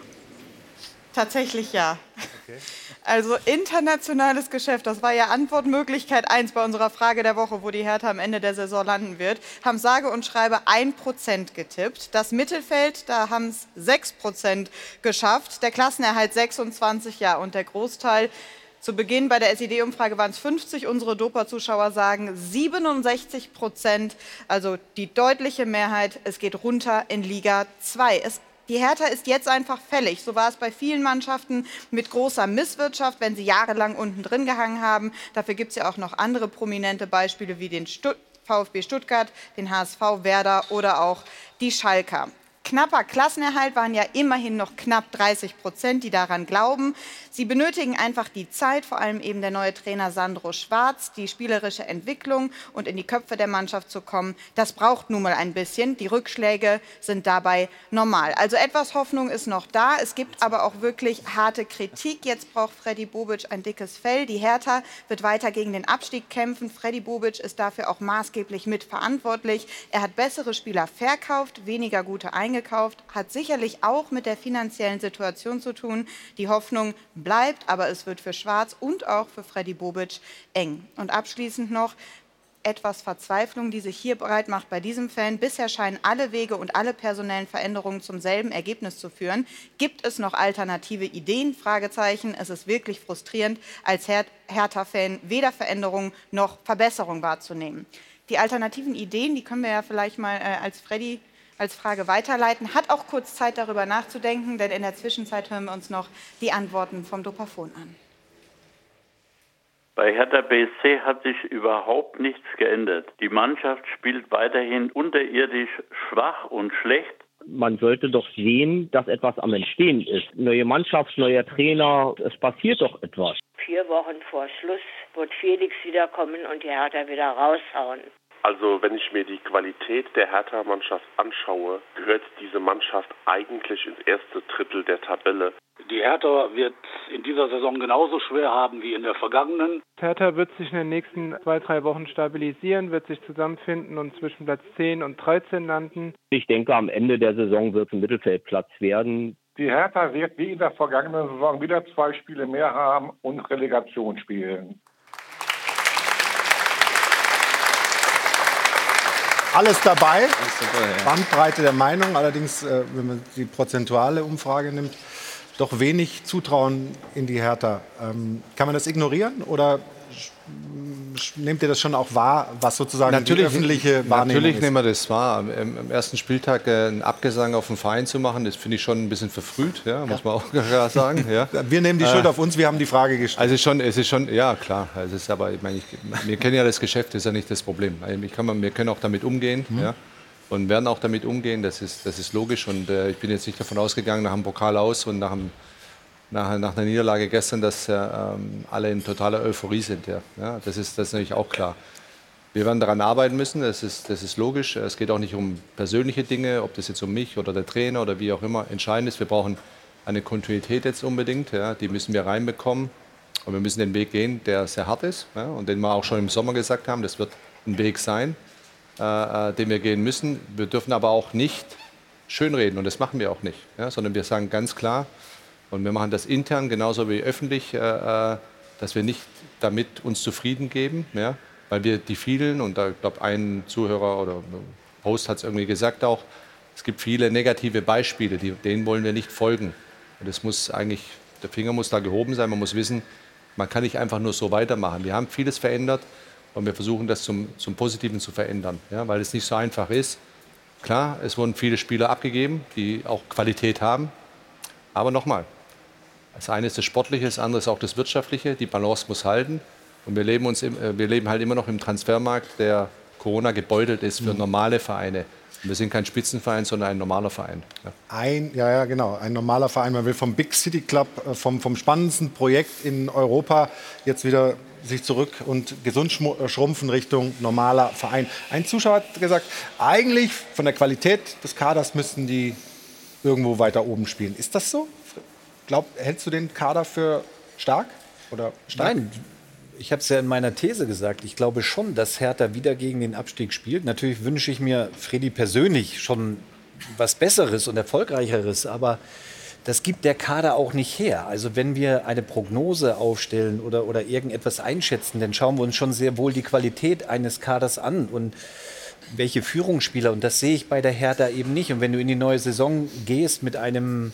Tatsächlich ja. Okay. Also internationales Geschäft, das war ja Antwortmöglichkeit 1 bei unserer Frage der Woche, wo die Hertha am Ende der Saison landen wird, haben sage und schreibe 1% getippt. Das Mittelfeld, da haben es 6% geschafft. Der Klassenerhalt 26, ja, und der Großteil zu Beginn bei der SED-Umfrage waren es 50. Unsere Dopa-Zuschauer sagen 67 Prozent, also die deutliche Mehrheit. Es geht runter in Liga 2. Es die Hertha ist jetzt einfach fällig. So war es bei vielen Mannschaften mit großer Misswirtschaft, wenn sie jahrelang unten drin gehangen haben. Dafür gibt es ja auch noch andere prominente Beispiele wie den Stutt VfB Stuttgart, den HSV Werder oder auch die Schalker knapper Klassenerhalt waren ja immerhin noch knapp 30 Prozent, die daran glauben. Sie benötigen einfach die Zeit, vor allem eben der neue Trainer Sandro Schwarz, die spielerische Entwicklung und in die Köpfe der Mannschaft zu kommen. Das braucht nun mal ein bisschen. Die Rückschläge sind dabei normal. Also etwas Hoffnung ist noch da. Es gibt aber auch wirklich harte Kritik. Jetzt braucht Freddy Bobic ein dickes Fell. Die Hertha wird weiter gegen den Abstieg kämpfen. Freddy Bobic ist dafür auch maßgeblich mitverantwortlich. Er hat bessere Spieler verkauft, weniger gute eingekauft eingekauft, hat sicherlich auch mit der finanziellen Situation zu tun. Die Hoffnung bleibt, aber es wird für Schwarz und auch für Freddy Bobic eng. Und abschließend noch, etwas Verzweiflung, die sich hier breit macht bei diesem Fan. Bisher scheinen alle Wege und alle personellen Veränderungen zum selben Ergebnis zu führen. Gibt es noch alternative Ideen? Fragezeichen. Es ist wirklich frustrierend, als Her Hertha-Fan weder Veränderung noch Verbesserung wahrzunehmen. Die alternativen Ideen, die können wir ja vielleicht mal äh, als Freddy als Frage weiterleiten. Hat auch kurz Zeit darüber nachzudenken, denn in der Zwischenzeit hören wir uns noch die Antworten vom Dopafon an. Bei Hertha BSC hat sich überhaupt nichts geändert. Die Mannschaft spielt weiterhin unterirdisch schwach und schlecht. Man sollte doch sehen, dass etwas am Entstehen ist. Neue Mannschaft, neuer Trainer, es passiert doch etwas. Vier Wochen vor Schluss wird Felix wiederkommen und die Hertha wieder raushauen. Also wenn ich mir die Qualität der Hertha-Mannschaft anschaue, gehört diese Mannschaft eigentlich ins erste Drittel der Tabelle. Die Hertha wird in dieser Saison genauso schwer haben wie in der vergangenen. Hertha wird sich in den nächsten zwei, drei Wochen stabilisieren, wird sich zusammenfinden und zwischen Platz 10 und 13 landen. Ich denke, am Ende der Saison wird es ein Mittelfeldplatz werden. Die Hertha wird wie in der vergangenen Saison wieder zwei Spiele mehr haben und Relegation spielen. Alles dabei. Bandbreite der Meinung, allerdings, äh, wenn man die prozentuale Umfrage nimmt, doch wenig Zutrauen in die Hertha. Ähm, kann man das ignorieren oder nehmt ihr das schon auch wahr, was sozusagen natürlich, die öffentliche Wahrnehmung Natürlich ist? nehmen wir das wahr. Am ersten Spieltag äh, einen Abgesang auf den Verein zu machen, das finde ich schon ein bisschen verfrüht, ja, muss man auch klar sagen. Ja. Wir nehmen die Schuld äh, auf uns, wir haben die Frage gestellt. Also schon, es ist schon, ja klar, es ist aber, ich meine, ich, wir kennen ja das Geschäft, das ist ja nicht das Problem. Ich kann, wir können auch damit umgehen. Mhm. Ja und werden auch damit umgehen. Das ist, das ist logisch. Und äh, ich bin jetzt nicht davon ausgegangen, nach dem Pokal aus und nach, dem, nach, nach einer Niederlage gestern, dass äh, ähm, alle in totaler Euphorie sind. Ja. ja. das, ist, das ist natürlich auch klar. Wir werden daran arbeiten müssen, das ist, das ist logisch. Es geht auch nicht um persönliche Dinge, ob das jetzt um mich oder der Trainer oder wie auch immer entscheidend ist. Wir brauchen eine Kontinuität jetzt unbedingt. Ja. Die müssen wir reinbekommen. Und wir müssen den Weg gehen, der sehr hart ist ja, und den wir auch schon im Sommer gesagt haben, das wird ein Weg sein. Äh, äh, den wir gehen müssen. Wir dürfen aber auch nicht schönreden und das machen wir auch nicht, ja, sondern wir sagen ganz klar, und wir machen das intern genauso wie öffentlich, äh, äh dass wir nicht damit uns zufrieden geben, ja, weil wir die vielen, und da glaube ein Zuhörer oder Host hat es irgendwie gesagt auch, es gibt viele negative Beispiele, die, denen wollen wir nicht folgen. Und es muss eigentlich, der Finger muss da gehoben sein, man muss wissen, man kann nicht einfach nur so weitermachen. Wir haben vieles verändert, und wir versuchen das zum, zum Positiven zu verändern, ja, weil es nicht so einfach ist. Klar, es wurden viele Spieler abgegeben, die auch Qualität haben. Aber nochmal, das eine ist das Sportliche, das andere ist auch das Wirtschaftliche. Die Balance muss halten. Und wir leben, uns äh, wir leben halt immer noch im Transfermarkt, der Corona gebeutelt ist für mhm. normale Vereine. Wir sind kein Spitzenverein, sondern ein normaler Verein. Ja. Ein, ja, ja, genau, ein normaler Verein. Man will vom Big City Club, äh, vom, vom spannendsten Projekt in Europa jetzt wieder sich zurück und gesund äh, schrumpfen Richtung normaler Verein. Ein Zuschauer hat gesagt, eigentlich von der Qualität des Kaders müssten die irgendwo weiter oben spielen. Ist das so? Glaub, hältst du den Kader für stark? Oder stark? Nein, ich habe es ja in meiner These gesagt. Ich glaube schon, dass Hertha wieder gegen den Abstieg spielt. Natürlich wünsche ich mir Freddy persönlich schon was Besseres und Erfolgreicheres, aber das gibt der Kader auch nicht her. Also wenn wir eine Prognose aufstellen oder, oder irgendetwas einschätzen, dann schauen wir uns schon sehr wohl die Qualität eines Kaders an und welche Führungsspieler. Und das sehe ich bei der Hertha eben nicht. Und wenn du in die neue Saison gehst mit einem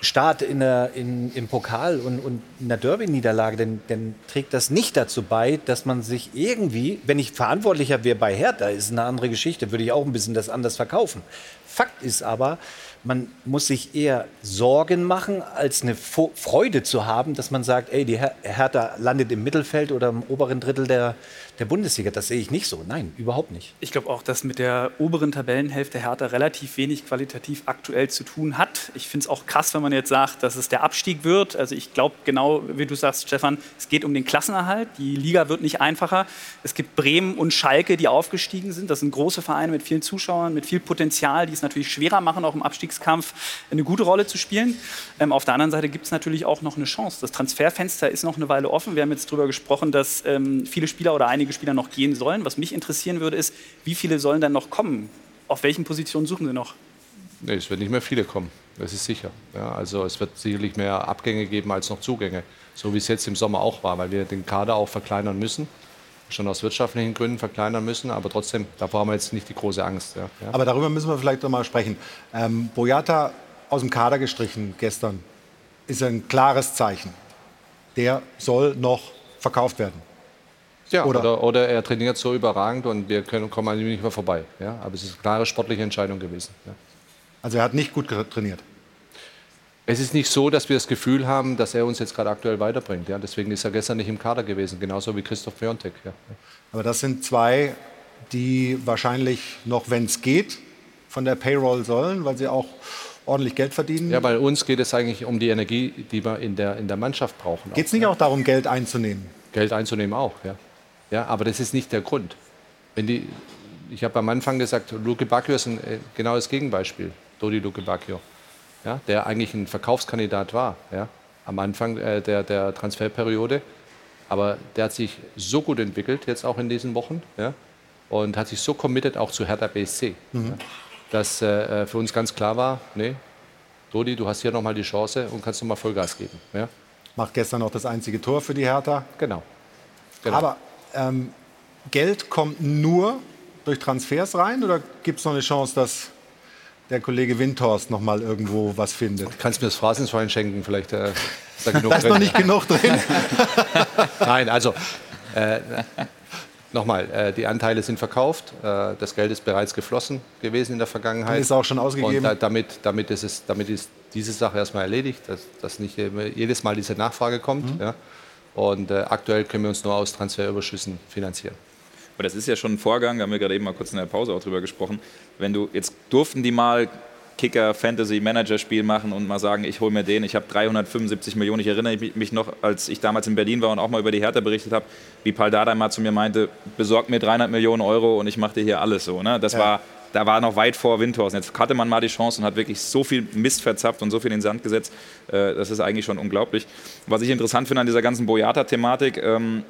Start in der, in, im Pokal und, und einer Derby-Niederlage, dann, dann, trägt das nicht dazu bei, dass man sich irgendwie, wenn ich verantwortlicher wäre bei Hertha, ist eine andere Geschichte, würde ich auch ein bisschen das anders verkaufen. Fakt ist aber, man muss sich eher Sorgen machen, als eine Freude zu haben, dass man sagt, ey, die Her Hertha landet im Mittelfeld oder im oberen Drittel der, der Bundesliga. Das sehe ich nicht so. Nein, überhaupt nicht. Ich glaube auch, dass mit der oberen Tabellenhälfte Hertha relativ wenig qualitativ aktuell zu tun hat. Ich finde es auch krass, wenn man jetzt sagt, dass es der Abstieg wird. Also ich glaube genau, wie du sagst, Stefan, es geht um den Klassenerhalt. Die Liga wird nicht einfacher. Es gibt Bremen und Schalke, die aufgestiegen sind. Das sind große Vereine mit vielen Zuschauern, mit viel Potenzial, die es natürlich schwerer machen, auch im Abstiegskampf eine gute Rolle zu spielen. Ähm, auf der anderen Seite gibt es natürlich auch noch eine Chance. Das Transferfenster ist noch eine Weile offen. Wir haben jetzt darüber gesprochen, dass ähm, viele Spieler oder einige Spieler noch gehen sollen. Was mich interessieren würde, ist, wie viele sollen dann noch kommen? Auf welchen Positionen suchen Sie noch? Nee, es wird nicht mehr viele kommen, das ist sicher. Ja, also es wird sicherlich mehr Abgänge geben als noch Zugänge, so wie es jetzt im Sommer auch war, weil wir den Kader auch verkleinern müssen, schon aus wirtschaftlichen Gründen verkleinern müssen, aber trotzdem, davor haben wir jetzt nicht die große Angst. Ja, ja. Aber darüber müssen wir vielleicht noch mal sprechen. Ähm, Boyata aus dem Kader gestrichen gestern ist ein klares Zeichen. Der soll noch verkauft werden. Ja, oder, oder, oder, er trainiert so überragend und wir können, kommen an ihm nicht mehr vorbei. Ja? Aber es ist eine klare sportliche Entscheidung gewesen. Ja. Also er hat nicht gut trainiert. Es ist nicht so, dass wir das Gefühl haben, dass er uns jetzt gerade aktuell weiterbringt. Ja? Deswegen ist er gestern nicht im Kader gewesen, genauso wie Christoph Piontek. Ja. Aber das sind zwei, die wahrscheinlich noch, wenn es geht, von der Payroll sollen, weil sie auch ordentlich Geld verdienen. Ja, bei uns geht es eigentlich um die Energie, die wir in der, in der Mannschaft brauchen. Geht es nicht auch darum, Geld einzunehmen? Geld einzunehmen auch, ja. Ja. Aber das ist nicht der Grund. Wenn die, ich habe am Anfang gesagt, Luke Bacchio ist ein, äh, genau das Gegenbeispiel. Dodi Luke Bacchio, ja, der eigentlich ein Verkaufskandidat war ja, am Anfang äh, der, der Transferperiode. Aber der hat sich so gut entwickelt, jetzt auch in diesen Wochen, ja, und hat sich so committed auch zu Hertha BSC, mhm. ja, dass äh, für uns ganz klar war, nee, Dodi, du hast hier nochmal die Chance und kannst nochmal Vollgas geben. Ja. Macht gestern noch das einzige Tor für die Hertha. Genau. genau. Aber ähm, Geld kommt nur durch Transfers rein oder gibt es noch eine Chance, dass der Kollege Windhorst noch mal irgendwo was findet. Kannst du mir das Phrasenschwein schenken? Vielleicht äh, ist da, genug da ist drin. noch nicht genug drin. Nein, also äh, nochmal, äh, die Anteile sind verkauft. Äh, das Geld ist bereits geflossen gewesen in der Vergangenheit. Und ist auch schon ausgegeben. Und damit, damit, ist, es, damit ist diese Sache erstmal erledigt, dass, dass nicht jedes Mal diese Nachfrage kommt. Mhm. Ja. Und äh, aktuell können wir uns nur aus Transferüberschüssen finanzieren. Aber das ist ja schon ein Vorgang, da haben wir gerade eben mal kurz in der Pause auch drüber gesprochen. Wenn du, jetzt durften die mal Kicker Fantasy Manager Spiel machen und mal sagen, ich hole mir den, ich habe 375 Millionen. Ich erinnere mich noch, als ich damals in Berlin war und auch mal über die Hertha berichtet habe, wie Paul Dardai mal zu mir meinte, besorg mir 300 Millionen Euro und ich mache dir hier alles so. Ne? Das ja. war, da war noch weit vor Windhorst. Jetzt hatte man mal die Chance und hat wirklich so viel Mist verzapft und so viel in den Sand gesetzt. Äh, das ist eigentlich schon unglaublich. Was ich interessant finde an dieser ganzen Boyata-Thematik, ähm,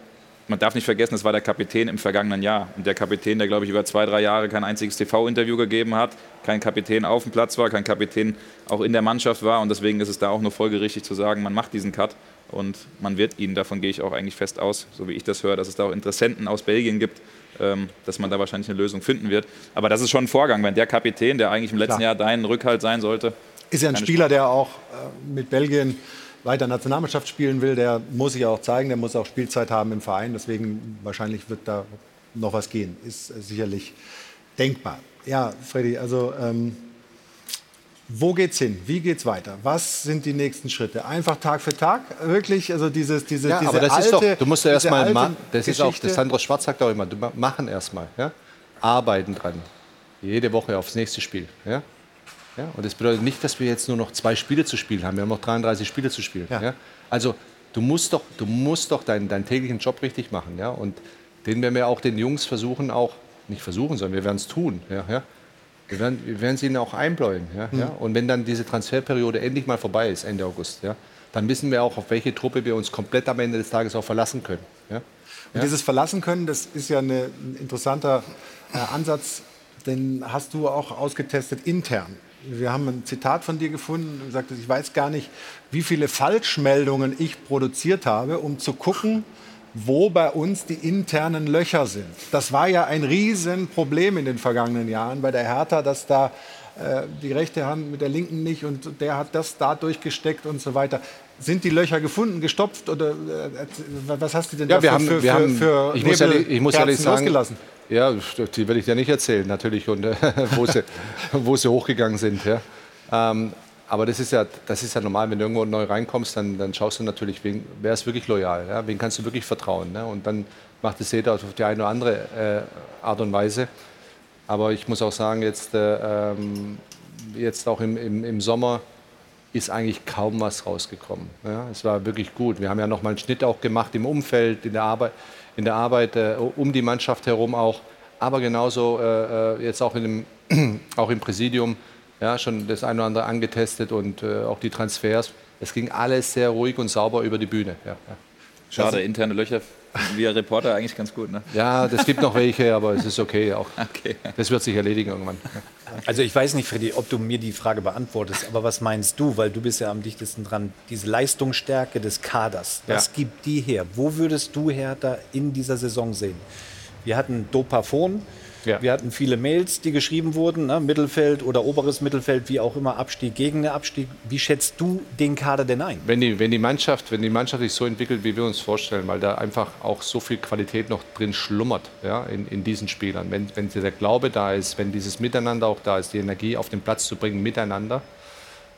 man darf nicht vergessen, es war der Kapitän im vergangenen Jahr. Und der Kapitän, der, glaube ich, über zwei, drei Jahre kein einziges TV-Interview gegeben hat, kein Kapitän auf dem Platz war, kein Kapitän auch in der Mannschaft war. Und deswegen ist es da auch nur folgerichtig zu sagen, man macht diesen Cut und man wird ihn, davon gehe ich auch eigentlich fest aus, so wie ich das höre, dass es da auch Interessenten aus Belgien gibt, dass man da wahrscheinlich eine Lösung finden wird. Aber das ist schon ein Vorgang, wenn der Kapitän, der eigentlich im letzten Klar. Jahr dein Rückhalt sein sollte. Ist ja ein Spieler, der auch äh, mit Belgien weiter Nationalmannschaft spielen will, der muss sich auch zeigen, der muss auch Spielzeit haben im Verein. Deswegen wahrscheinlich wird da noch was gehen. Ist sicherlich denkbar. Ja, Freddy, also ähm, wo geht's hin? Wie geht's weiter? Was sind die nächsten Schritte? Einfach Tag für Tag? Wirklich? Also dieses, diese, ja, diese aber das alte, ist doch, du musst ja erstmal machen. Das ist auch, das Sandro Schwarz sagt auch immer, du machen erstmal. Ja? Arbeiten dran. Jede Woche aufs nächste Spiel. Ja? Ja? Und das bedeutet nicht, dass wir jetzt nur noch zwei Spiele zu spielen haben. Wir haben noch 33 Spiele zu spielen. Ja. ja? Also du musst doch, du musst doch deinen, deinen täglichen Job richtig machen. Ja? Und den werden wir auch den Jungs versuchen, auch nicht versuchen, sondern wir werden es tun. Ja? Ja? Wir, werden, wir werden sie ihnen auch einbläuen. Ja? Mhm. Ja? Und wenn dann diese Transferperiode endlich mal vorbei ist, Ende August, ja? dann wissen wir auch, auf welche Truppe wir uns komplett am Ende des Tages auch verlassen können. Ja? Und dieses Verlassen können, das ist ja eine, ein interessanter äh, Ansatz, den hast du auch ausgetestet intern. Wir haben ein Zitat von dir gefunden und gesagt, ich weiß gar nicht, wie viele Falschmeldungen ich produziert habe, um zu gucken, wo bei uns die internen Löcher sind. Das war ja ein Riesenproblem in den vergangenen Jahren bei der Hertha, dass da äh, die rechte Hand mit der linken nicht und der hat das da durchgesteckt und so weiter. Sind die Löcher gefunden, gestopft oder äh, was hast du denn ja, wir haben, für, wir haben, für ich, muss ehrlich, ich muss ehrlich sagen, losgelassen? Ja, die will ich dir nicht erzählen, natürlich, und äh, wo, sie, wo sie hochgegangen sind. Ja. Ähm, aber das ist, ja, das ist ja normal, wenn du irgendwo neu reinkommst, dann, dann schaust du natürlich, wen, wer ist wirklich loyal, ja? wen kannst du wirklich vertrauen. Ne? Und dann macht es jeder auf die eine oder andere äh, Art und Weise. Aber ich muss auch sagen, jetzt, äh, ähm, jetzt auch im, im, im Sommer ist eigentlich kaum was rausgekommen. Ja? Es war wirklich gut. Wir haben ja noch mal einen Schnitt auch gemacht im Umfeld, in der Arbeit in der Arbeit äh, um die Mannschaft herum auch, aber genauso äh, äh jetzt auch, in dem, auch im Präsidium ja, schon das eine oder andere angetestet und äh, auch die Transfers. Es ging alles sehr ruhig und sauber über die Bühne. Ja, ja. Schade, interne Löcher wir Reporter eigentlich ganz gut, ne? Ja, das gibt noch welche, aber es ist okay auch. Okay. Das wird sich erledigen irgendwann. Also ich weiß nicht, Freddy, ob du mir die Frage beantwortest, aber was meinst du, weil du bist ja am dichtesten dran, diese Leistungsstärke des Kaders, was Ja. gibt die her? Wo würdest du Hertha in dieser Saison sehen? Wir hatten Dopafon, wir hatten viele Mails, die geschrieben wurden, ne? Mittelfeld oder oberes Mittelfeld, wie auch immer, Abstieg gegen den Abstieg. Wie schätzt du den Kader denn ein? Wenn die, wenn die Mannschaft, wenn die Mannschaft sich so entwickelt, wie wir uns vorstellen, weil da einfach auch so viel Qualität noch drin schlummert, ja, in, in diesen Spielern. Wenn, wenn der Glaube da ist, wenn dieses Miteinander auch da ist, die Energie auf den Platz zu bringen, miteinander,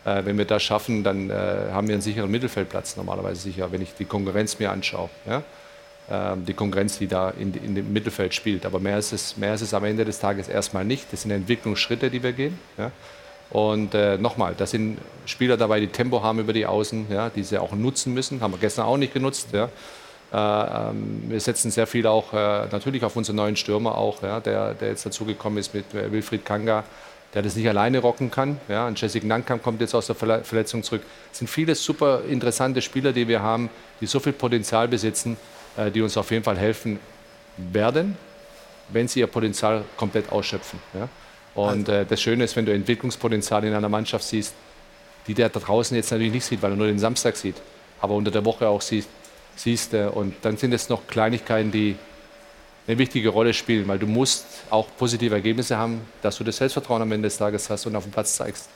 äh, wenn wir das schaffen, dann äh, haben wir einen sicheren Mittelfeldplatz normalerweise sicher, wenn ich die Konkurrenz mir anschaue. Ja? Ähm, die Konkurrenz, die da in, in dem Mittelfeld spielt. Aber mehr ist, es, mehr ist es am Ende des Tages erstmal nicht. Das sind Entwicklungsschritte, die wir gehen. Ja? Und äh, nochmal, da sind Spieler dabei, die Tempo haben über die Außen, ja, die sie auch nutzen müssen. Haben wir gestern auch nicht genutzt. Ja. Äh, ähm, wir setzen sehr viel auch äh, natürlich auf unseren neuen Stürmer auch, ja, der, der jetzt dazugekommen ist mit äh, Wilfried Kanga, der das nicht alleine rocken kann. Ja. Und Jessica Nankam kommt jetzt aus der Verle Verletzung zurück. Es sind viele super interessante Spieler, die wir haben, die so viel Potenzial besitzen, die uns auf jeden Fall helfen werden, wenn sie ihr Potenzial komplett ausschöpfen. Ja. Und äh, das Schöne ist, wenn du Entwicklungspotenzial in einer Mannschaft siehst, die der da draußen jetzt natürlich nicht sieht, weil er nur den Samstag sieht, aber unter der Woche auch siehst, siehst äh, und dann sind es noch Kleinigkeiten, die eine wichtige Rolle spielen, weil du musst auch positive Ergebnisse haben, dass du das Selbstvertrauen am Ende des Tages hast und auf dem Platz zeigst.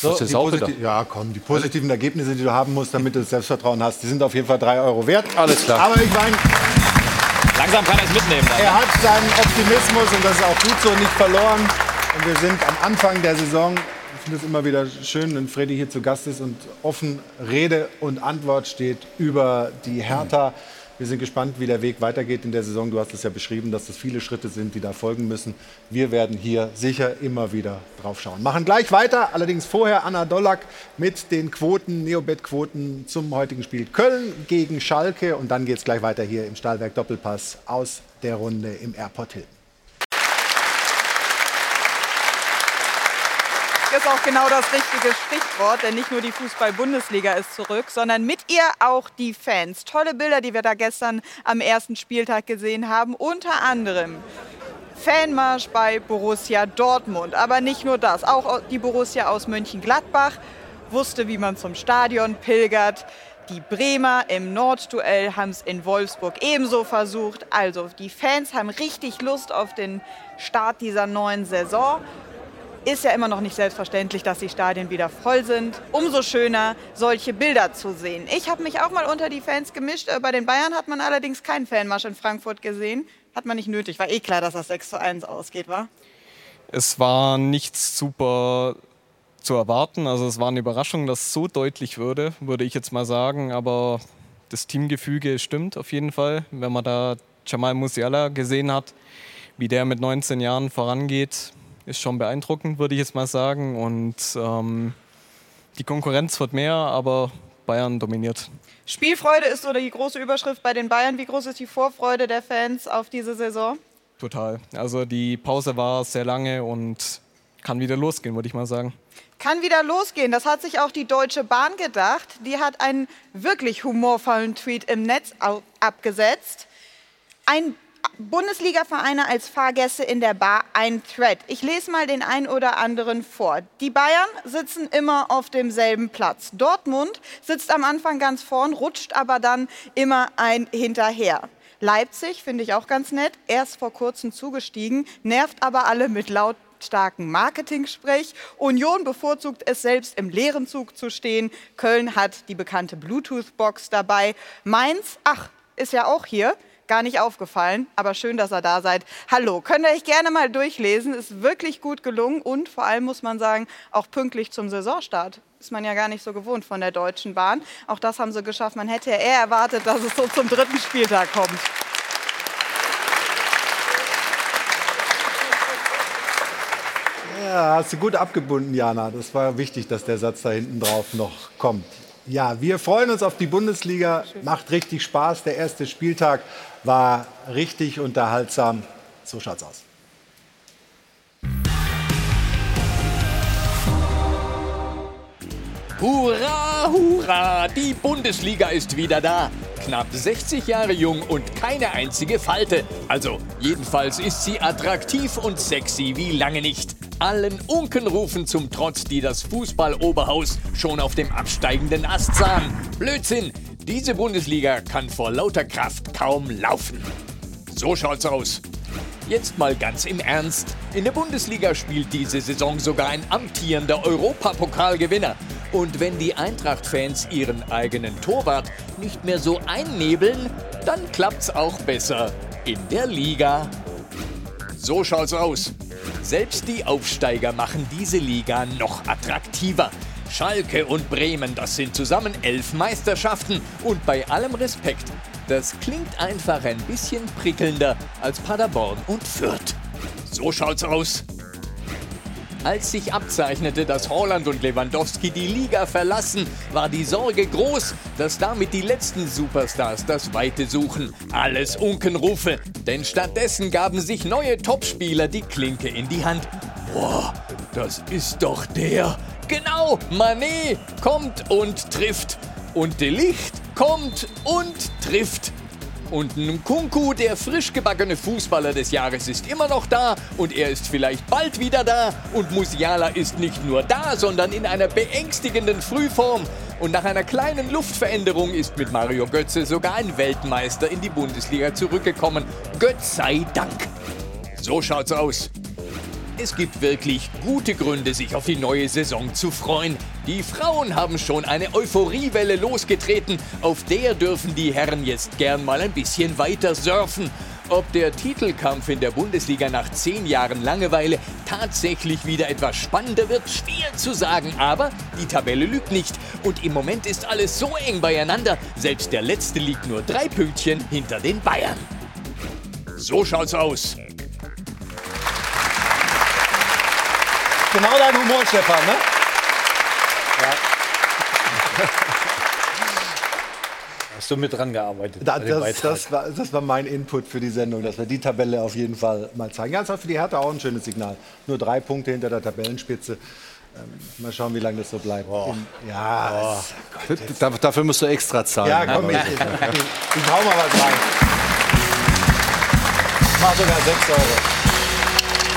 So, Das ist auch ja, komm, die positiven Ergebnisse, die du haben musst, damit du das Selbstvertrauen hast, die sind auf jeden Fall 3 Euro wert. Alles klar. Aber ich meine, Langsam kann er es mitnehmen. Dann. er hat seinen Optimismus und das ist auch gut so nicht verloren. Und wir sind am Anfang der Saison. Ich finde es immer wieder schön, wenn Freddy hier zu Gast ist und offen Rede und Antwort steht über die Hertha. Wir sind gespannt, wie der Weg weitergeht in der Saison. Du hast es ja beschrieben, dass das viele Schritte sind, die da folgen müssen. Wir werden hier sicher immer wieder drauf schauen. Machen gleich weiter, allerdings vorher Anna Dollack mit den Quoten, Neobet-Quoten zum heutigen Spiel Köln gegen Schalke. Und dann geht es gleich weiter hier im Stahlwerk Doppelpass aus der Runde im Airport Hilton. Ist auch genau das richtige Stichwort, denn nicht nur die Fußball-Bundesliga ist zurück, sondern mit ihr auch die Fans. Tolle Bilder, die wir da gestern am ersten Spieltag gesehen haben, unter anderem Fanmarsch bei Borussia Dortmund. Aber nicht nur das, auch die Borussia aus Mönchengladbach wusste, wie man zum Stadion pilgert. Die Bremer im Nordduell haben es in Wolfsburg ebenso versucht. Also die Fans haben richtig Lust auf den Start dieser neuen Saison. Ist ja immer noch nicht selbstverständlich, dass die Stadien wieder voll sind. Umso schöner, solche Bilder zu sehen. Ich habe mich auch mal unter die Fans gemischt. Äh, Bei den Bayern hat man allerdings keinen Fanmarsch in Frankfurt gesehen. Hat man nicht nötig. War eh klar, dass das 6 zu 1 ausgeht, war? Es war nichts super zu erwarten. Also es war eine Überraschung, dass es so deutlich würde, würde ich jetzt mal sagen. Aber das Teamgefüge stimmt auf jeden Fall. Wenn man da Jamal Musiala gesehen hat, wie der mit 19 Jahren vorangeht, ist schon beeindruckend, würde ich jetzt mal sagen. Und ähm, die Konkurrenz wird mehr, aber Bayern dominiert. Spielfreude ist so die große Überschrift bei den Bayern. Wie groß ist die Vorfreude der Fans auf diese Saison? Total. Also die Pause war sehr lange und kann wieder losgehen, würde ich mal sagen. Kann wieder losgehen. Das hat sich auch die Deutsche Bahn gedacht. Die hat einen wirklich humorvollen Tweet im Netz abgesetzt. Ein Bundesliga-Vereine als Fahrgäste in der Bar ein Thread. Ich lese mal den einen oder anderen vor. Die Bayern sitzen immer auf demselben Platz. Dortmund sitzt am Anfang ganz vorn, rutscht aber dann immer ein hinterher. Leipzig finde ich auch ganz nett, erst vor kurzem zugestiegen, nervt aber alle mit lautstarken Marketing-Sprech. Union bevorzugt es selbst im leeren Zug zu stehen. Köln hat die bekannte Bluetooth-Box dabei. Mainz, ach, ist ja auch hier. Gar nicht aufgefallen, aber schön, dass ihr da seid. Hallo, könnt ihr euch gerne mal durchlesen. Ist wirklich gut gelungen und vor allem muss man sagen, auch pünktlich zum Saisonstart. Ist man ja gar nicht so gewohnt von der Deutschen Bahn. Auch das haben sie geschafft. Man hätte ja eher erwartet, dass es so zum dritten Spieltag kommt. Ja, hast du gut abgebunden, Jana. Das war wichtig, dass der Satz da hinten drauf noch kommt. Ja, wir freuen uns auf die Bundesliga. Macht richtig Spaß. Der erste Spieltag war richtig unterhaltsam. So schaut's aus. Hurra, hurra, die Bundesliga ist wieder da. knapp 60 Jahre jung und keine einzige Falte. Also, jedenfalls ist sie attraktiv und sexy wie lange nicht. Allen Unkenrufen zum Trotz, die das Fußballoberhaus schon auf dem absteigenden Ast sahen. Blödsinn! Diese Bundesliga kann vor lauter Kraft kaum laufen. So schaut's aus. Jetzt mal ganz im Ernst. In der Bundesliga spielt diese Saison sogar ein amtierender Europapokalgewinner. Und wenn die Eintracht-Fans ihren eigenen Torwart nicht mehr so einnebeln, dann klappt's auch besser in der Liga. So schaut's aus. Selbst die Aufsteiger machen diese Liga noch attraktiver. Schalke und Bremen, das sind zusammen elf Meisterschaften. Und bei allem Respekt, das klingt einfach ein bisschen prickelnder als Paderborn und Fürth. So schaut's aus. Als sich abzeichnete, dass Holland und Lewandowski die Liga verlassen, war die Sorge groß, dass damit die letzten Superstars das Weite suchen. Alles Unkenrufe, denn stattdessen gaben sich neue Topspieler die Klinke in die Hand. Boah, das ist doch der. Genau, Manet kommt und trifft. Und Delicht kommt und trifft. Und Nkunku, der frisch gebackene Fußballer des Jahres, ist immer noch da und er ist vielleicht bald wieder da. Und Musiala ist nicht nur da, sondern in einer beängstigenden Frühform. Und nach einer kleinen Luftveränderung ist mit Mario Götze sogar ein Weltmeister in die Bundesliga zurückgekommen. Gott sei Dank. So schaut's aus. Es gibt wirklich gute Gründe, sich auf die neue Saison zu freuen. Die Frauen haben schon eine Euphoriewelle losgetreten, auf der dürfen die Herren jetzt gern mal ein bisschen weiter surfen. Ob der Titelkampf in der Bundesliga nach zehn Jahren Langeweile tatsächlich wieder etwas spannender wird, schwer zu sagen. Aber die Tabelle lügt nicht. Und im Moment ist alles so eng beieinander. Selbst der Letzte liegt nur drei Pünktchen hinter den Bayern. So schaut's aus. Genau dein Humor, Stefan, ne? Hast du mit dran gearbeitet? Da, das, das, war, das war mein Input für die Sendung, dass wir die Tabelle auf jeden Fall mal zeigen. Ja, das war für die Hertha auch ein schönes Signal. Nur drei Punkte hinter der Tabellenspitze. Ähm, mal schauen, wie lange das so bleibt. In, ja, es- Da- Dafür musst du extra zahlen. ja, komm, ich, ich, ich, ich hau mal was rein. Ich mach sogar 6 Euro.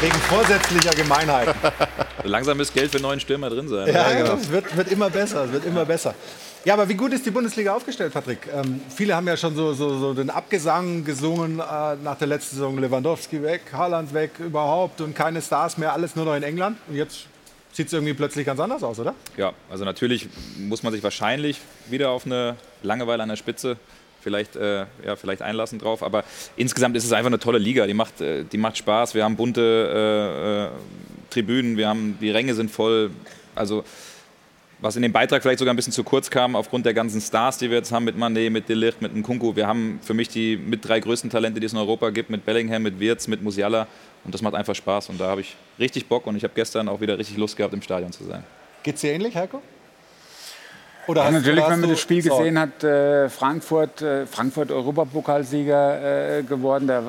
Wegen vorsätzlicher Gemeinheit. Langsam müsste Geld für neuen Stürmer drin sein. Ja, genau. es wird, wird immer besser, es wird immer besser. Ja, aber wie gut ist die Bundesliga aufgestellt, Patrick? Ähm, viele haben ja schon so, so, so den Abgesang gesungen äh, nach der letzten Saison. Lewandowski weg, Haaland weg, überhaupt und keine Stars mehr, alles nur noch in England. Und jetzt sieht es irgendwie plötzlich ganz anders aus, oder? Ja, also natürlich muss man sich wahrscheinlich wieder auf eine Langeweile an der Spitze vielleicht, äh, ja, vielleicht einlassen drauf. Aber insgesamt ist es einfach eine tolle Liga. Die macht, äh, die macht Spaß. Wir haben bunte äh, äh, Tribünen, wir haben, die Ränge sind voll. Also was in dem Beitrag vielleicht sogar ein bisschen zu kurz kam, aufgrund der ganzen Stars, die wir jetzt haben mit Mané, mit Delicht, mit Nkunku. Wir haben für mich die mit drei größten Talente, die es in Europa gibt, mit Bellingham, mit Wirtz, mit Musiala. Und das macht einfach Spaß. Und da habe ich richtig Bock und ich habe gestern auch wieder richtig Lust gehabt, im Stadion zu sein. Geht's dir ähnlich, Heiko? Oder Ja, natürlich, wenn man das Spiel Sorgen? gesehen hat, äh, Frankfurt, äh, Frankfurt Europapokalsieger äh, geworden, da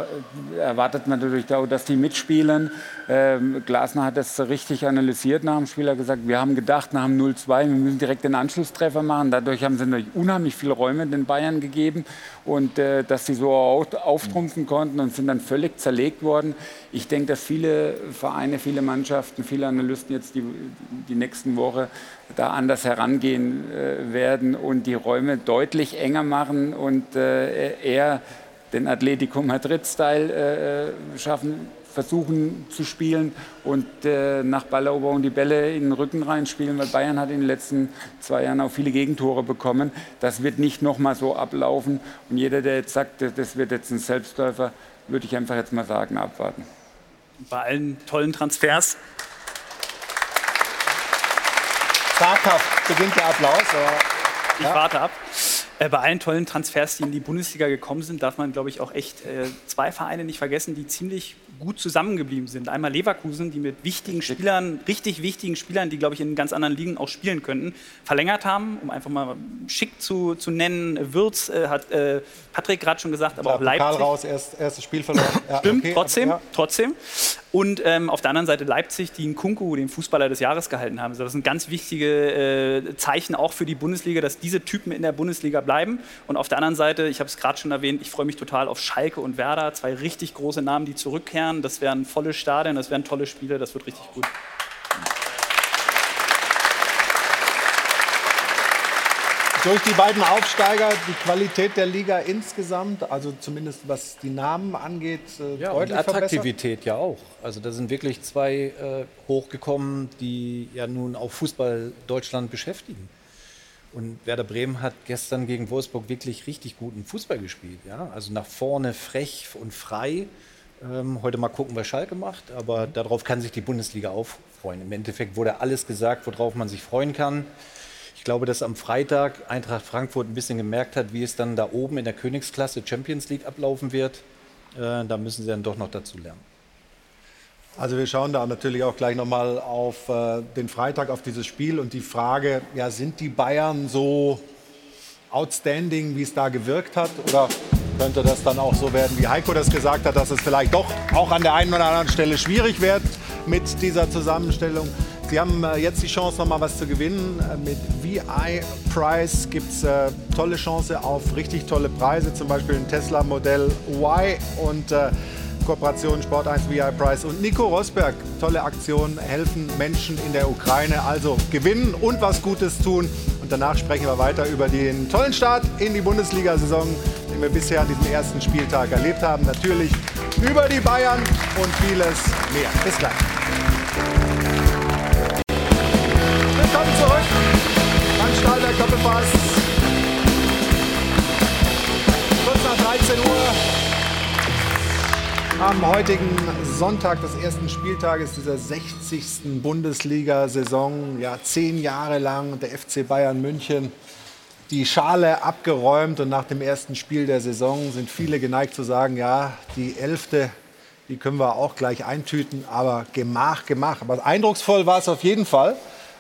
erwartet man natürlich auch, dass die mitspielen. Ähm, Glasner hat das richtig analysiert nach dem Spiel, er hat gesagt, wir haben gedacht nach dem 0-2, wir müssen direkt den Anschlusstreffer machen. Dadurch haben sie natürlich unheimlich viele Räume den Bayern gegeben und äh, dass sie so au- auftrumpfen konnten und sind dann völlig zerlegt worden. Ich denke, dass viele Vereine, viele Mannschaften, viele Analysten jetzt die, die nächsten Woche da anders herangehen äh, werden und die Räume deutlich enger machen und äh, eher den Atletico Madrid-Style äh, schaffen, versuchen zu spielen und äh, nach Balleroberung die Bälle in den Rücken reinspielen, weil Bayern hat in den letzten zwei Jahren auch viele Gegentore bekommen. Das wird nicht nochmal so ablaufen. Und jeder, der jetzt sagt, das wird jetzt ein Selbstläufer, würde ich einfach jetzt mal sagen, abwarten. Bei allen tollen Transfers. Zaghaft beginnt der Applaus. aber- Ich warte ab. Äh, bei allen tollen Transfers, die in die Bundesliga gekommen sind, darf man, glaube ich, auch echt äh, zwei Vereine nicht vergessen, die ziemlich gut zusammengeblieben sind. Einmal Leverkusen, die mit wichtigen Spielern, richtig wichtigen Spielern, die, glaube ich, in ganz anderen Ligen auch spielen könnten, verlängert haben, um einfach mal schick zu, zu nennen. Würz äh, hat äh, Patrick gerade schon gesagt, aber Klar, auch Leipzig. Pokal raus, erst, erstes Spiel verloren. Ja, Stimmt, okay, trotzdem, ja. trotzdem. Und ähm, auf der anderen Seite Leipzig, die einen Kunku, den Fußballer des Jahres gehalten haben. Also das sind ganz wichtige äh, Zeichen auch für die Bundesliga, dass diese Typen in der Bundesliga bleiben. Und auf der anderen Seite, ich habe es gerade schon erwähnt, ich freue mich total auf Schalke und Werder, zwei richtig große Namen, die zurückkehren. Das wären volle Stadien, das wären tolle Spiele, das wird richtig gut. Durch die beiden Aufsteiger die Qualität der Liga insgesamt, also zumindest was die Namen angeht, äh, Ja, und deutlich verbessert. Attraktivität ja auch. Also da sind wirklich zwei äh, hochgekommen, die ja nun auch Fußball Deutschland beschäftigen. Und Werder Bremen hat gestern gegen Wolfsburg wirklich richtig guten Fußball gespielt. Ja? Also nach vorne frech und frei. Ähm, heute mal gucken, was Schalke macht, aber darauf kann sich die Bundesliga auch freuen. Im Endeffekt wurde alles gesagt, worauf man sich freuen kann. Ich glaube, dass am Freitag Eintracht Frankfurt ein bisschen gemerkt hat, wie es dann da oben in der Königsklasse Champions League ablaufen wird. Äh, da müssen sie dann doch noch dazu lernen. Also wir schauen da natürlich auch gleich nochmal auf äh, den Freitag, auf dieses Spiel und die Frage, ja, sind die Bayern so outstanding, wie es da gewirkt hat? Oder könnte das dann auch so werden, wie Heiko das gesagt hat, dass es vielleicht doch auch an der einen oder anderen Stelle schwierig wird mit dieser Zusammenstellung? Sie haben äh, jetzt die Chance, nochmal was zu gewinnen. Äh, mit VI Price gibt es äh, tolle Chance auf richtig tolle Preise, zum Beispiel ein Tesla Modell Y und äh, Kooperation Sport 1 VI Price und Nico Rosberg. Tolle Aktionen, helfen Menschen in der Ukraine. Also gewinnen und was Gutes tun. Und danach sprechen wir weiter über den tollen Start in die Bundesliga-Saison, den wir bisher an diesem ersten Spieltag erlebt haben. Natürlich über die Bayern und vieles mehr. Bis gleich. Willkommen zurück beim Stahlberg Doppelpass. Kurz nach 13 Uhr am heutigen Sonntag des ersten Spieltages dieser 60. Bundesliga-Saison, ja zehn Jahre lang der FC Bayern München die Schale abgeräumt und nach dem ersten Spiel der Saison sind viele geneigt zu sagen, ja, die elfte, die können wir auch gleich eintüten, aber gemach, gemach. Aber eindrucksvoll war es auf jeden Fall,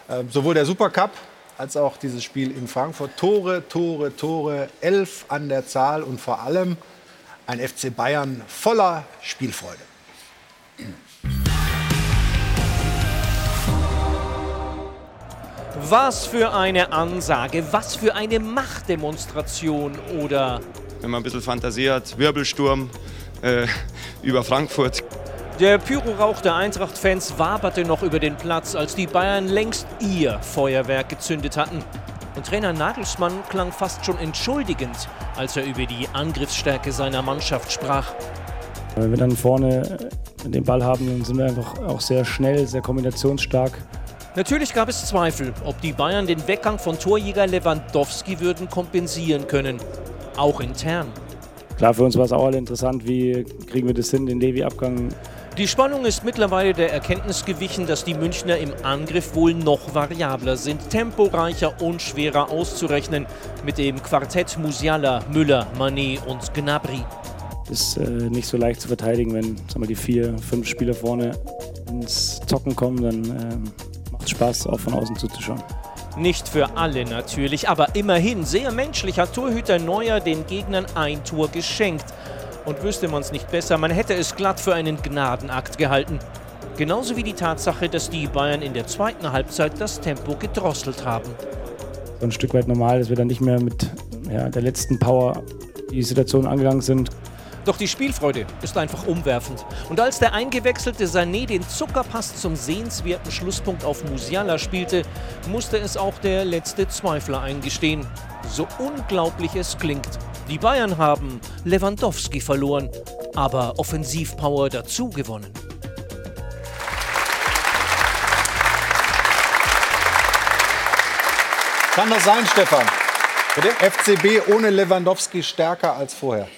äh, sowohl der Supercup als auch dieses Spiel in Frankfurt. Tore, Tore, Tore, elf an der Zahl und vor allem ein FC Bayern voller Spielfreude. Was für eine Ansage, was für eine Machtdemonstration oder Wenn man ein bisschen fantasiert, Wirbelsturm äh, über Frankfurt. der Pyrorauch der Eintracht-Fans waberte noch über den Platz, als die Bayern längst ihr Feuerwerk gezündet hatten. Und Trainer Nagelsmann klang fast schon entschuldigend, als er über die Angriffsstärke seiner Mannschaft sprach. Wenn wir dann vorne den Ball haben, dann sind wir einfach auch sehr schnell, sehr kombinationsstark. Natürlich gab es Zweifel, ob die Bayern den Weggang von Torjäger Lewandowski würden kompensieren können. Auch intern. Klar, für uns war es auch alle interessant, wie kriegen wir das hin, den Levi-Abgang. Die Spannung ist mittlerweile der Erkenntnis gewichen, dass die Münchner im Angriff wohl noch variabler sind, temporeicher und schwerer auszurechnen mit dem Quartett Musiala, Müller, Manet und Gnabry. Ist äh, nicht so leicht zu verteidigen, wenn sagen wir, die vier, fünf Spieler vorne ins Zocken kommen, dann ähm, macht es Spaß, auch von außen zuzuschauen. Nicht für alle natürlich, aber immerhin sehr menschlich hat Torhüter Neuer den Gegnern ein Tor geschenkt. Und wüsste man es nicht besser, man hätte es glatt für einen Gnadenakt gehalten. Genauso wie die Tatsache, dass die Bayern in der zweiten Halbzeit das Tempo gedrosselt haben. So ein Stück weit normal, dass wir dann nicht mehr mit ja, der letzten Power die Situation angegangen sind. Doch die Spielfreude ist einfach umwerfend. Und als der eingewechselte Sané den Zuckerpass zum sehenswerten Schlusspunkt auf Musiala spielte, musste es auch der letzte Zweifler eingestehen. So unglaublich es klingt. Die Bayern haben Lewandowski verloren, aber Offensivpower dazu gewonnen. Kann das sein, Stefan? FCB ohne Lewandowski stärker als vorher.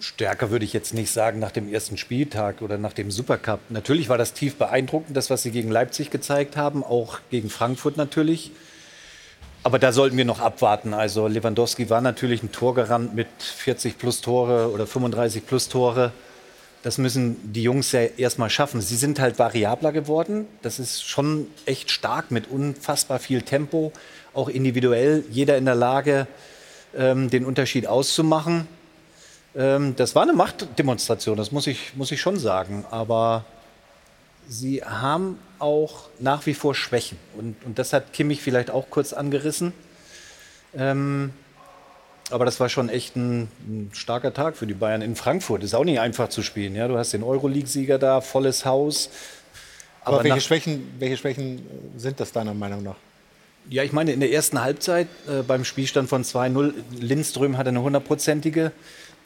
Stärker würde ich jetzt nicht sagen nach dem ersten Spieltag oder nach dem Supercup. Natürlich war das tief beeindruckend, das, was sie gegen Leipzig gezeigt haben, auch gegen Frankfurt natürlich. Aber da sollten wir noch abwarten. Also Lewandowski war natürlich ein Torgarant mit 40 plus Tore oder 35 plus Tore. Das müssen die Jungs ja erstmal schaffen. Sie sind halt variabler geworden. Das ist schon echt stark mit unfassbar viel Tempo. Auch individuell jeder in der Lage, ähm, den Unterschied auszumachen. Ähm, das war eine Machtdemonstration, das muss ich, muss ich schon sagen. Aber sie haben auch nach wie vor Schwächen. Und, und das hat Kimmich vielleicht auch kurz angerissen. Ähm, Aber das war schon echt ein, ein, starker Tag für die Bayern in Frankfurt. Ist auch nicht einfach zu spielen. Ja? Du hast den Euroleague-Sieger da, volles Haus. Aber, Aber welche, Schwächen, welche Schwächen sind das deiner Meinung nach? Ja, ich meine, in der ersten Halbzeit äh, beim Spielstand von 2-0, Lindström hatte eine hundertprozentige.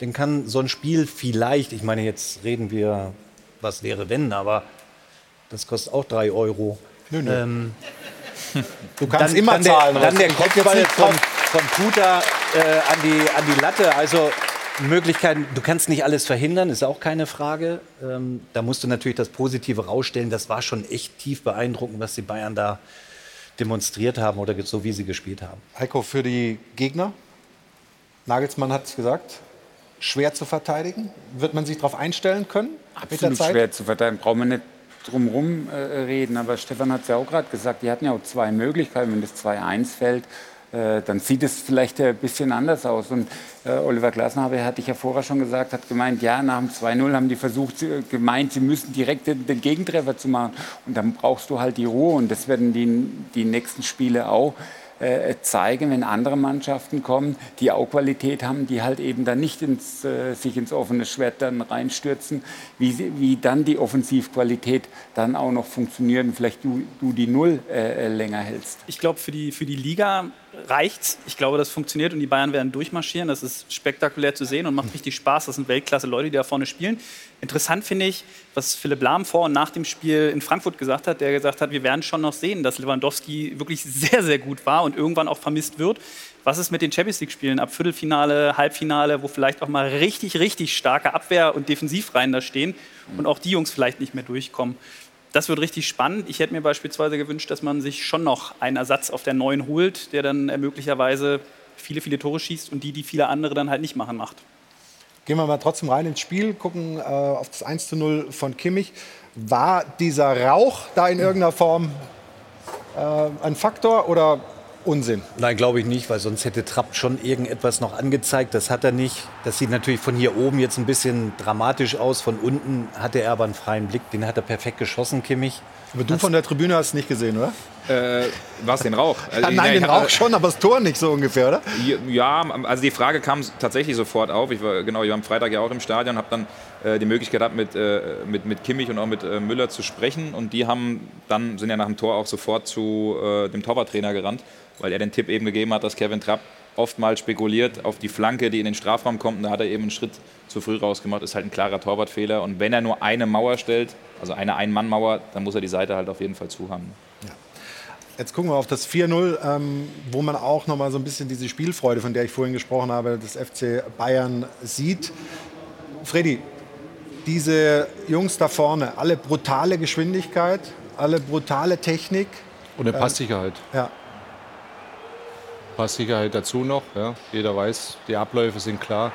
Dann kann so ein Spiel vielleicht, ich meine, jetzt reden wir, was wäre wenn, aber das kostet auch 3 Euro. Nö, nö. Ähm, du kannst dann, immer dann zahlen. Der, dann der Kopfball von, von Puta äh, an, die, an die Latte. Also Möglichkeiten, du kannst nicht alles verhindern, ist auch keine Frage. Ähm, da musst du natürlich das Positive rausstellen. Das war schon echt tief beeindruckend, was die Bayern da demonstriert haben oder so wie sie gespielt haben. Heiko, für die Gegner, Nagelsmann hat es gesagt, schwer zu verteidigen. Wird man sich darauf einstellen können? Absolut schwer zu verteidigen. Brauchen wir nicht drum herum äh, reden. Aber Stefan hat es ja auch gerade gesagt, die hatten ja auch zwei Möglichkeiten. Wenn das 2-1 fällt, äh, dann sieht es vielleicht ein bisschen anders aus. Und äh, Oliver Glasner, hatte ich ja vorher schon gesagt, hat gemeint, ja, nach dem 2-0 haben die versucht, äh, gemeint, sie müssen direkt den, den, Gegentreffer zu machen. Und dann brauchst du halt die Ruhe. Und das werden die, die nächsten Spiele auch äh, zeigen, wenn andere Mannschaften kommen, die auch Qualität haben, die halt eben dann nicht ins, äh, sich ins offene Schwert dann reinstürzen, wie, wie dann die Offensivqualität dann auch noch funktioniert und vielleicht du, du die Null äh, länger hältst. Ich glaube, für die, für die Liga reicht's. Ich glaube, das funktioniert und die Bayern werden durchmarschieren. Das ist spektakulär zu sehen und macht richtig Spaß. Das sind Weltklasse-Leute, die da vorne spielen. Interessant finde ich, was Philipp Lahm vor und nach dem Spiel in Frankfurt gesagt hat. Der gesagt hat, wir werden schon noch sehen, dass Lewandowski wirklich sehr, sehr gut war und irgendwann auch vermisst wird. Was ist mit den Champions League-Spielen ab Viertelfinale, Halbfinale, wo vielleicht auch mal richtig, richtig starke Abwehr- und Defensivreihen da stehen und auch die Jungs vielleicht nicht mehr durchkommen? Das wird richtig spannend. Ich hätte mir beispielsweise gewünscht, dass man sich schon noch einen Ersatz auf der neuen holt, der dann möglicherweise viele, viele Tore schießt und die, die viele andere dann halt nicht machen, macht. Gehen wir mal trotzdem rein ins Spiel, gucken äh, auf das 1 zu 0 von Kimmich. War dieser Rauch da in irgendeiner Form äh, ein Faktor oder Unsinn. Nein, glaube ich nicht, weil sonst hätte Trapp schon irgendetwas noch angezeigt. Das hat er nicht. Das sieht natürlich von hier oben jetzt ein bisschen dramatisch aus. Von unten hatte er aber einen freien Blick. Den hat er perfekt geschossen, Kimmich. Aber du von der Tribüne hast es nicht gesehen, oder? Äh, was den Rauch? Also, nein, nein, den Rauch schon, aber das Tor nicht so ungefähr, oder? Ja, also die Frage kam tatsächlich sofort auf. Ich war genau, ich war am Freitag ja auch im Stadion, habe dann äh, die Möglichkeit gehabt, mit, äh, mit, mit Kimmich und auch mit äh, Müller zu sprechen. Und die haben dann sind ja nach dem Tor auch sofort zu äh, dem Torwarttrainer gerannt weil er den Tipp eben gegeben hat, dass Kevin Trapp oftmals spekuliert auf die Flanke, die in den Strafraum kommt. Und da hat er eben einen Schritt zu früh rausgemacht. Ist halt ein klarer Torwartfehler. Und wenn er nur eine Mauer stellt, also eine Ein-Mann-Mauer, dann muss er die Seite halt auf jeden Fall zuhaben. Ja. Jetzt gucken wir auf das 4-0, ähm, wo man auch noch mal so ein bisschen diese Spielfreude, von der ich vorhin gesprochen habe, des FC Bayern sieht. Freddy, diese Jungs da vorne, alle brutale Geschwindigkeit, alle brutale Technik. Und eine Passsicherheit. Ähm, ja. Passsicherheit dazu noch. Ja. Jeder weiß, die Abläufe sind klar.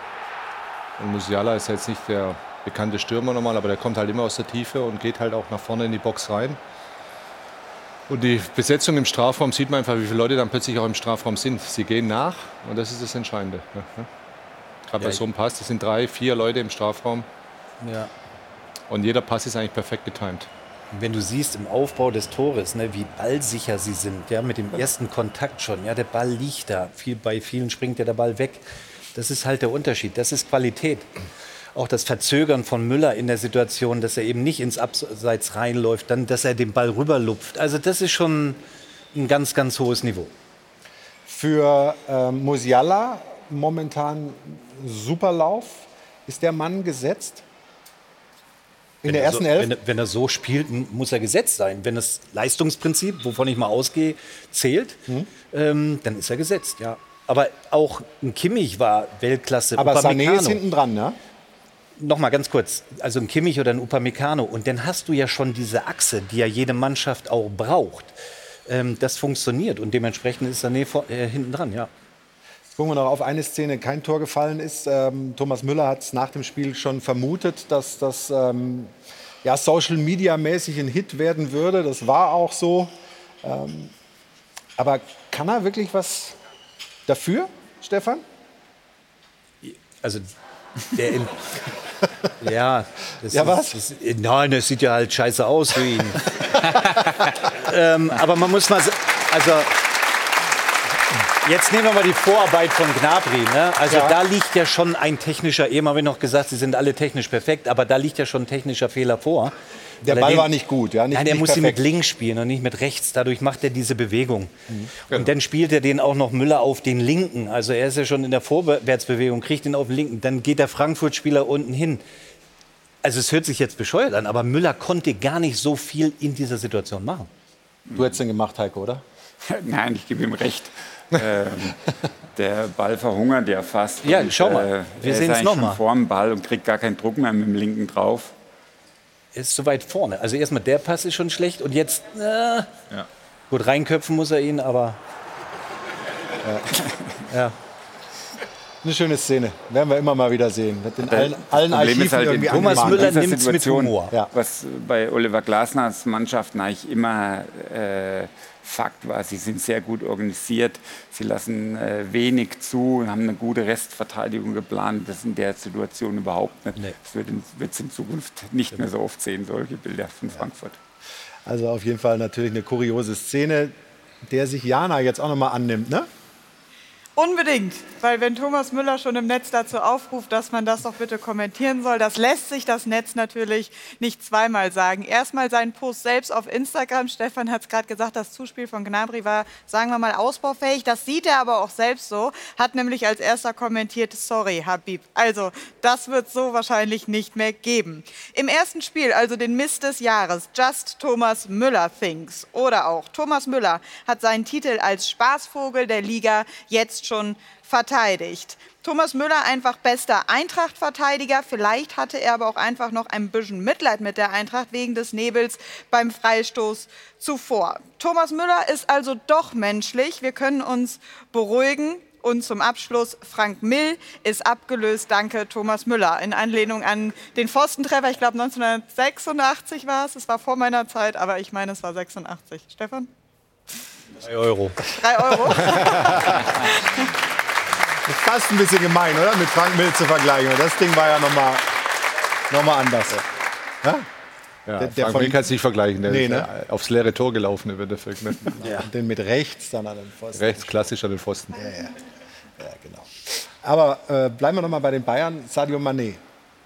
Und Musiala ist jetzt nicht der bekannte Stürmer nochmal, aber der kommt halt immer aus der Tiefe und geht halt auch nach vorne in die Box rein. Und die Besetzung im Strafraum sieht man einfach, wie viele Leute dann plötzlich auch im Strafraum sind. Sie gehen nach und das ist das Entscheidende. Ja. Gerade ja, bei so einem Pass, das sind drei, vier Leute im Strafraum. Ja. Und jeder Pass ist eigentlich perfekt getimt wenn du siehst im Aufbau des Tores, ne, wie ballsicher sie sind, ja, mit dem ersten Kontakt schon, ja, der Ball liegt da, viel, bei vielen springt ja der Ball weg. Das ist halt der Unterschied, das ist Qualität. Auch das Verzögern von Müller in der Situation, dass er eben nicht ins Abseits reinläuft, dann, dass er den Ball rüberlupft. Also das ist schon ein ganz, ganz hohes Niveau. Für äh, Musiala momentan super Lauf. Ist der Mann gesetzt? In der ersten so, Elf? Wenn, er, wenn er so spielt, muss er gesetzt sein. Wenn das Leistungsprinzip, wovon ich mal ausgehe, zählt, mhm. ähm, dann ist er gesetzt, ja. Aber auch ein Kimmich war Weltklasse. Aber Sané ist hinten dran, ne? Noch mal ganz kurz, also ein Kimmich oder ein Upamecano und dann hast du ja schon diese Achse, die ja jede Mannschaft auch braucht. Ähm, das funktioniert und dementsprechend ist Sané vor, äh, hinten dran, ja. Gucken wir noch auf eine Szene, kein Tor gefallen ist. Ähm, Thomas Müller hat es nach dem Spiel schon vermutet, dass das ähm, ja, Social Media mäßig ein Hit werden würde. Das war auch so. Ähm, aber kann er wirklich was dafür, Stefan? Also der in, ja, das ja, was? Ist, das, nein, das sieht ja halt scheiße aus für ihn. ähm, aber man muss mal, also Jetzt nehmen wir mal die Vorarbeit von Gnabry. Ne? Also Ja. da liegt ja schon ein technischer, eben habe ich noch gesagt, sie sind alle technisch perfekt, aber da liegt ja schon ein technischer Fehler vor. Der er Ball den- war nicht gut, ja, nicht- Nein, nicht muss ihn mit perfekt. links spielen und nicht mit rechts. Dadurch macht er diese Bewegung. Mhm. Und dann spielt er den auch noch Müller auf den linken. Also er ist ja schon in der Vorwärtsbewegung, kriegt ihn auf den linken. Dann geht der Frankfurt-Spieler unten hin. Also es hört sich jetzt bescheuert an, aber Müller konnte gar nicht so viel in dieser Situation machen. Du hättest den gemacht, Heiko, oder? Nein, ich gebe ihm recht. ähm, der Ball verhungert ja fast. Ja, Und, schau mal, äh, wir er sehen's ist eigentlich noch schon mal. vor dem Ball und kriegt gar keinen Druck mehr mit dem linken drauf. Er ist so weit vorne. Also erstmal der Pass ist schon schlecht und jetzt äh, Ja. gut reinköpfen muss er ihn, aber ja. Eine schöne Szene. Werden wir immer mal wieder sehen. Mit den allen, allen Problem Archiven ist halt, irgendwie Thomas. Müller nimmt Situation, Ja. was bei Oliver Glasners Mannschaften eigentlich immer äh, Fakt war. Sie sind sehr gut organisiert, sie lassen äh, wenig zu, haben eine gute Restverteidigung geplant. Das ist in der Situation überhaupt nicht. Das wird es in Zukunft nicht mehr so oft sehen, solche Bilder von Frankfurt. Also auf jeden Fall natürlich eine kuriose Szene, der sich Jana jetzt auch noch mal annimmt, ne? Unbedingt, weil wenn Thomas Müller schon im Netz dazu aufruft, dass man das doch bitte kommentieren soll, das lässt sich das Netz natürlich nicht zweimal sagen. Erstmal seinen Post selbst auf Instagram. Stefan hat es gerade gesagt, das Zuspiel von Gnabry war, sagen wir mal, ausbaufähig. Das sieht er aber auch selbst so. Hat nämlich als erster kommentiert, sorry, Habib. Also, das wird so wahrscheinlich nicht mehr geben. Im ersten Spiel, also den Mist des Jahres, Just Thomas Müller Thinks. Oder auch Thomas Müller hat seinen Titel als Spaßvogel der Liga jetzt schon verteidigt. Thomas Müller einfach bester Eintracht-Verteidiger. Vielleicht hatte er aber auch einfach noch ein bisschen Mitleid mit der Eintracht wegen des Nebels beim Freistoß zuvor. Thomas Müller ist also doch menschlich. Wir können uns beruhigen. Und zum Abschluss, Frank Mill ist abgelöst. Danke, Thomas Müller. In Anlehnung an den Pfostentreffer, ich glaube 1986 war es. Es war vor meiner Zeit, aber ich meine, es war 86. Stefan? Drei Euro. Drei Euro. Ist fast ein bisschen gemein, oder? Mit Frank Mill zu vergleichen. Das Ding war ja noch mal, noch mal anders. Ja? Ja, Der- der Frank von- Mill kann es nicht vergleichen. Der Nee, ist ne? aufs leere Tor gelaufen im Endeffekt. Ne? Ja. Den mit rechts dann an den Pfosten. Rechts klassisch an den Pfosten. Ja, ja. ja genau. Aber äh, bleiben wir noch mal bei den Bayern. Sadio Mané.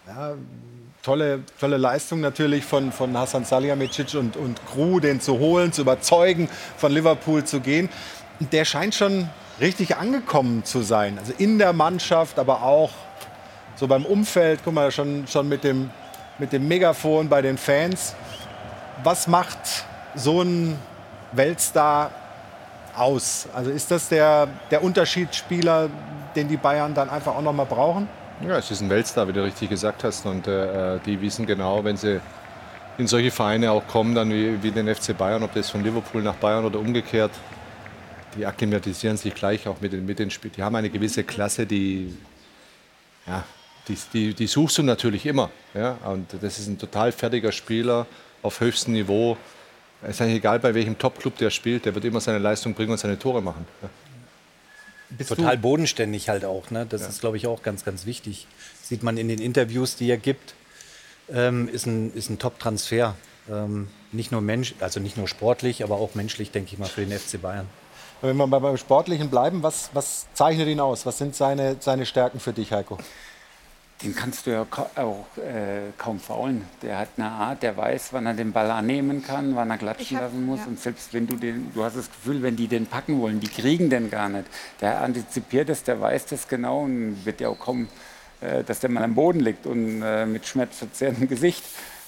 Ja, tolle, tolle Leistung natürlich von, von Hasan Salihamidzic und, und Crew, den zu holen, zu überzeugen, von Liverpool zu gehen. Der scheint schon richtig angekommen zu sein. Also in der Mannschaft, aber auch so beim Umfeld. Guck mal, schon, schon mit, dem, mit dem Megafon bei den Fans. Was macht so ein Weltstar aus? Also ist das der, der Unterschiedsspieler, den die Bayern dann einfach auch noch mal brauchen? Ja, es ist ein Weltstar, wie du richtig gesagt hast. Und äh, die wissen genau, wenn sie in solche Vereine auch kommen, dann wie, wie den FC Bayern, ob das von Liverpool nach Bayern oder umgekehrt, die akklimatisieren sich gleich auch mit den, mit den Spielern. Die haben eine gewisse Klasse, die, ja, die, die, die suchst du natürlich immer. Ja? Und das ist ein total fertiger Spieler auf höchstem Niveau. Es ist eigentlich egal, bei welchem Top-Club der spielt, der wird immer seine Leistung bringen und seine Tore machen. Ja. Total bodenständig halt auch. Ne? Das ist, glaube ich, auch ganz, ganz wichtig. Sieht man in den Interviews, die er gibt. Ähm, ist ein, ist ein Top-Transfer. Ähm, nicht nur Mensch, also nicht nur sportlich, aber auch menschlich, denke ich mal, für den FC Bayern. Wenn wir mal beim Sportlichen bleiben, was, was zeichnet ihn aus? Was sind seine, seine Stärken für dich, Heiko? Den kannst du ja auch äh, kaum faulen. Der hat eine Art, der weiß, wann er den Ball annehmen kann, wann er klatschen hab- lassen muss. ja. Und selbst wenn du den, du hast das Gefühl, wenn die den packen wollen, die kriegen den gar nicht. Der antizipiert es, der weiß das genau und wird ja auch kaum, äh, dass der mal am Boden liegt und äh, mit schmerzverzerrtem Gesicht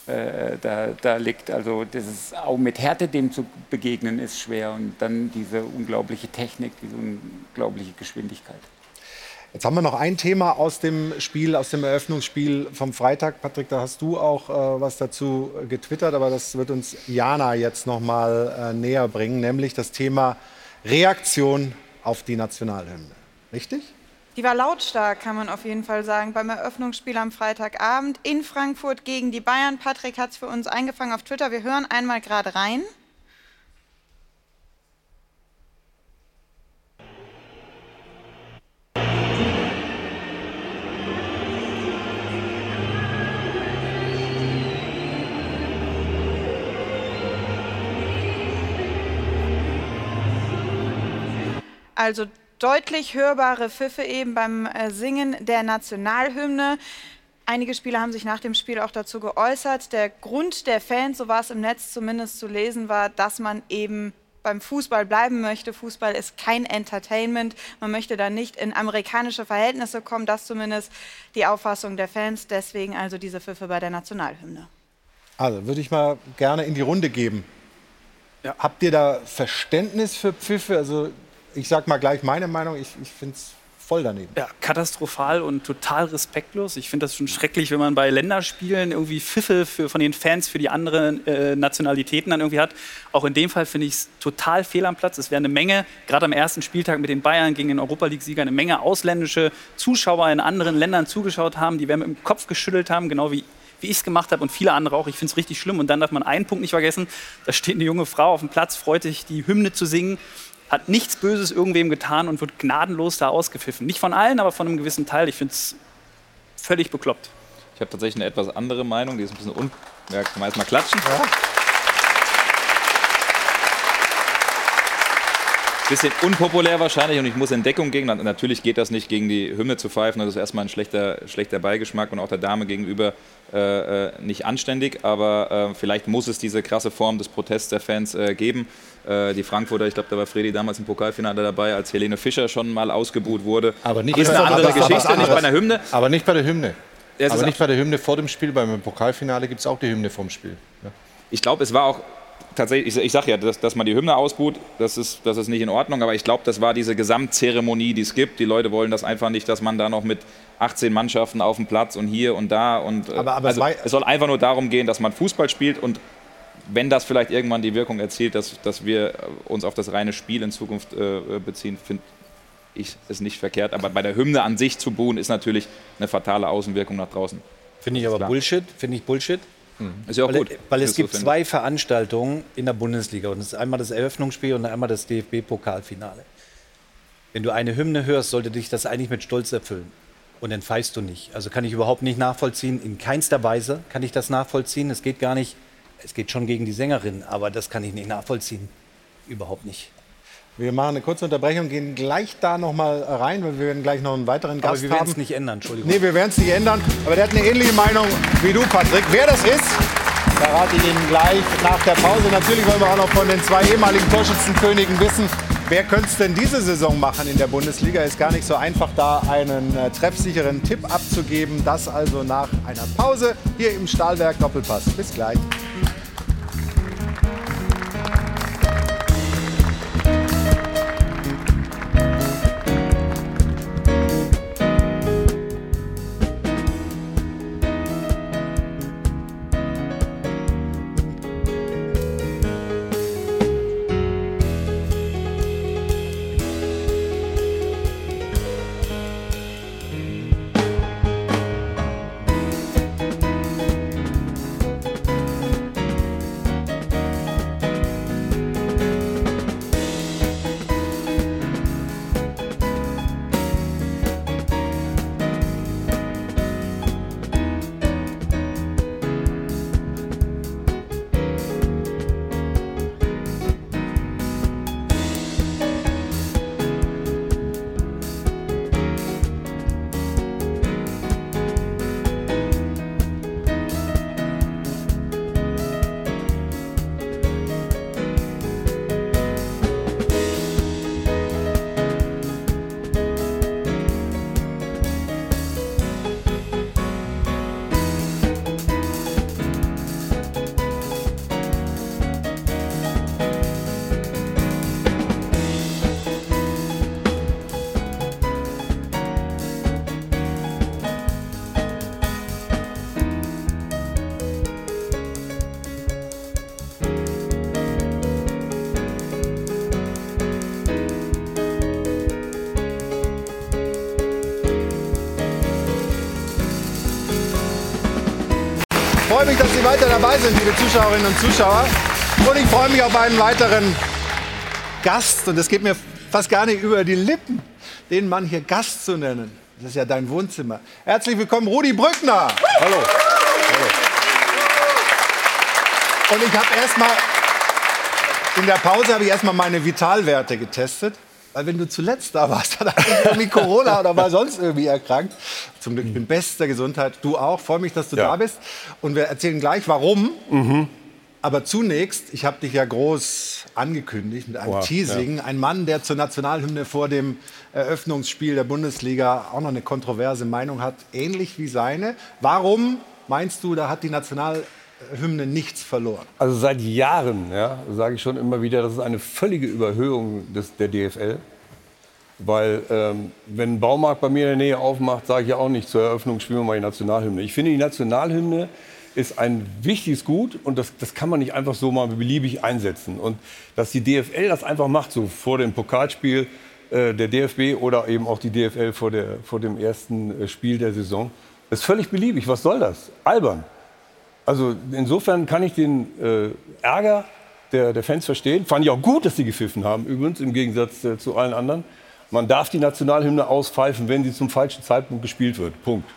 äh, da, da liegt. Also das ist auch mit Härte dem zu begegnen ist schwer und dann diese unglaubliche Technik, diese unglaubliche Geschwindigkeit. Jetzt haben wir noch ein Thema aus dem Spiel, aus dem Eröffnungsspiel vom Freitag. Patrick, da hast du auch äh, was dazu getwittert, aber das wird uns Jana jetzt noch mal äh, näher bringen, nämlich das Thema Reaktion auf die Nationalhymne. Richtig? Die war lautstark, kann man auf jeden Fall sagen, beim Eröffnungsspiel am Freitagabend in Frankfurt gegen die Bayern. Patrick hat es für uns eingefangen auf Twitter. Wir hören einmal gerade rein. Also deutlich hörbare Pfiffe eben beim äh, Singen der Nationalhymne. Einige Spieler haben sich nach dem Spiel auch dazu geäußert. Der Grund der Fans, so war es im Netz zumindest zu lesen, war, dass man eben beim Fußball bleiben möchte. Fußball ist kein Entertainment. Man möchte da nicht in amerikanische Verhältnisse kommen. Das zumindest die Auffassung der Fans. Deswegen also diese Pfiffe bei der Nationalhymne. Also würde ich mal gerne in die Runde geben. Habt ihr da Verständnis für Pfiffe? Also ich sag mal gleich meine Meinung. Ich, ich finde es voll daneben. Ja, katastrophal und total respektlos. Ich finde das schon schrecklich, wenn man bei Länderspielen irgendwie Pfiffe für, von den Fans für die anderen äh, Nationalitäten dann irgendwie hat. Auch in dem Fall finde ich es total fehl am Platz. Es wäre eine Menge, gerade am ersten Spieltag mit den Bayern gegen den Europa League-Sieger, eine Menge ausländische Zuschauer in anderen Ländern zugeschaut haben, die werden mit dem Kopf geschüttelt haben, genau wie wie ich es gemacht habe und viele andere auch. Ich finde es richtig schlimm. Und dann darf man einen Punkt nicht vergessen. Da steht eine junge Frau auf dem Platz, freut sich, die Hymne zu singen hat nichts Böses irgendwem getan und wird gnadenlos da ausgepfiffen. Nicht von allen, aber von einem gewissen Teil. Ich finde es völlig bekloppt. Ich habe tatsächlich eine etwas andere Meinung, die ist ein bisschen un... Ja, kann man erstmal klatschen. Ja. Bisschen unpopulär wahrscheinlich und ich muss in Deckung gehen. Natürlich geht das nicht, gegen die Hymne zu pfeifen. Das ist erstmal ein schlechter, schlechter Beigeschmack und auch der Dame gegenüber äh, äh, nicht anständig. Aber äh, vielleicht muss es diese krasse Form des Protests der Fans äh, geben. Äh, die Frankfurter, ich glaube, da war Fredi damals im Pokalfinale dabei, als Helene Fischer schon mal ausgebuht wurde. Aber nicht ist eine andere Geschichte, nicht bei einer Hymne. Aber nicht bei der Hymne. Ja, aber nicht bei der Hymne vor dem Spiel. Beim Pokalfinale gibt es auch die Hymne vorm Spiel. Ja. Ich glaube, es war auch tatsächlich, ich, ich sage ja, dass, dass man die Hymne ausbuht, das ist, das ist nicht in Ordnung, aber ich glaube, das war diese Gesamtzeremonie, die es gibt. Die Leute wollen das einfach nicht, dass man da noch mit 18 Mannschaften auf dem Platz und hier und da und äh, Aber- aber also, es es soll einfach nur darum gehen, dass man Fußball spielt und wenn das vielleicht irgendwann die Wirkung erzielt, dass, dass wir uns auf das reine Spiel in Zukunft äh, beziehen, finde ich es nicht verkehrt. Aber bei der Hymne an sich zu buhen, ist natürlich eine fatale Außenwirkung nach draußen. Finde ich aber. Bullshit, finde ich Bullshit. Ist ja auch weil, gut, Weil dass es gibt so zwei Veranstaltungen in der Bundesliga und das ist einmal das Eröffnungsspiel und einmal das DFB-Pokalfinale. Wenn du eine Hymne hörst, sollte dich das eigentlich mit Stolz erfüllen. Und dann pfeifst du nicht. Also kann ich überhaupt nicht nachvollziehen. In keinster Weise kann ich das nachvollziehen. Es geht gar nicht, es geht schon gegen die Sängerin, aber das kann ich nicht nachvollziehen. Überhaupt nicht. Wir machen eine kurze Unterbrechung, gehen gleich da noch mal rein, weil wir werden gleich noch einen weiteren Aber Gast wir haben. werden es nicht ändern, Entschuldigung. Nee, wir werden es nicht ändern. Aber der hat eine ähnliche Meinung wie du, Patrick. Wer das ist, verrate ich Ihnen gleich nach der Pause. Natürlich wollen wir auch noch von den zwei ehemaligen Torschützenkönigen wissen, wer könnte es denn diese Saison machen in der Bundesliga. Ist gar nicht so einfach, da einen äh, treffsicheren Tipp abzugeben. Das also nach einer Pause hier im Stahlwerk Doppelpass. Bis gleich. Freue mich, dass Sie weiter dabei sind, liebe Zuschauerinnen und Zuschauer. Und ich freue mich auf einen weiteren Gast. Und es geht mir fast gar nicht über die Lippen, den Mann hier Gast zu nennen. Das ist ja dein Wohnzimmer. Herzlich willkommen, Rudi Brückner. Hallo. Und ich habe erstmal, in der Pause habe ich erstmal meine Vitalwerte getestet. Weil wenn du zuletzt da warst, dann hast du irgendwie Corona oder war sonst irgendwie erkrankt. Zum Glück, ich bin bester Gesundheit. Du auch. Freue mich, dass du Ja. da bist. Und wir erzählen gleich, warum. Mhm. Aber zunächst, ich habe dich ja groß angekündigt mit einem Oha, Teasing. Ein Mann, der zur Nationalhymne vor dem Eröffnungsspiel der Bundesliga auch noch eine kontroverse Meinung hat, ähnlich wie seine. Warum meinst du, da hat die Nationalhymne nichts verloren? Also seit Jahren ja, sage ich schon immer wieder, das ist eine völlige Überhöhung des, der DFL. Weil ähm, wenn ein Baumarkt bei mir in der Nähe aufmacht, sage ich ja auch nicht zur Eröffnung spielen wir mal die Nationalhymne. Ich finde, die Nationalhymne ist ein wichtiges Gut und das, das kann man nicht einfach so mal beliebig einsetzen. Und dass die DFL das einfach macht, so vor dem Pokalspiel äh, der DFB oder eben auch die DFL vor, der, vor dem ersten äh, Spiel der Saison, ist völlig beliebig. Was soll das? Albern. Also insofern kann ich den äh, Ärger der, der Fans verstehen. Fand ich auch gut, dass sie gepfiffen haben, übrigens, im Gegensatz äh, zu allen anderen. Man darf die Nationalhymne auspfeifen, wenn sie zum falschen Zeitpunkt gespielt wird. Punkt.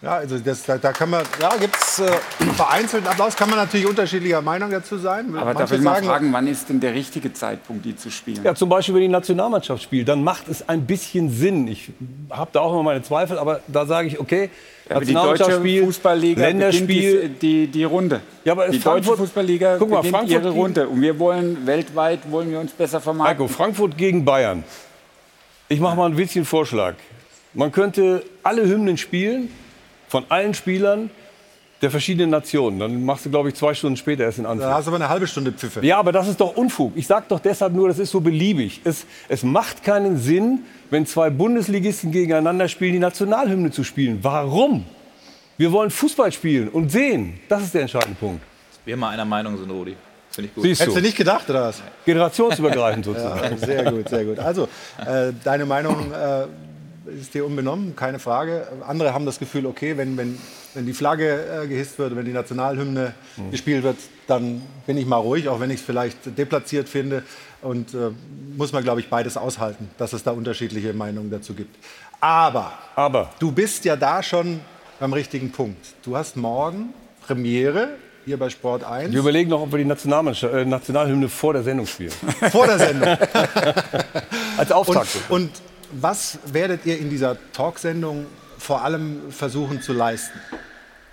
Ja, also das, da, da kann man, ja, gibt es äh, vereinzelten Applaus, kann man natürlich unterschiedlicher Meinung dazu sein. Aber da Manche will man sagen, fragen, wann ist denn der richtige Zeitpunkt, die zu spielen? Ja, zum Beispiel, wenn die Nationalmannschaft spielt, dann macht es ein bisschen Sinn. Ich habe da auch immer meine Zweifel, aber da sage ich, okay, Ja, aber die Nationalmannschaft deutsche spielt, Fußballliga Länderspiel. die, die, die Runde. Ja, aber die Frankfurt- deutsche Fußballliga Guck mal, beginnt Frankfurt ihre Runde. Und wir wollen weltweit wollen wir uns besser vermarkten. Heiko, Frankfurt gegen Bayern. Ich mache mal ein bisschen Vorschlag. Man könnte alle Hymnen spielen von allen Spielern der verschiedenen Nationen. Dann machst du, glaube ich, zwei Stunden später erst in Anfang. da hast du aber eine halbe Stunde Pfiffe. Ja, aber das ist doch Unfug. Ich sage doch deshalb nur, das ist so beliebig. Es, es macht keinen Sinn, wenn zwei Bundesligisten gegeneinander spielen, die Nationalhymne zu spielen. Warum? Wir wollen Fußball spielen und sehen. Das ist der entscheidende Punkt. Wir mal einer Meinung sind, Rudi. Finde ich gut. Siehst Hättest du nicht gedacht, oder was? Generationsübergreifend sozusagen. Ja, sehr gut, sehr gut. Also, äh, deine Meinung äh, ist dir unbenommen, keine Frage. Andere haben das Gefühl, okay, wenn, wenn, wenn die Flagge äh, gehisst wird, wenn die Nationalhymne Mhm. gespielt wird, dann bin ich mal ruhig, auch wenn ich es vielleicht deplatziert finde. Und äh, muss man, glaube ich, beides aushalten, dass es da unterschiedliche Meinungen dazu gibt. Aber, Aber du bist ja da schon beim richtigen Punkt. Du hast morgen Premiere hier bei Sport 1. Wir überlegen noch, ob wir die äh, Nationalhymne vor der Sendung spielen. Vor der Sendung. Als Auftakt. Und, und was werdet ihr in dieser Talksendung vor allem versuchen zu leisten?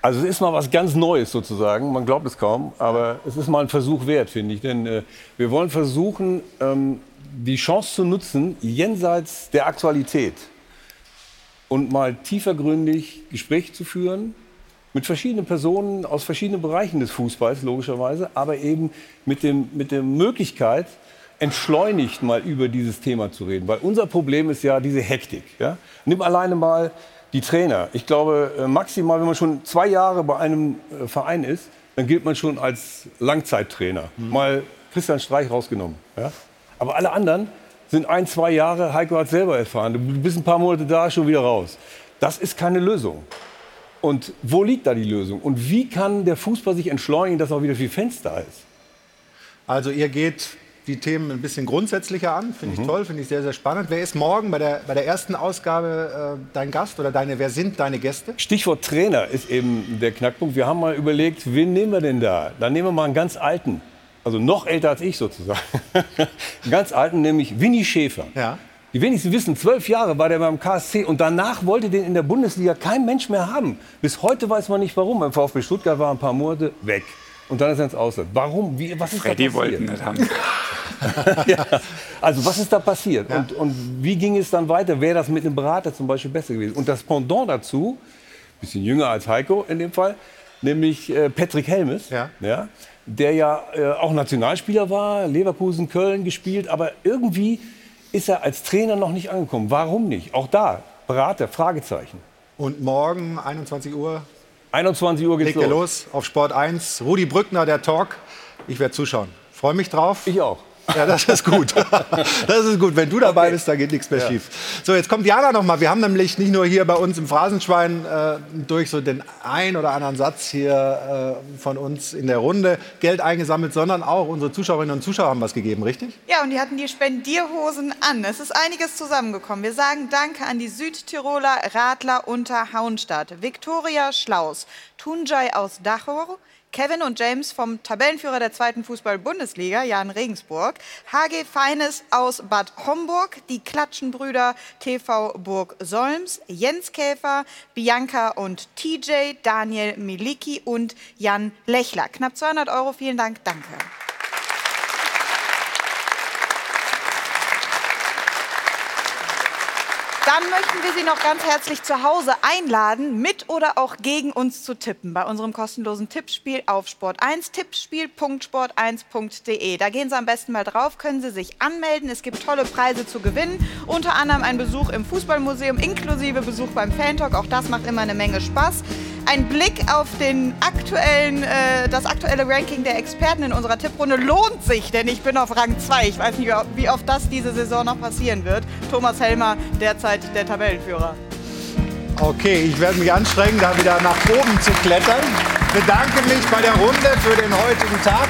Also es ist mal was ganz Neues sozusagen. Man glaubt es kaum, aber es ist mal ein Versuch wert, finde ich. Denn äh, wir wollen versuchen, ähm, die Chance zu nutzen, jenseits der Aktualität und mal tiefergründig Gespräche zu führen mit verschiedenen Personen aus verschiedenen Bereichen des Fußballs, logischerweise, aber eben mit, dem, mit der Möglichkeit, entschleunigt mal über dieses Thema zu reden. Weil unser Problem ist ja diese Hektik. Ja? Nimm alleine mal die Trainer. Ich glaube, äh, maximal, wenn man schon zwei Jahre bei einem äh, Verein ist, dann gilt man schon als Langzeittrainer. Mal Christian Streich rausgenommen. Ja? Aber alle anderen sind ein, zwei Jahre, Heiko hat selber erfahren, du bist ein paar Monate da, schon wieder raus. Das ist keine Lösung. Und wo liegt da die Lösung? Und wie kann der Fußball sich entschleunigen, dass auch wieder viel da ist? Also ihr geht die Themen ein bisschen grundsätzlicher an, finde ich Mhm. toll, finde ich sehr, sehr spannend. Wer ist morgen bei der, bei der ersten Ausgabe äh, dein Gast oder deine, wer sind deine Gäste? Stichwort Trainer ist eben der Knackpunkt. Wir haben mal überlegt, wen nehmen wir denn da? Dann nehmen wir mal einen ganz alten, also noch älter als ich sozusagen. einen ganz alten, nämlich Winnie Schäfer. Ja. Die wenigsten wissen, zwölf Jahre war der beim KSC und danach wollte den in der Bundesliga kein Mensch mehr haben. Bis heute weiß man nicht warum. Beim VfB Stuttgart war ein paar Monate weg. Und dann ist er ins Ausland. Warum? Wie, was ist Freddy da passiert? wollten nicht haben. ja. Also was ist da passiert? Und, und wie ging es dann weiter? Wäre das mit einem Berater zum Beispiel besser gewesen? Und das Pendant dazu, bisschen jünger als Heiko in dem Fall, nämlich äh, Patrick Helmes, ja. der ja äh, auch Nationalspieler war, Leverkusen, Köln gespielt, aber irgendwie ist er als Trainer noch nicht angekommen. Warum nicht? Auch da, Berater, Fragezeichen. Und morgen, 21 Uhr, 21 Uhr geht's legt ihr los. los auf Sport 1. Rudi Brückner, der Talk. Ich werde zuschauen. Freue mich drauf. Ich auch. Ja, das ist gut. Das ist gut. Wenn du dabei bist, da geht nichts mehr Ja. schief. So, jetzt kommt Jana noch mal. Wir haben nämlich nicht nur hier bei uns im Phrasenschwein äh, durch so den ein oder anderen Satz hier äh, von uns in der Runde Geld eingesammelt, sondern auch unsere Zuschauerinnen und Zuschauer haben was gegeben, richtig? Ja, und die hatten die Spendierhosen an. Es ist einiges zusammengekommen. Wir sagen Danke an die Südtiroler Radler unter Hauenstadt, Viktoria Schlaus, Tunjai aus Dachau, Kevin und James vom Tabellenführer der zweiten Fußball-Bundesliga, Jan Regensburg, HG Feines aus Bad Homburg, die Klatschenbrüder TV Burg Solms, Jens Käfer, Bianca und TJ, Daniel Miliki und Jan Lechler. Knapp 200 Euro, vielen Dank, danke. Dann möchten wir Sie noch ganz herzlich zu Hause einladen, mit oder auch gegen uns zu tippen bei unserem kostenlosen Tippspiel auf Sport 1, tippspiel.sport1.de. Da gehen Sie am besten mal drauf, können Sie sich anmelden. Es gibt tolle Preise zu gewinnen, unter anderem ein Besuch im Fußballmuseum inklusive Besuch beim Fantalk. Auch das macht immer eine Menge Spaß. Ein Blick auf den aktuellen, äh, das aktuelle Ranking der Experten in unserer Tipprunde lohnt sich, denn ich bin auf Rang 2. Ich weiß nicht, wie oft das diese Saison noch passieren wird. Thomas Helmer, derzeit der Tabellenführer. Okay, ich werde mich anstrengen, da wieder nach oben zu klettern. Bedanke mich bei der Runde für den heutigen Tag.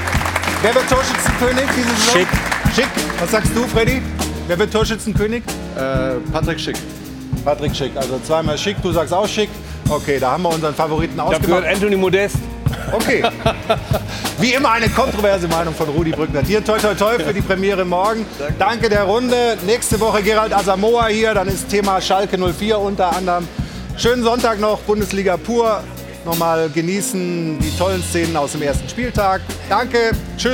Wer wird Torschützenkönig diese Saison? Schick. Schick. Was sagst du, Freddy? Wer wird Torschützenkönig? Äh, Patrick Schick. Patrick Schick. Also zweimal Schick, du sagst auch Schick. Okay, da haben wir unseren Favoriten ausgemacht. gehört, Anthony Modest. Okay. Wie immer eine kontroverse Meinung von Rudi Brückner. Dir toi toi toi für die Premiere morgen. Danke, der Runde. Nächste Woche Gerald Asamoah hier. Dann ist Thema Schalke 04 unter anderem. Schönen Sonntag noch, Bundesliga pur. Nochmal genießen die tollen Szenen aus dem ersten Spieltag. Danke. Tschüss.